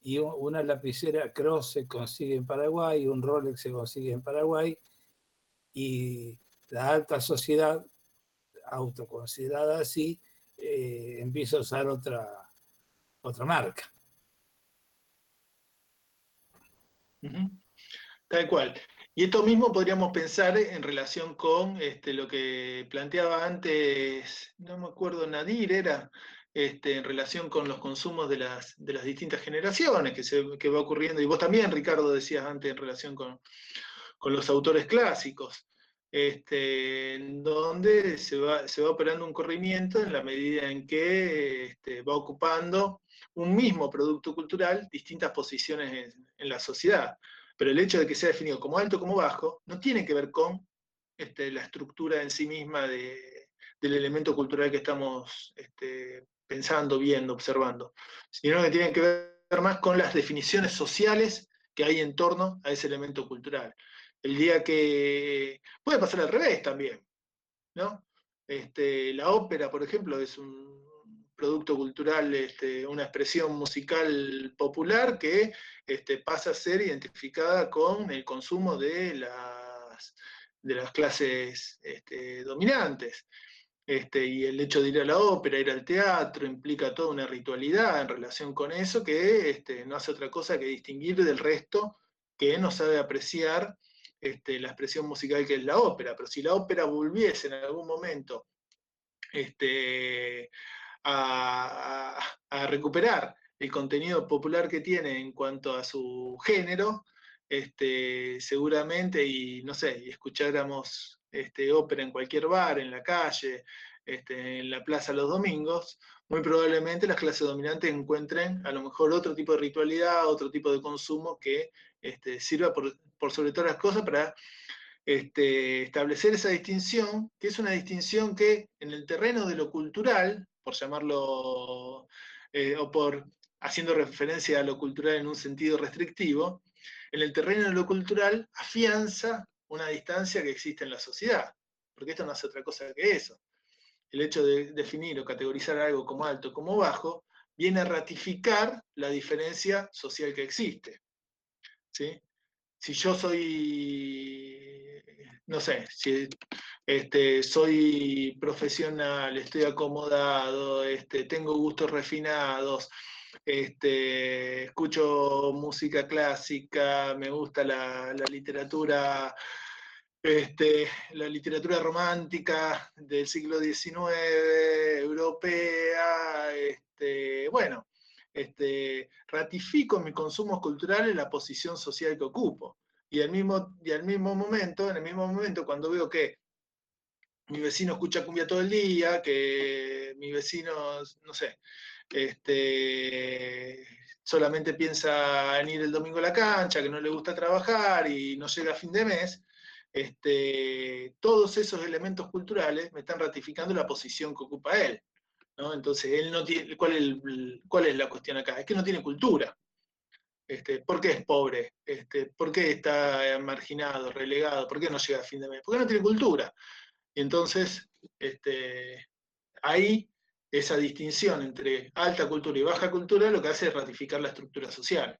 y una lapicera Cross se consigue en Paraguay, un Rolex se consigue en Paraguay, y la alta sociedad autoconsiderada así, eh, empieza a usar otra, otra marca. Tal cual. Y esto mismo podríamos pensar en relación con este, lo que planteaba antes, no me acuerdo, Nadir era, este, en relación con los consumos de las, de las distintas generaciones que, se, que va ocurriendo. Y vos también, Ricardo, decías antes en relación con, con los autores clásicos este, donde se va, se va operando un corrimiento en la medida en que este, va ocupando un mismo producto cultural distintas posiciones en, la sociedad. Pero el hecho de que sea definido como alto como bajo no tiene que ver con este, la estructura en sí misma del elemento cultural que estamos este, pensando, viendo, observando, sino que tiene que ver más con las definiciones sociales que hay en torno a ese elemento cultural. El día que... Puede pasar al revés también, ¿no? Este, la ópera, por ejemplo, es un producto cultural, este, una expresión musical popular que este, pasa a ser identificada con el consumo de las, de las clases este, dominantes. Este, y el hecho de ir a la ópera, ir al teatro, implica toda una ritualidad en relación con eso que este, no hace otra cosa que distinguir del resto que no sabe apreciar este, la expresión musical que es la ópera, pero si la ópera volviese en algún momento este, a, recuperar el contenido popular que tiene en cuanto a su género, este, seguramente, y no sé, y escucháramos este, ópera en cualquier bar, en la calle, este, en la plaza los domingos, muy probablemente las clases dominantes encuentren a lo mejor otro tipo de ritualidad, otro tipo de consumo que este, sirva por, sobre todas las cosas para este, establecer esa distinción, que es una distinción que en el terreno de lo cultural, por llamarlo, eh, o por haciendo referencia a lo cultural en un sentido restrictivo, en el terreno de lo cultural afianza una distancia que existe en la sociedad, porque esto no hace otra cosa que eso el hecho de definir o categorizar algo como alto o como bajo, viene a ratificar la diferencia social que existe. ¿Sí? Si yo soy, no sé, si este, soy profesional, estoy acomodado, este, tengo gustos refinados, este, escucho música clásica, me gusta la, la literatura este, la literatura romántica del siglo XIX, europea, este, bueno, este, ratifico mis consumos culturales la posición social que ocupo. Y al, mismo, y al mismo momento, en el mismo momento, cuando veo que mi vecino escucha cumbia todo el día, que mi vecino, no sé, este, solamente piensa en ir el domingo a la cancha, que no le gusta trabajar y no llega a fin de mes, este, todos esos elementos culturales me están ratificando la posición que ocupa él. Entonces, él no tiene, ¿cuál, es la cuestión acá? Es que no tiene cultura. Este, ¿Por qué es pobre? Este, ¿Por qué está marginado, relegado? ¿Por qué no llega a fin de mes? Porque no tiene cultura. Y entonces, este, ahí esa distinción entre alta cultura y baja cultura lo que hace es ratificar la estructura social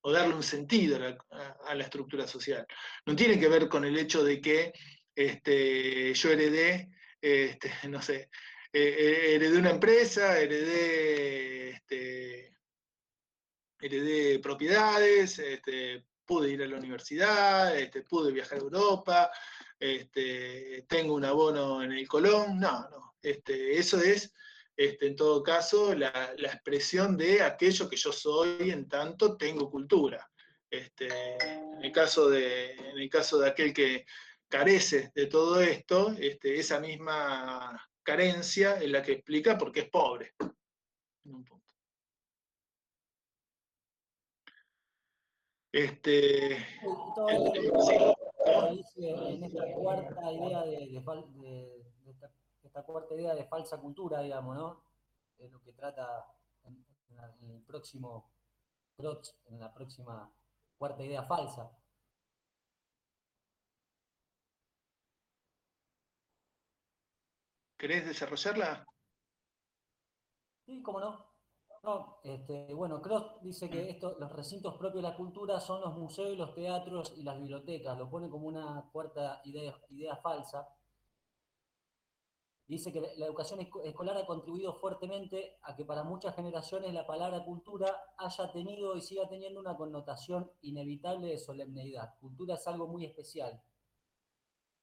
o darle un sentido a la, estructura social. No tiene que ver con el hecho de que yo heredé, no sé, eh, heredé una empresa, heredé, este, heredé propiedades, este, pude ir a la universidad, este, pude viajar a Europa, este, tengo un abono en el Colón, no, no, este, eso es este, en todo caso la, expresión de aquello que yo soy en tanto tengo cultura. Este, en, el caso de, en el caso de aquel que carece de todo esto, este, esa misma carencia es la que explica por qué es pobre. Este, en esta cuarta idea de, esta, cuarta idea de falsa cultura, digamos, ¿no? Es lo que trata en, el próximo en la próxima cuarta idea falsa. ¿Querés desarrollarla? Sí, cómo no. No, este, bueno, Cross dice que esto, los recintos propios de la cultura son los museos, los teatros y las bibliotecas. Lo pone como una cuarta idea, idea falsa. Dice que la educación escolar ha contribuido fuertemente a que para muchas generaciones la palabra cultura haya tenido y siga teniendo una connotación inevitable de solemnidad. Cultura es algo muy especial.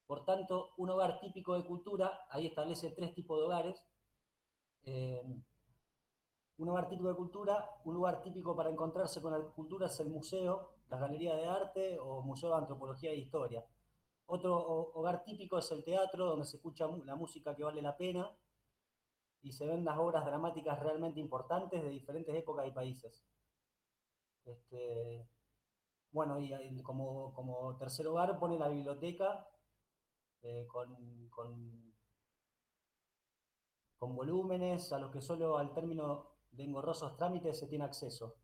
Por tanto, un hogar típico de cultura, ahí establece tres tipos de hogares. Eh, un hogar típico de cultura, un lugar típico para encontrarse con la cultura es el museo, la galería de arte o museo de antropología e historia. Otro hogar típico es el teatro, donde se escucha la música que vale la pena y se ven las obras dramáticas realmente importantes de diferentes épocas y países. Este, bueno, y como, tercer hogar pone la biblioteca eh, con, con, con volúmenes a los que solo al término de engorrosos trámites se tiene acceso.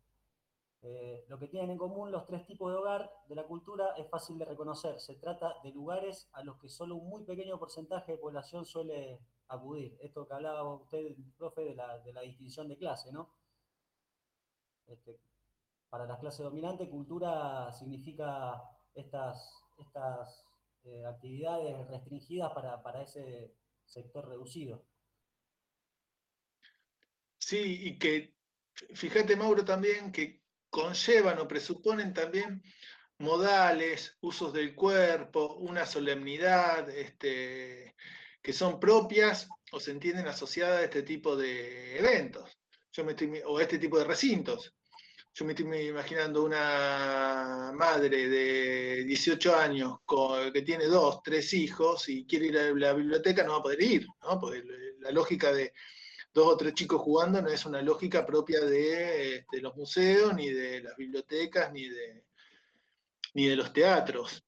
Eh, lo que tienen en común los tres tipos de hogar de la cultura es fácil de reconocer. Se trata de lugares a los que solo un muy pequeño porcentaje de población suele acudir. Esto que hablaba usted, profe, de la, distinción de clase, ¿no? Este, para las clases dominantes, cultura significa estas, estas eh, actividades restringidas para, para ese sector reducido. Sí, y que, fíjate Mauro también, que conllevan o presuponen también modales, usos del cuerpo, una solemnidad, este, que son propias o se entienden asociadas a este tipo de eventos, Yo me o a este tipo de recintos. Yo me estoy imaginando una madre de 18 años que tiene dos, tres hijos y quiere ir a la biblioteca, no va a poder ir, ¿no? Porque la lógica de, dos o tres chicos jugando no es una lógica propia de, este, los museos, ni de las bibliotecas, ni de, ni de los teatros.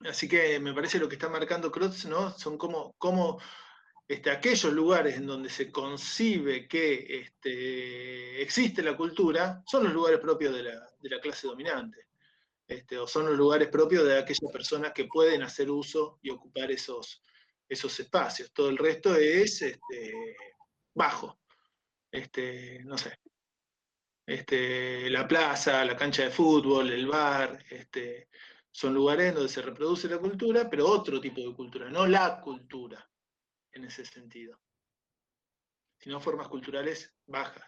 Así que me parece lo que está marcando Crotz, ¿no? Son como, como este, aquellos lugares en donde se concibe que este, existe la cultura, son los lugares propios de la, clase dominante. Este, o son los lugares propios de aquellas personas que pueden hacer uso y ocupar esos, esos espacios. Todo el resto es este, bajo. No sé. La plaza, la cancha de fútbol, el bar, son lugares donde se reproduce la cultura, pero otro tipo de cultura, no la cultura en ese sentido, sino formas culturales bajas.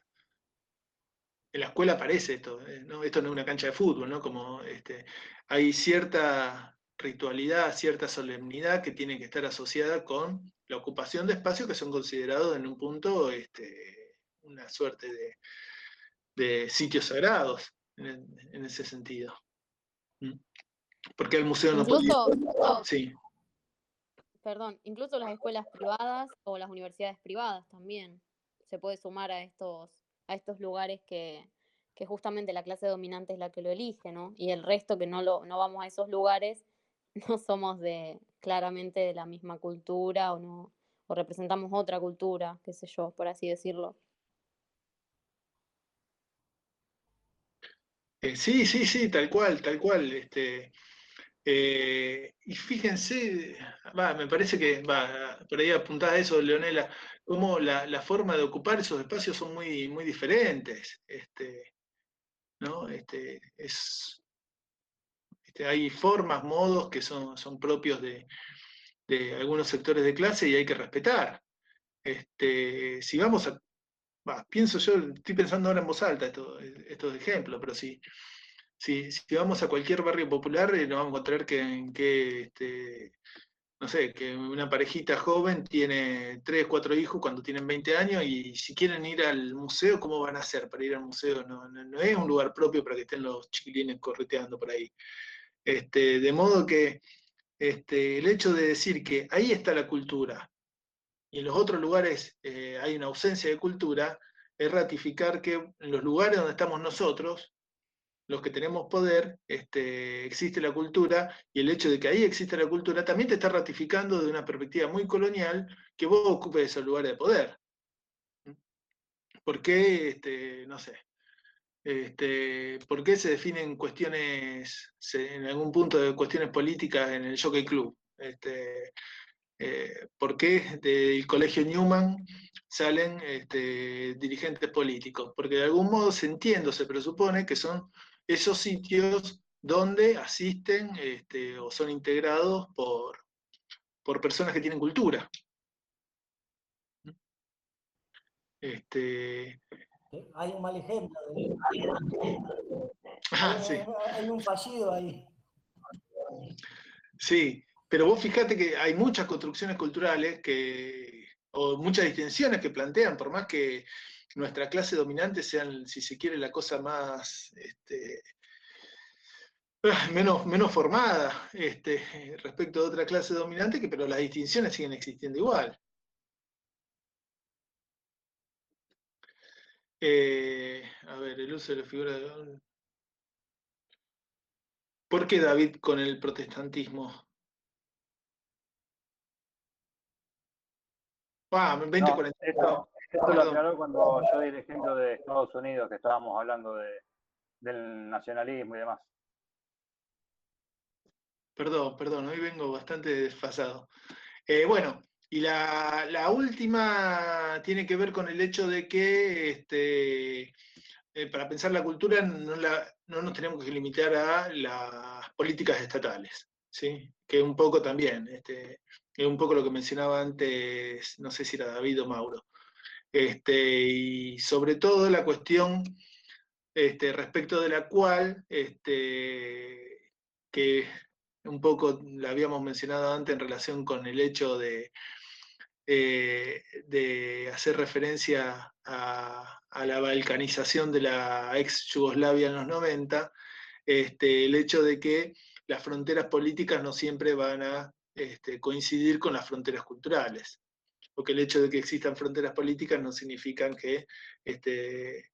En la escuela aparece esto, ¿eh? ¿no? esto no es una cancha de fútbol, ¿no? Como este, hay cierta ritualidad, cierta solemnidad que tiene que estar asociada con la ocupación de espacios que son considerados en un punto este, una suerte de, sitios sagrados en, ese sentido. ¿Mm? Porque el museo no puede... Sí. Perdón, incluso las escuelas privadas o las universidades privadas también se puede sumar a estos, a estos lugares que, justamente la clase dominante es la que lo elige, ¿no? Y el resto que no, lo, no vamos a esos lugares no somos de claramente de la misma cultura o no o representamos otra cultura, qué sé yo, por así decirlo. Eh, sí, sí, sí, tal cual, tal cual. Este, eh, y fíjense, me parece que por ahí apuntaba eso, Leonela, cómo la, forma de ocupar esos espacios son muy, muy diferentes. Este, ¿no? Este, es, este, hay formas, modos que son, son propios de, algunos sectores de clase y hay que respetar. Este, si vamos a pienso yo, estoy pensando ahora en voz alta estos, estos ejemplos, pero sí. Si, vamos a cualquier barrio popular, eh, nos vamos a encontrar que, este, no sé, que una parejita joven tiene tres, cuatro hijos cuando tienen 20 años y si quieren ir al museo, ¿cómo van a hacer para ir al museo? No, no, es un lugar propio para que estén los chiquilines correteando por ahí. Este, de modo que este, el hecho de decir que ahí está la cultura y en los otros lugares eh, hay una ausencia de cultura, es ratificar que en los lugares donde estamos nosotros, los que tenemos poder, este, existe la cultura, y el hecho de que ahí existe la cultura también te está ratificando de una perspectiva muy colonial que vos ocupes ese lugar de poder. ¿Por qué, este, no sé, este, por qué se definen cuestiones, en algún punto de cuestiones políticas en el Jockey Club? Eh, ¿Por qué del colegio Newman salen dirigentes políticos? Porque de algún modo se entiende, se presupone que son esos sitios donde asisten este, o son integrados por, por personas que tienen cultura. Este... Hay un mal ejemplo. Ah, hay, un fallido ahí. Sí, pero vos fíjate que hay muchas construcciones culturales que, o muchas distinciones que plantean, por más que nuestra clase dominante sean, si se quiere, la cosa más este, ah, menos, menos formada este, respecto de otra clase dominante, que, pero las distinciones siguen existiendo igual. Eh, a ver, el uso de la figura de... ¿Por qué David con el protestantismo? Ah, 2040. Esto, lo aclaró cuando yo di el ejemplo de Estados Unidos, que estábamos hablando de, del nacionalismo y demás. Perdón, perdón, hoy vengo bastante desfasado. Eh, bueno, y la, última tiene que ver con el hecho de que este, eh, para pensar la cultura no, no, nos tenemos que limitar a las políticas estatales, ¿sí? que un poco también, este, es un poco lo que mencionaba antes, no sé si era David o Mauro. Este, y sobre todo la cuestión este, respecto de la cual, este, que un poco la habíamos mencionado antes en relación con el hecho de, eh, de hacer referencia a, la balcanización de la ex Yugoslavia en los 90, este, el hecho de que las fronteras políticas no siempre van a coincidir con las fronteras culturales, porque el hecho de que existan fronteras políticas no significa que este,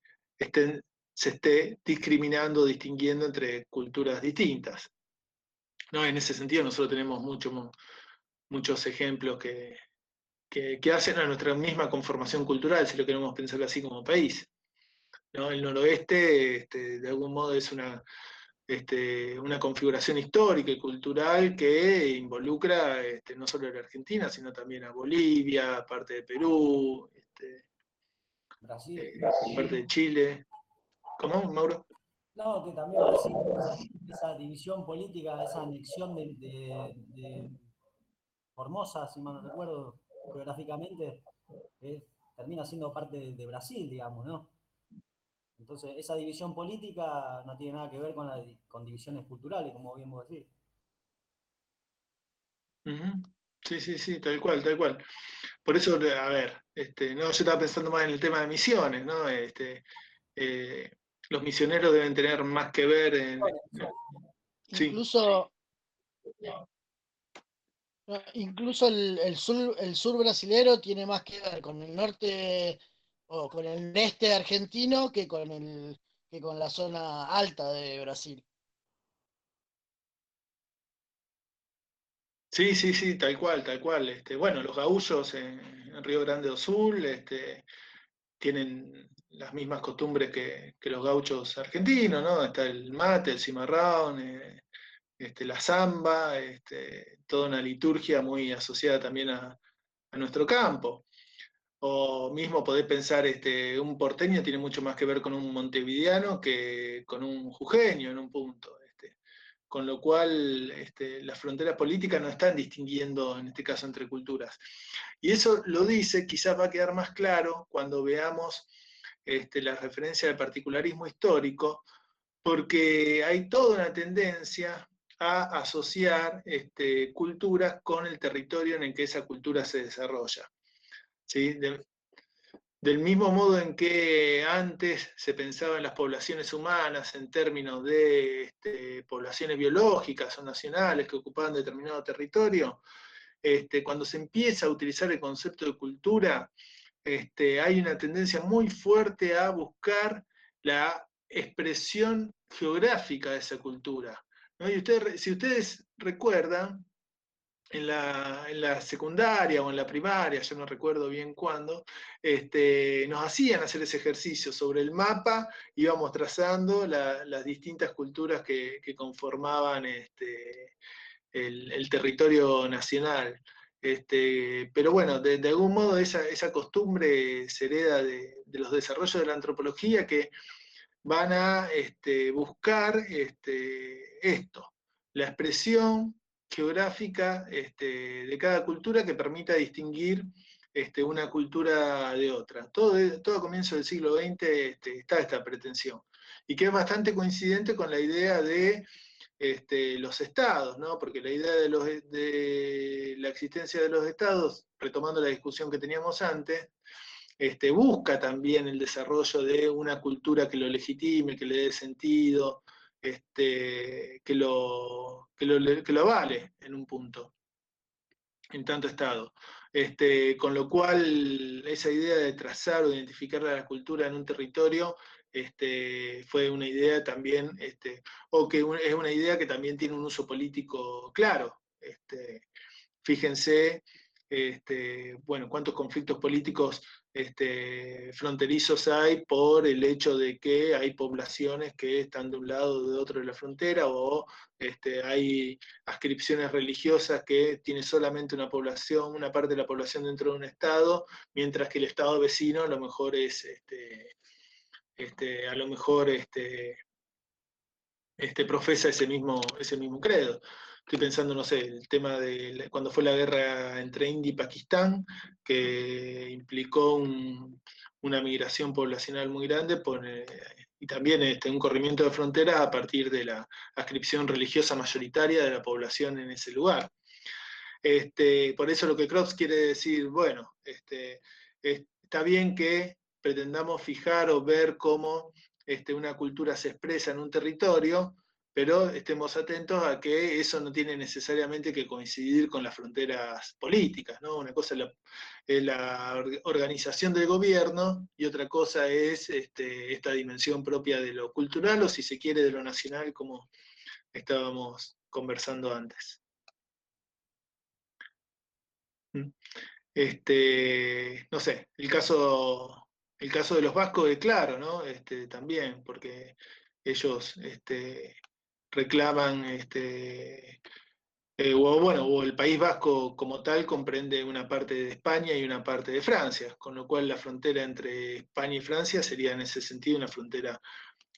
se esté discriminando, distinguiendo entre culturas distintas. ¿No? En ese sentido nosotros tenemos muchos ejemplos que, que, hacen a nuestra misma conformación cultural, si lo queremos pensar así como país. El noroeste, este, de algún modo, es una, este, una configuración histórica y cultural que involucra este, no solo a la Argentina, sino también a Bolivia, parte de Perú, este, Brasil. Eh, parte de Chile. ¿Cómo, Mauro? No, que también Brasil, esa división política, esa anexión de, Formosa, si mal no recuerdo, geográficamente, termina siendo parte de Brasil, digamos, ¿no? Entonces, esa división política no tiene nada que ver con, la, con divisiones culturales, como bien vos decís. Sí, sí, sí, tal cual, tal cual. Por eso, a ver, este, no, yo estaba pensando más en el tema de misiones, ¿no? Este, eh, los misioneros deben tener más que ver en... Incluso, incluso el, sur, el sur brasilero tiene más que ver con el norte o con el este argentino que con el que con la zona alta de Brasil. Sí, sí, sí, tal cual, tal cual. Este, bueno, los gaullos en, Río Grande do Sul este, tienen las mismas costumbres que, los gauchos argentinos, ¿no? Está el mate, el cimarrón, eh, este, la zamba, este, toda una liturgia muy asociada también a, a nuestro campo. O mismo podés pensar, este, un porteño tiene mucho más que ver con un montevideano que con un jujeño en un punto. Este. Con lo cual, este, las fronteras políticas no están distinguiendo, en este caso, entre culturas. Y eso lo dice, quizás va a quedar más claro cuando veamos este, la referencia al particularismo histórico, porque hay toda una tendencia a asociar este, culturas con el territorio en el que esa cultura se desarrolla. Del mismo modo en que antes se pensaba en las poblaciones humanas en términos de este, poblaciones biológicas o nacionales que ocupaban determinado territorio, este, cuando se empieza a utilizar el concepto de cultura, este, hay una tendencia muy fuerte a buscar la expresión geográfica de esa cultura. Y si ustedes recuerdan, en la, secundaria o en la primaria, yo no recuerdo bien cuándo, este, nos hacían hacer ese ejercicio sobre el mapa, íbamos trazando las distintas culturas que, conformaban este, el, territorio nacional. Este, pero bueno, de, algún modo esa, costumbre se hereda de, los desarrollos de la antropología que van a buscar esto, la expresión geográfica este, de cada cultura que permita distinguir este, una cultura de otra. Todo, todo comienzo del siglo XX este, está esta pretensión, y que es bastante coincidente con la idea de los estados, ¿no? porque la idea de, de la existencia de los estados, retomando la discusión que teníamos antes, busca también el desarrollo de una cultura que lo legitime, que le dé sentido, este, que, lo, que, lo, vale en un punto, en tanto estado. Este, con lo cual, esa idea de trazar o identificar la cultura en un territorio este, fue una idea también, o que es una idea que también tiene un uso político claro. Fíjense, bueno, cuántos conflictos políticos este, fronterizos hay por el hecho de que hay poblaciones que están de un lado o de otro de la frontera, o este, hay ascripciones religiosas que tiene solamente una población, una parte de la población dentro de un estado, mientras que el estado vecino a lo mejor es, este, este, a lo mejor este, este, profesa ese mismo, ese mismo credo. Estoy pensando, no sé, el tema de cuando fue la guerra entre India y Pakistán, que implicó una migración poblacional muy grande y también este, un corrimiento de fronteras a partir de la ascripción religiosa mayoritaria de la población en ese lugar. Este, por eso lo que Crops quiere decir, bueno, este, está bien que pretendamos fijar o ver cómo este, una cultura se expresa en un territorio, pero estemos atentos a que eso no tiene necesariamente que coincidir con las fronteras políticas, ¿no? Una cosa es la, organización del gobierno y otra cosa es este, esta dimensión propia de lo cultural o si se quiere de lo nacional, como estábamos conversando antes. ¿Mm? Este, no sé, el caso, el caso de los vascos es claro, ¿no? Este, también, porque ellos este, reclaman, este, eh, o bueno, o el País Vasco como tal comprende una parte de España y una parte de Francia, con lo cual la frontera entre España y Francia sería en ese sentido una frontera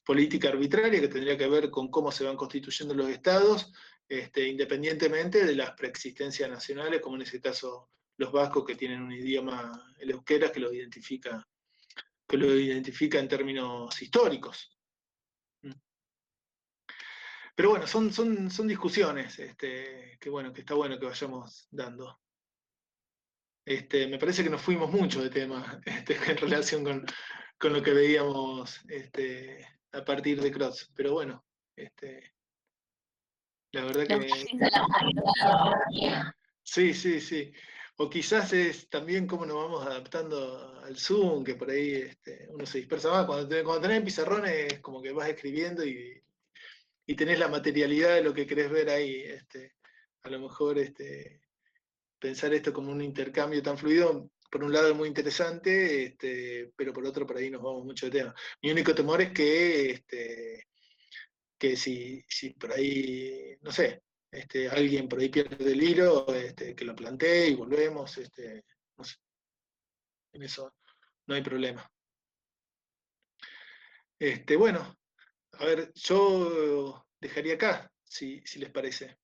política arbitraria que tendría que ver con cómo se van constituyendo los estados, este, independientemente de las preexistencias nacionales, como en ese caso los vascos que tienen un idioma, el euskera, que lo identifica, que lo identifica en términos históricos. Pero bueno, son, discusiones este, que bueno, que está bueno que vayamos dando. Este, me parece que nos fuimos mucho de tema este, en relación con, lo que veíamos a partir de Cross. Pero bueno, la verdad que... Sí, sí, sí. O quizás es también cómo nos vamos adaptando al Zoom, que por ahí uno se dispersa más. Cuando, cuando tenés pizarrones es como que vas escribiendo y y tenés la materialidad de lo que querés ver ahí. Este, a lo mejor este, pensar esto como un intercambio tan fluido, por un lado es muy interesante, este, pero por otro por ahí nos vamos mucho de tema. Mi único temor es que, este, que si, si por ahí, no sé, este, alguien por ahí pierde el hilo, este, que lo plantee y volvemos, este, no. En eso no hay problema. Este, bueno, a ver, yo dejaría acá, si, les parece.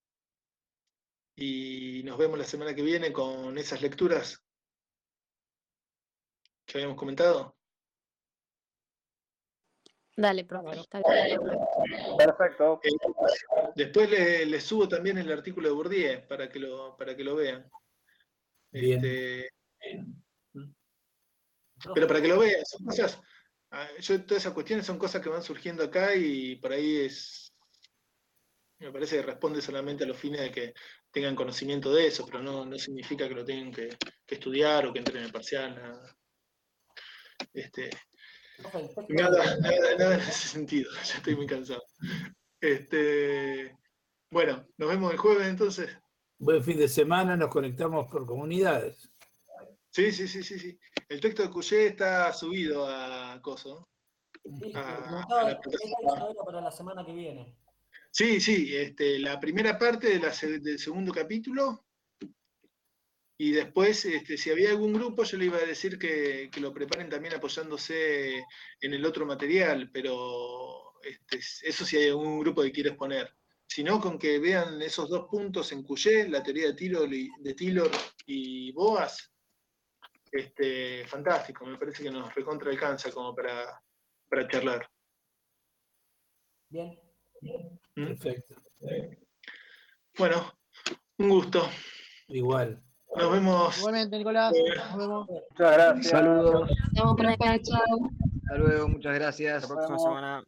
Y nos vemos la semana que viene con esas lecturas que habíamos comentado. Dale, profe. Está bien. Perfecto. Eh, después le, le subo también el artículo de Bourdieu para que lo, para que lo vean. Bien. Este, pero para que lo vean, son cosas, yo todas esas cuestiones son cosas que van surgiendo acá y por ahí es, me parece que responde solamente a los fines de que tengan conocimiento de eso, pero no, no significa que lo tengan que, que estudiar o que entren en parcial, nada. Este, Nada, nada, nada en ese sentido, ya estoy muy cansado. Este, bueno, nos vemos el jueves entonces. Buen fin de semana, nos conectamos por comunidades. Sí, sí, sí, sí, sí. El texto de Cuyé está subido a Coso. Sí, a- a la para la semana que viene. Sí, sí, este, la primera parte de la se- del segundo capítulo. Y después, este, si había algún grupo, yo le iba a decir que, que lo preparen también apoyándose en el otro material, pero este, eso si hay algún grupo que quiere exponer. Si no, con que vean esos dos puntos en Cuyé, la teoría de Taylor y Boas, este, fantástico, me parece que nos recontra alcanza como para, para charlar. Bien. ¿Mm? Perfecto. Bueno, un gusto. Igual. Nos vemos. Igualmente, Nicolás. Nos vemos. Muchas gracias. Saludos. Nos vemos, profe. Chao. Hasta luego, muchas gracias. La próxima semana.